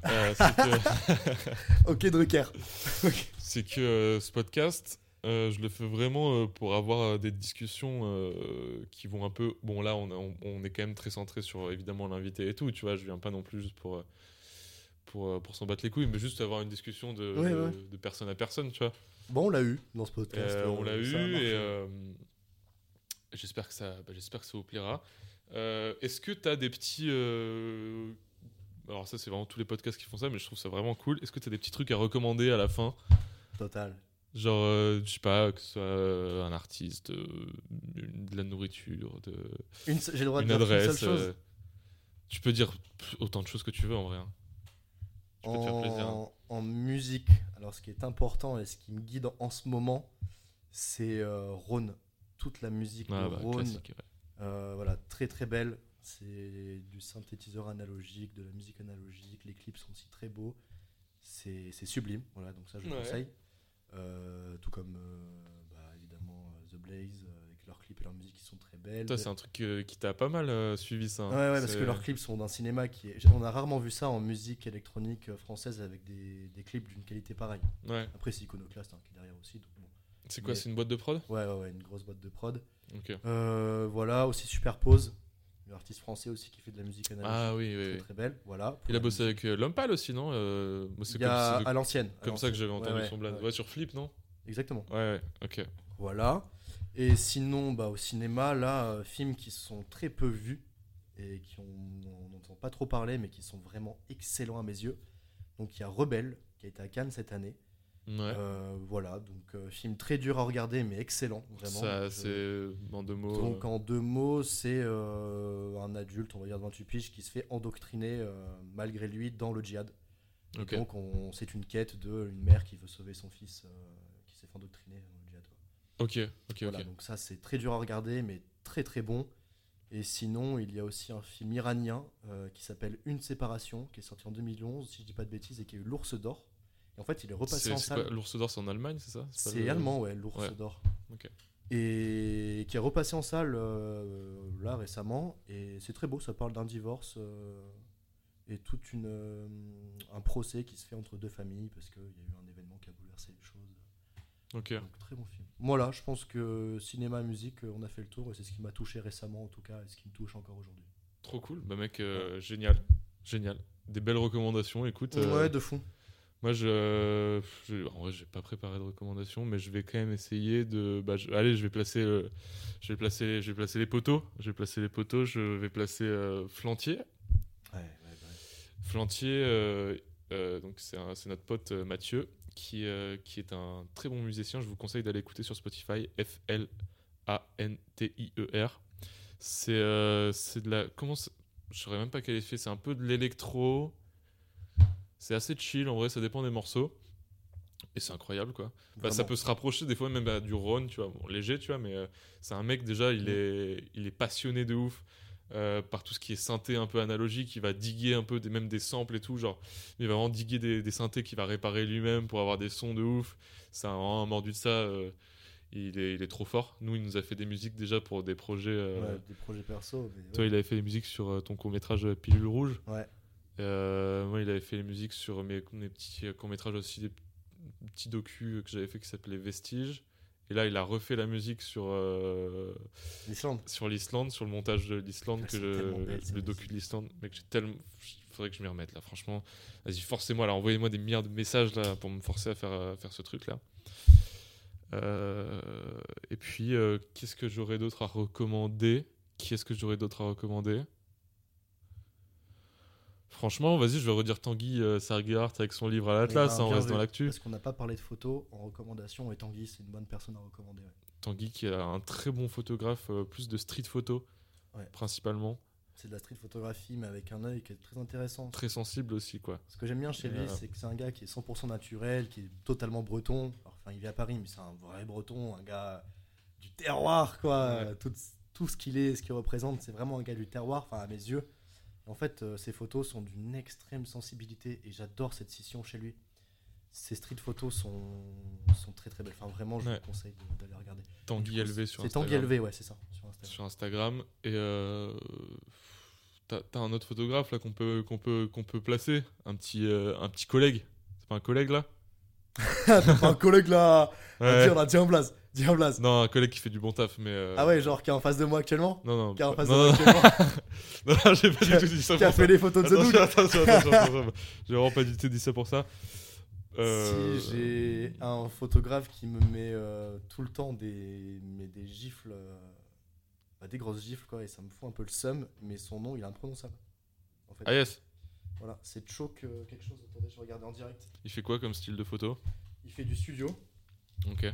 Speaker 1: euh, c'est que,
Speaker 2: Ok, Drucker.
Speaker 1: c'est que euh, ce podcast, euh, je le fais vraiment euh, pour avoir euh, des discussions euh, qui vont un peu. Bon, là, on, a- on, on est quand même très centré sur évidemment l'invité et tout. Tu vois, je viens pas non plus juste pour pour pour s'en battre les couilles, mais juste avoir une discussion de,
Speaker 2: Ouais,
Speaker 1: de,
Speaker 2: ouais.
Speaker 1: de personne à personne, tu vois.
Speaker 2: Bon, on l'a eu dans ce podcast.
Speaker 1: On l'a eu et j'espère que ça, bah, j'espère que ça vous plaira. Est-ce que tu as des petits, alors ça c'est vraiment tous les podcasts qui font ça, mais je trouve ça vraiment cool. Est-ce que tu as des petits trucs à recommander à la fin,
Speaker 2: Total.
Speaker 1: Genre euh, je sais pas que ce soit euh, un artiste, euh, une- de la nourriture, de,
Speaker 2: Une se- J'ai le droit
Speaker 1: une
Speaker 2: de dire une
Speaker 1: adresse.
Speaker 2: seule chose.
Speaker 1: euh, tu peux dire pff, autant de choses que tu veux en vrai. hein. Tu peux te faire plaisir. hein.
Speaker 2: en, en musique, alors ce qui est important et ce qui me guide en, ce moment, c'est euh, Rhône. Toute la musique
Speaker 1: Ah
Speaker 2: de
Speaker 1: bah,
Speaker 2: Rhône,
Speaker 1: classique, ouais.
Speaker 2: euh, voilà, très très belle. C'est du synthétiseur analogique, de la musique analogique. Les clips sont aussi très beaux. C'est c'est sublime, voilà, donc ça je
Speaker 1: Ouais.
Speaker 2: conseille. Euh, tout comme euh, bah, évidemment euh, The Blaze, avec leurs clips et leurs musiques qui sont très belles.
Speaker 1: Toi c'est un truc qui t'a pas mal suivi ça. hein.
Speaker 2: Ouais, ouais, parce que leurs clips sont d'un cinéma qui est. On a rarement vu ça en musique électronique française avec des, des clips d'une qualité pareille.
Speaker 1: Ouais.
Speaker 2: Après, c'est Iconoclast hein, qui est derrière aussi. Donc bon.
Speaker 1: C'est quoi
Speaker 2: Mais-
Speaker 1: C'est une boîte de prod?
Speaker 2: Ouais, ouais, ouais, une grosse boîte de prod.
Speaker 1: Ok.
Speaker 2: Euh, voilà, aussi Superpose, un artiste français aussi qui fait de la musique analogique.
Speaker 1: Ah oui, oui.
Speaker 2: très,
Speaker 1: oui.
Speaker 2: très belle. Voilà.
Speaker 1: Il a bossé
Speaker 2: musique.
Speaker 1: avec euh, L'Homme Pâle aussi, non Euh,
Speaker 2: Il y a
Speaker 1: de-
Speaker 2: à l'ancienne. à
Speaker 1: comme ça que j'avais entendu
Speaker 2: ouais,
Speaker 1: son
Speaker 2: ouais.
Speaker 1: Ouais, sur Flip, non?
Speaker 2: Exactement.
Speaker 1: Ouais, ok.
Speaker 2: Voilà. Et sinon, bah, au cinéma, là, euh, films qui sont très peu vus et qui on n'entend pas trop parler, mais qui sont vraiment excellents à mes yeux. Donc il y a Rebelle, qui a été à Cannes cette année.
Speaker 1: Ouais.
Speaker 2: Euh, voilà, donc euh, film très dur à regarder, mais excellent, vraiment.
Speaker 1: ça,
Speaker 2: Je-
Speaker 1: c'est en deux mots.
Speaker 2: Donc
Speaker 1: euh,
Speaker 2: en deux mots, c'est un adulte, on va dire de 28 piges, qui se fait endoctriner malgré lui dans le djihad. Donc on, c'est une quête de une mère qui veut sauver son fils qui s'est fait endoctriner dans le djihad.
Speaker 1: Ok, ok,
Speaker 2: Voilà,
Speaker 1: ok.
Speaker 2: donc ça c'est très dur à regarder, mais très très bon. Et sinon, il y a aussi un film iranien euh, qui s'appelle Une séparation, qui est sorti en 2011, si je dis pas de bêtises, et qui a eu l'ours d'or. Et en fait, il est repassé en salle.
Speaker 1: L'ours d'or, c'est en Allemagne, c'est ça
Speaker 2: C'est
Speaker 1: le-
Speaker 2: allemand, ouais, l'ours
Speaker 1: Ouais.
Speaker 2: d'or.
Speaker 1: Ok.
Speaker 2: Et qui est repassé en salle euh, là récemment. Et c'est très beau, ça parle d'un divorce euh, et tout euh, un procès qui se fait entre deux familles parce qu'il y a eu un événement qui a bouleversé les choses.
Speaker 1: Ok.
Speaker 2: Donc très bon film. Voilà, je pense que cinéma, musique, on a fait le tour et c'est ce qui m'a touché récemment en tout cas et ce qui me touche encore aujourd'hui.
Speaker 1: Trop cool. Bah, mec, euh, génial. Génial. Des belles recommandations. Écoute,
Speaker 2: Ouais, de fond.
Speaker 1: Moi, je, je. En vrai, j'ai pas préparé de recommandations, mais je vais quand même essayer de. Bah, je- Allez, je vais placer. euh, Je vais placer, je vais placer les poteaux. Je vais placer les poteaux. Je vais placer euh, Flantier.
Speaker 2: Ouais, ouais, ouais.
Speaker 1: Flantier, euh, euh, donc c'est c'est notre pote Mathieu, qui, qui est un très bon musicien. Je vous conseille d'aller écouter sur Spotify, F-L-A-N-T-I-E-R. C'est euh, c'est de la. Comment Je saurais même pas qualifier. C'est un peu de l'électro. C'est assez chill, en vrai, ça dépend des morceaux. Et c'est incroyable, quoi. Bah, ça peut se rapprocher des fois même du Ron, tu vois, bon, léger, tu vois, mais euh, c'est un mec déjà, il
Speaker 2: Mm.
Speaker 1: est, il est passionné de ouf euh, par tout ce qui est synthé un peu analogique. Il va diguer un peu des, même des samples et tout, genre, il va vraiment diguer des, des synthés qu'il va réparer lui-même pour avoir des sons de ouf. C'est un, mordu de ça. euh, il, est, il est trop fort. Nous, il nous a fait des musiques déjà pour des projets. euh,
Speaker 2: Ouais, des projets perso. mais
Speaker 1: Toi, il avait fait des musiques sur ton court métrage Pilule Rouge.
Speaker 2: Ouais.
Speaker 1: Euh, moi, il avait fait les musiques sur mes, mes petits courts métrages aussi, des petits docus que j'avais fait qui s'appelaient Vestiges. Et là, il a refait la musique sur, euh,
Speaker 2: L'Islande.
Speaker 1: sur l'Islande, sur le montage de l'Islande,
Speaker 2: Ah,
Speaker 1: que je,
Speaker 2: belle,
Speaker 1: le docu de l'Islande. Mec, j'ai tellement. Faudrait que je m'y remette là, franchement. Vas-y, forcez-moi là, envoyez-moi des milliards de messages là pour me forcer à faire, euh, faire ce truc là. Euh, et puis, euh, qu'est-ce que j'aurais d'autre à recommander? Qui est-ce que j'aurais d'autre à recommander? Franchement, vas-y, je vais redire Tanguy euh, avec son livre à l'Atlas,
Speaker 2: Eh ben,
Speaker 1: hein, on reste
Speaker 2: vu.
Speaker 1: dans l'actu.
Speaker 2: Parce qu'on n'a pas parlé de photos en recommandation et Tanguy, c'est une bonne personne à recommander. ouais.
Speaker 1: Tanguy qui est un très bon photographe, euh, plus de street photo,
Speaker 2: Ouais.
Speaker 1: principalement.
Speaker 2: C'est de la street photographie, mais avec un œil qui est très intéressant.
Speaker 1: Très sensible aussi, quoi.
Speaker 2: Ce que j'aime bien chez lui,
Speaker 1: Euh.
Speaker 2: c'est que c'est un gars qui est 100% naturel, qui est totalement breton. Alors, Enfin, il vit à Paris, mais c'est un vrai breton, un gars du terroir, quoi.
Speaker 1: Ouais.
Speaker 2: Tout, tout ce qu'il est, ce qu'il représente, c'est vraiment un gars du terroir, enfin, à mes yeux. En fait, euh, ses photos sont d'une extrême sensibilité et j'adore cette scission chez lui. Ses street photos sont, sont très très belles. Enfin, vraiment, je
Speaker 1: Ouais.
Speaker 2: vous conseille d'aller regarder.
Speaker 1: Tanguy élevé sur
Speaker 2: C'est
Speaker 1: Instagram.
Speaker 2: Tanguy élevé, ouais, c'est ça, sur Instagram.
Speaker 1: Sur Instagram. Et euh, t'as un autre photographe là qu'on peut, qu'on peut, qu'on peut placer Un petit, euh, un petit collègue. C'est pas un collègue là?
Speaker 2: un collègue là
Speaker 1: Ouais.
Speaker 2: Dis, un blaze, dis un blaze.
Speaker 1: Non, un collègue qui fait du bon taf, mais. euh,
Speaker 2: Ah ouais, genre qui est en face de moi actuellement
Speaker 1: Non, non.
Speaker 2: Qui est en de
Speaker 1: non,
Speaker 2: moi
Speaker 1: non,
Speaker 2: actuellement
Speaker 1: non, non, j'ai pas du tout dit ça
Speaker 2: Qui a fait les photos de The Doug
Speaker 1: attention, attention, attention. J'ai vraiment pas du tout dit ça pour ça. Euh,
Speaker 2: Si j'ai un photographe qui me met euh, tout le temps des, mais des gifles, bah, des grosses gifles quoi, et ça me fout un peu le seum, mais son nom il est imprononçable. En fait.
Speaker 1: Ah yes
Speaker 2: Voilà, c'est Choke euh, quelque chose, attendez, je vais regarder en direct.
Speaker 1: Il fait quoi comme style de photo?
Speaker 2: Il fait du studio,
Speaker 1: Ok.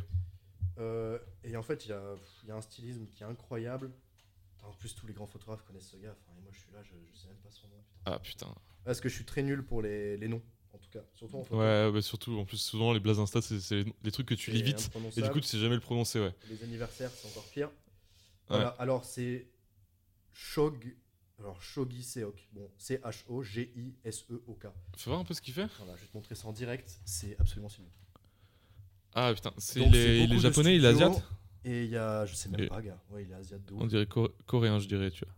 Speaker 2: euh, et en fait il y a, il y a un stylisme qui est incroyable. En plus, tous les grands photographes connaissent ce gars, enfin, et moi je suis là, je, je sais même pas son nom. Putain.
Speaker 1: Ah putain.
Speaker 2: Parce que je suis très nul pour les, les noms, en tout cas, surtout en photo.
Speaker 1: Ouais, bah surtout, en plus, souvent les blases Insta, c'est c'est les trucs que tu lis vite. Et du coup, tu sais jamais le prononcer, ouais.
Speaker 2: Les anniversaires, c'est encore pire. Voilà, alors c'est Shog. Alors Shogi Seok. Bon, C-H-O-G-I-S-E-O-K.
Speaker 1: Fais voir un peu ce qu'il fait
Speaker 2: Voilà, je vais te montrer ça en direct. C'est absolument sublime.
Speaker 1: Ah putain, c'est
Speaker 2: Donc,
Speaker 1: il
Speaker 2: c'est
Speaker 1: est, il est
Speaker 2: beaucoup de
Speaker 1: japonais, il est
Speaker 2: studio,
Speaker 1: asiate
Speaker 2: Et il y a, je sais même
Speaker 1: Et-
Speaker 2: pas, gars. Ouais, il est asiate de ouf.
Speaker 1: On dirait co- coréen, je dirais, tu vois.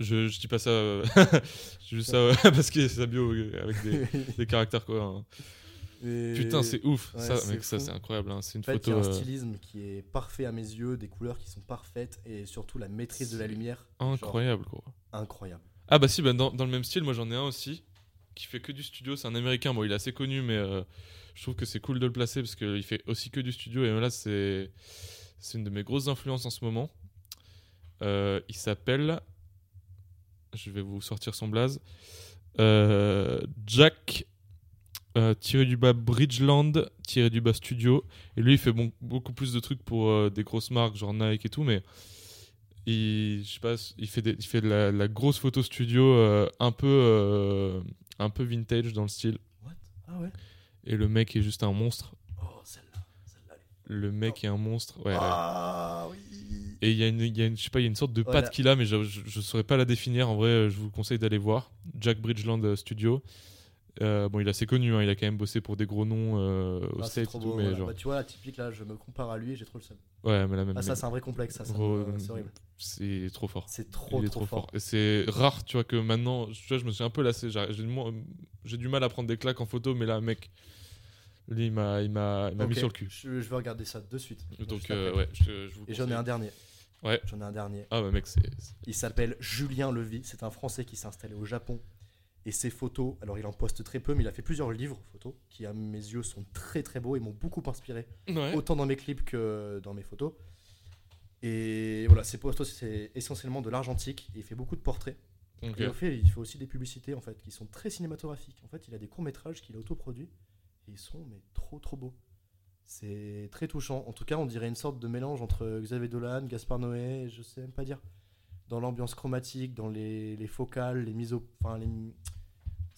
Speaker 1: Je, je dis pas ça. euh, je dis juste ça euh, parce que c'est sa bio euh, avec des, des caractères coréens.
Speaker 2: Et-
Speaker 1: Putain, c'est ouf.
Speaker 2: ouais,
Speaker 1: ça, ça c'est incroyable. hein. C'est une
Speaker 2: En fait, il
Speaker 1: photo.
Speaker 2: y a un
Speaker 1: euh,
Speaker 2: stylisme qui est parfait à mes yeux, des couleurs qui sont parfaites et surtout la maîtrise de la lumière. genre
Speaker 1: incroyable, gros.
Speaker 2: incroyable.
Speaker 1: Ah bah si, bah, dans, dans le même style, moi j'en ai un aussi qui fait que du studio. C'est un américain. Bon, il est assez connu, mais euh, je trouve que c'est cool de le placer parce qu'il fait aussi que du studio. Et là, c'est c'est une de mes grosses influences en ce moment. Euh, il s'appelle. Je vais vous sortir son blaze. Euh, Jack. Euh, tiré du bas Bridgeland, tiré du bas Studio. Et lui, il fait bon- beaucoup plus de trucs pour euh, des grosses marques, genre Nike et tout, mais il, je sais pas, il fait, des- il fait de la, la grosse photo studio euh, un, peu, un peu vintage dans le style.
Speaker 2: What? Ah ouais?
Speaker 1: Et le mec est juste un monstre.
Speaker 2: Oh, celle-là. Celle-là. elle est-
Speaker 1: Le mec est un monstre. Ouais, ouais.
Speaker 2: Ah oui
Speaker 1: Et il y a une, il y a une- je sais pas, il y a une sorte de
Speaker 2: Voilà.
Speaker 1: patte qu'il a, mais je, je saurais pas la définir. En vrai, je vous conseille d'aller voir. Jack Bridgeland Studio. Euh, bon, il est assez connu, hein, il a quand même bossé pour des gros noms euh, aux
Speaker 2: Ah,
Speaker 1: States
Speaker 2: voilà.
Speaker 1: genre,
Speaker 2: Bah, tu vois, là, typique, là, je me compare à lui et j'ai trop le seum.
Speaker 1: ouais, mais la même,
Speaker 2: Ah, ça, c'est un vrai complexe, ça. c'est horrible.
Speaker 1: c'est trop fort.
Speaker 2: C'est trop,
Speaker 1: il est
Speaker 2: trop,
Speaker 1: trop
Speaker 2: fort.
Speaker 1: fort. Et c'est rare, tu vois, que maintenant, tu vois, je me suis un peu lassé. J'ai du, mal à prendre des claques en photo, mais là, mec, lui, il m'a m'a mis sur le cul.
Speaker 2: Je, je vais regarder ça de suite.
Speaker 1: Donc, euh, ouais, je, vous
Speaker 2: Et j'en ai un dernier.
Speaker 1: Ouais.
Speaker 2: J'en ai un dernier.
Speaker 1: Ah, bah, mec, c'est-
Speaker 2: Il s'appelle Julien Levy. C'est un Français qui s'est installé au Japon. Et ses photos, alors il en poste très peu, mais il a fait plusieurs livres photos qui, à mes yeux, sont très très beaux et m'ont beaucoup inspiré.
Speaker 1: Ouais.
Speaker 2: autant dans mes clips que dans mes photos. Et voilà, ses photos, c'est essentiellement de l'argentique. et Il fait beaucoup de portraits. Et il fait, il fait aussi des publicités en fait, qui sont très cinématographiques. En fait, il a des courts métrages qu'il a autoproduits et ils sont mais trop trop beaux. C'est très touchant. En tout cas, on dirait une sorte de mélange entre Xavier Dolan, Gaspard Noé, je sais même pas dire. Dans l'ambiance chromatique, dans les, les focales, les mises au. Enfin, les...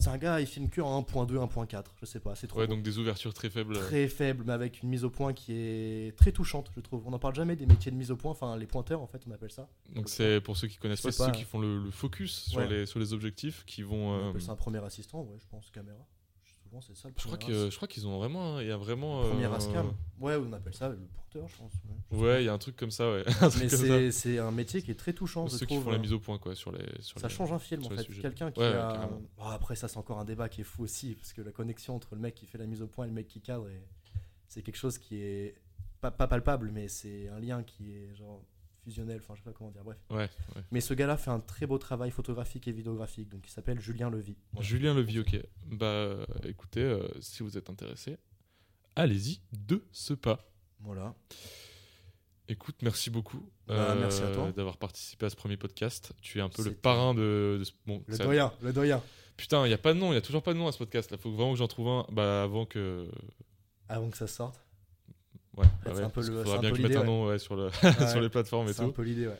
Speaker 2: C'est un gars, il filme que en 1.2, 1.4, je sais pas, c'est trop
Speaker 1: Ouais, donc des ouvertures très faibles.
Speaker 2: Très faible, mais avec une mise au point qui est très touchante, je trouve. On n'en parle jamais des métiers de mise au point, enfin les pointeurs en fait, on appelle ça.
Speaker 1: Donc c'est pour ceux qui connaissent pas, c'est ceux qui font le, le focus sur, les, sur les objectifs, qui vont.
Speaker 2: On
Speaker 1: euh,
Speaker 2: ça un premier assistant, ouais, je pense, caméra. Souvent c'est ça le
Speaker 1: je crois que je crois qu'ils ont vraiment, il y a vraiment.
Speaker 2: Premier
Speaker 1: euh,
Speaker 2: ASCAM. Ouais, on appelle ça le pointeur, je pense. ouais.
Speaker 1: Il y a un truc comme ça, ouais.
Speaker 2: Mais c'est un métier qui est très touchant, je
Speaker 1: Ceux qui
Speaker 2: trouve.
Speaker 1: font la mise au point, quoi, sur les. Sur
Speaker 2: Ça
Speaker 1: les-
Speaker 2: change un film en fait. Quelqu'un qui
Speaker 1: Ouais,
Speaker 2: a. Bon, après, ça, c'est encore un débat qui est fou aussi, parce que la connexion entre le mec qui fait la mise au point et le mec qui cadre, est- c'est quelque chose qui est pas, pas palpable, mais c'est un lien qui est genre fusionnel, enfin, je sais pas comment dire, bref.
Speaker 1: Ouais, ouais.
Speaker 2: Mais ce gars-là fait un très beau travail photographique et vidéographique, donc il s'appelle Julien Levy. Voilà.
Speaker 1: Julien Levy, ok. Bah, écoutez, euh, si vous êtes intéressé, allez-y de ce pas.
Speaker 2: Voilà.
Speaker 1: Écoute, merci beaucoup
Speaker 2: Bah, merci à
Speaker 1: euh,
Speaker 2: toi.
Speaker 1: d'avoir participé à ce premier podcast. Tu es un peu le parrain de, de ce- bon,
Speaker 2: Le doyen, le doyen.
Speaker 1: Putain, il y a pas de nom, il y a toujours pas de nom à ce podcast. Là, faut vraiment que j'en trouve un. Bah avant que.
Speaker 2: Avant que ça sorte.
Speaker 1: Ouais. bah ouais,
Speaker 2: un peu le- c'est
Speaker 1: faudra bien que je mette un nom ouais, sur le
Speaker 2: Ouais,
Speaker 1: sur les plateformes et
Speaker 2: C'est un
Speaker 1: tout.
Speaker 2: peu l'idée, ouais.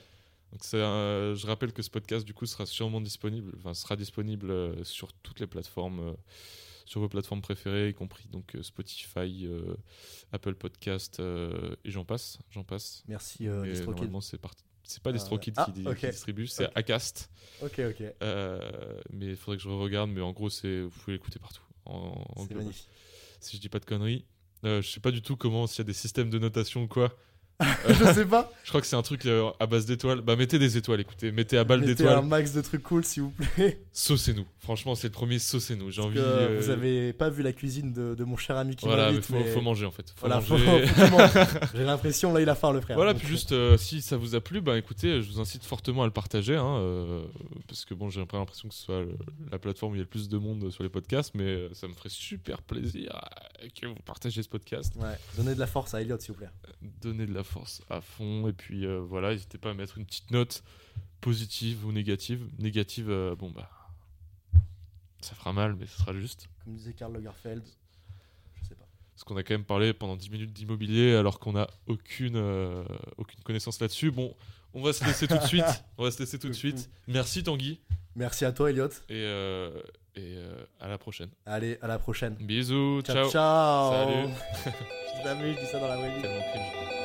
Speaker 1: Donc un- je rappelle que ce podcast du coup sera sûrement disponible, enfin sera disponible euh, sur toutes les plateformes, euh, sur vos plateformes préférées, y compris donc euh, Spotify, euh, Apple Podcast euh, et j'en passe, j'en passe.
Speaker 2: Merci, euh,
Speaker 1: normalement c'est parti. C'est pas
Speaker 2: Ah,
Speaker 1: DistroKid qui,
Speaker 2: Ah, ok.
Speaker 1: qui distribue, c'est. Acast.
Speaker 2: Ok, ok.
Speaker 1: Euh, mais il faudrait que je regarde, mais en gros c'est vous pouvez l'écouter partout. En, en
Speaker 2: C'est magnifique.
Speaker 1: Si je dis pas de conneries. Euh, je sais pas du tout comment, s'il y a des systèmes de notation ou quoi.
Speaker 2: Je sais pas.
Speaker 1: Je crois que c'est un truc euh, à base d'étoiles. Bah mettez des étoiles, écoutez. Mettez à balle
Speaker 2: Mettez
Speaker 1: d'étoiles.
Speaker 2: un max de trucs cool, s'il vous plaît.
Speaker 1: Saucez-nous. Franchement, c'est le premier saucez-nous. J'ai envie. euh,
Speaker 2: Vous avez pas vu la cuisine de, de mon cher ami qui
Speaker 1: Voilà, mais faut,
Speaker 2: mais
Speaker 1: faut manger en fait. Faut
Speaker 2: Voilà,
Speaker 1: manger.
Speaker 2: J'ai l'impression, là, il a faim, le frère.
Speaker 1: voilà,
Speaker 2: Donc,
Speaker 1: puis juste euh, si ça vous a plu, bah écoutez, je vous incite fortement à le partager, hein, euh, parce que bon, j'ai pas l'impression que ce soit le- la plateforme où il y a le plus de monde sur les podcasts, mais euh, ça me ferait super plaisir euh, que vous partagiez ce podcast.
Speaker 2: Ouais, donnez de la force à Elliot, s'il vous plaît.
Speaker 1: Donnez de la force à fond, et puis euh, voilà, n'hésitez pas à mettre une petite note positive ou négative. Négative, euh, bon bah, ça fera mal, mais ce sera juste.
Speaker 2: Comme disait Karl Lagerfeld, je sais pas.
Speaker 1: Parce qu'on a quand même parlé pendant 10 minutes d'immobilier alors qu'on n'a aucune, euh, aucune connaissance là-dessus. Bon, on va se laisser tout de suite. On va se laisser tout de suite. Merci Tanguy.
Speaker 2: Merci à toi, Elliot.
Speaker 1: Et, et à la prochaine.
Speaker 2: Allez, à la prochaine.
Speaker 1: Bisous.
Speaker 2: Ciao,
Speaker 1: ciao.
Speaker 2: ciao.
Speaker 1: Salut.
Speaker 2: je t'amuse, je dis ça dans la vraie vie.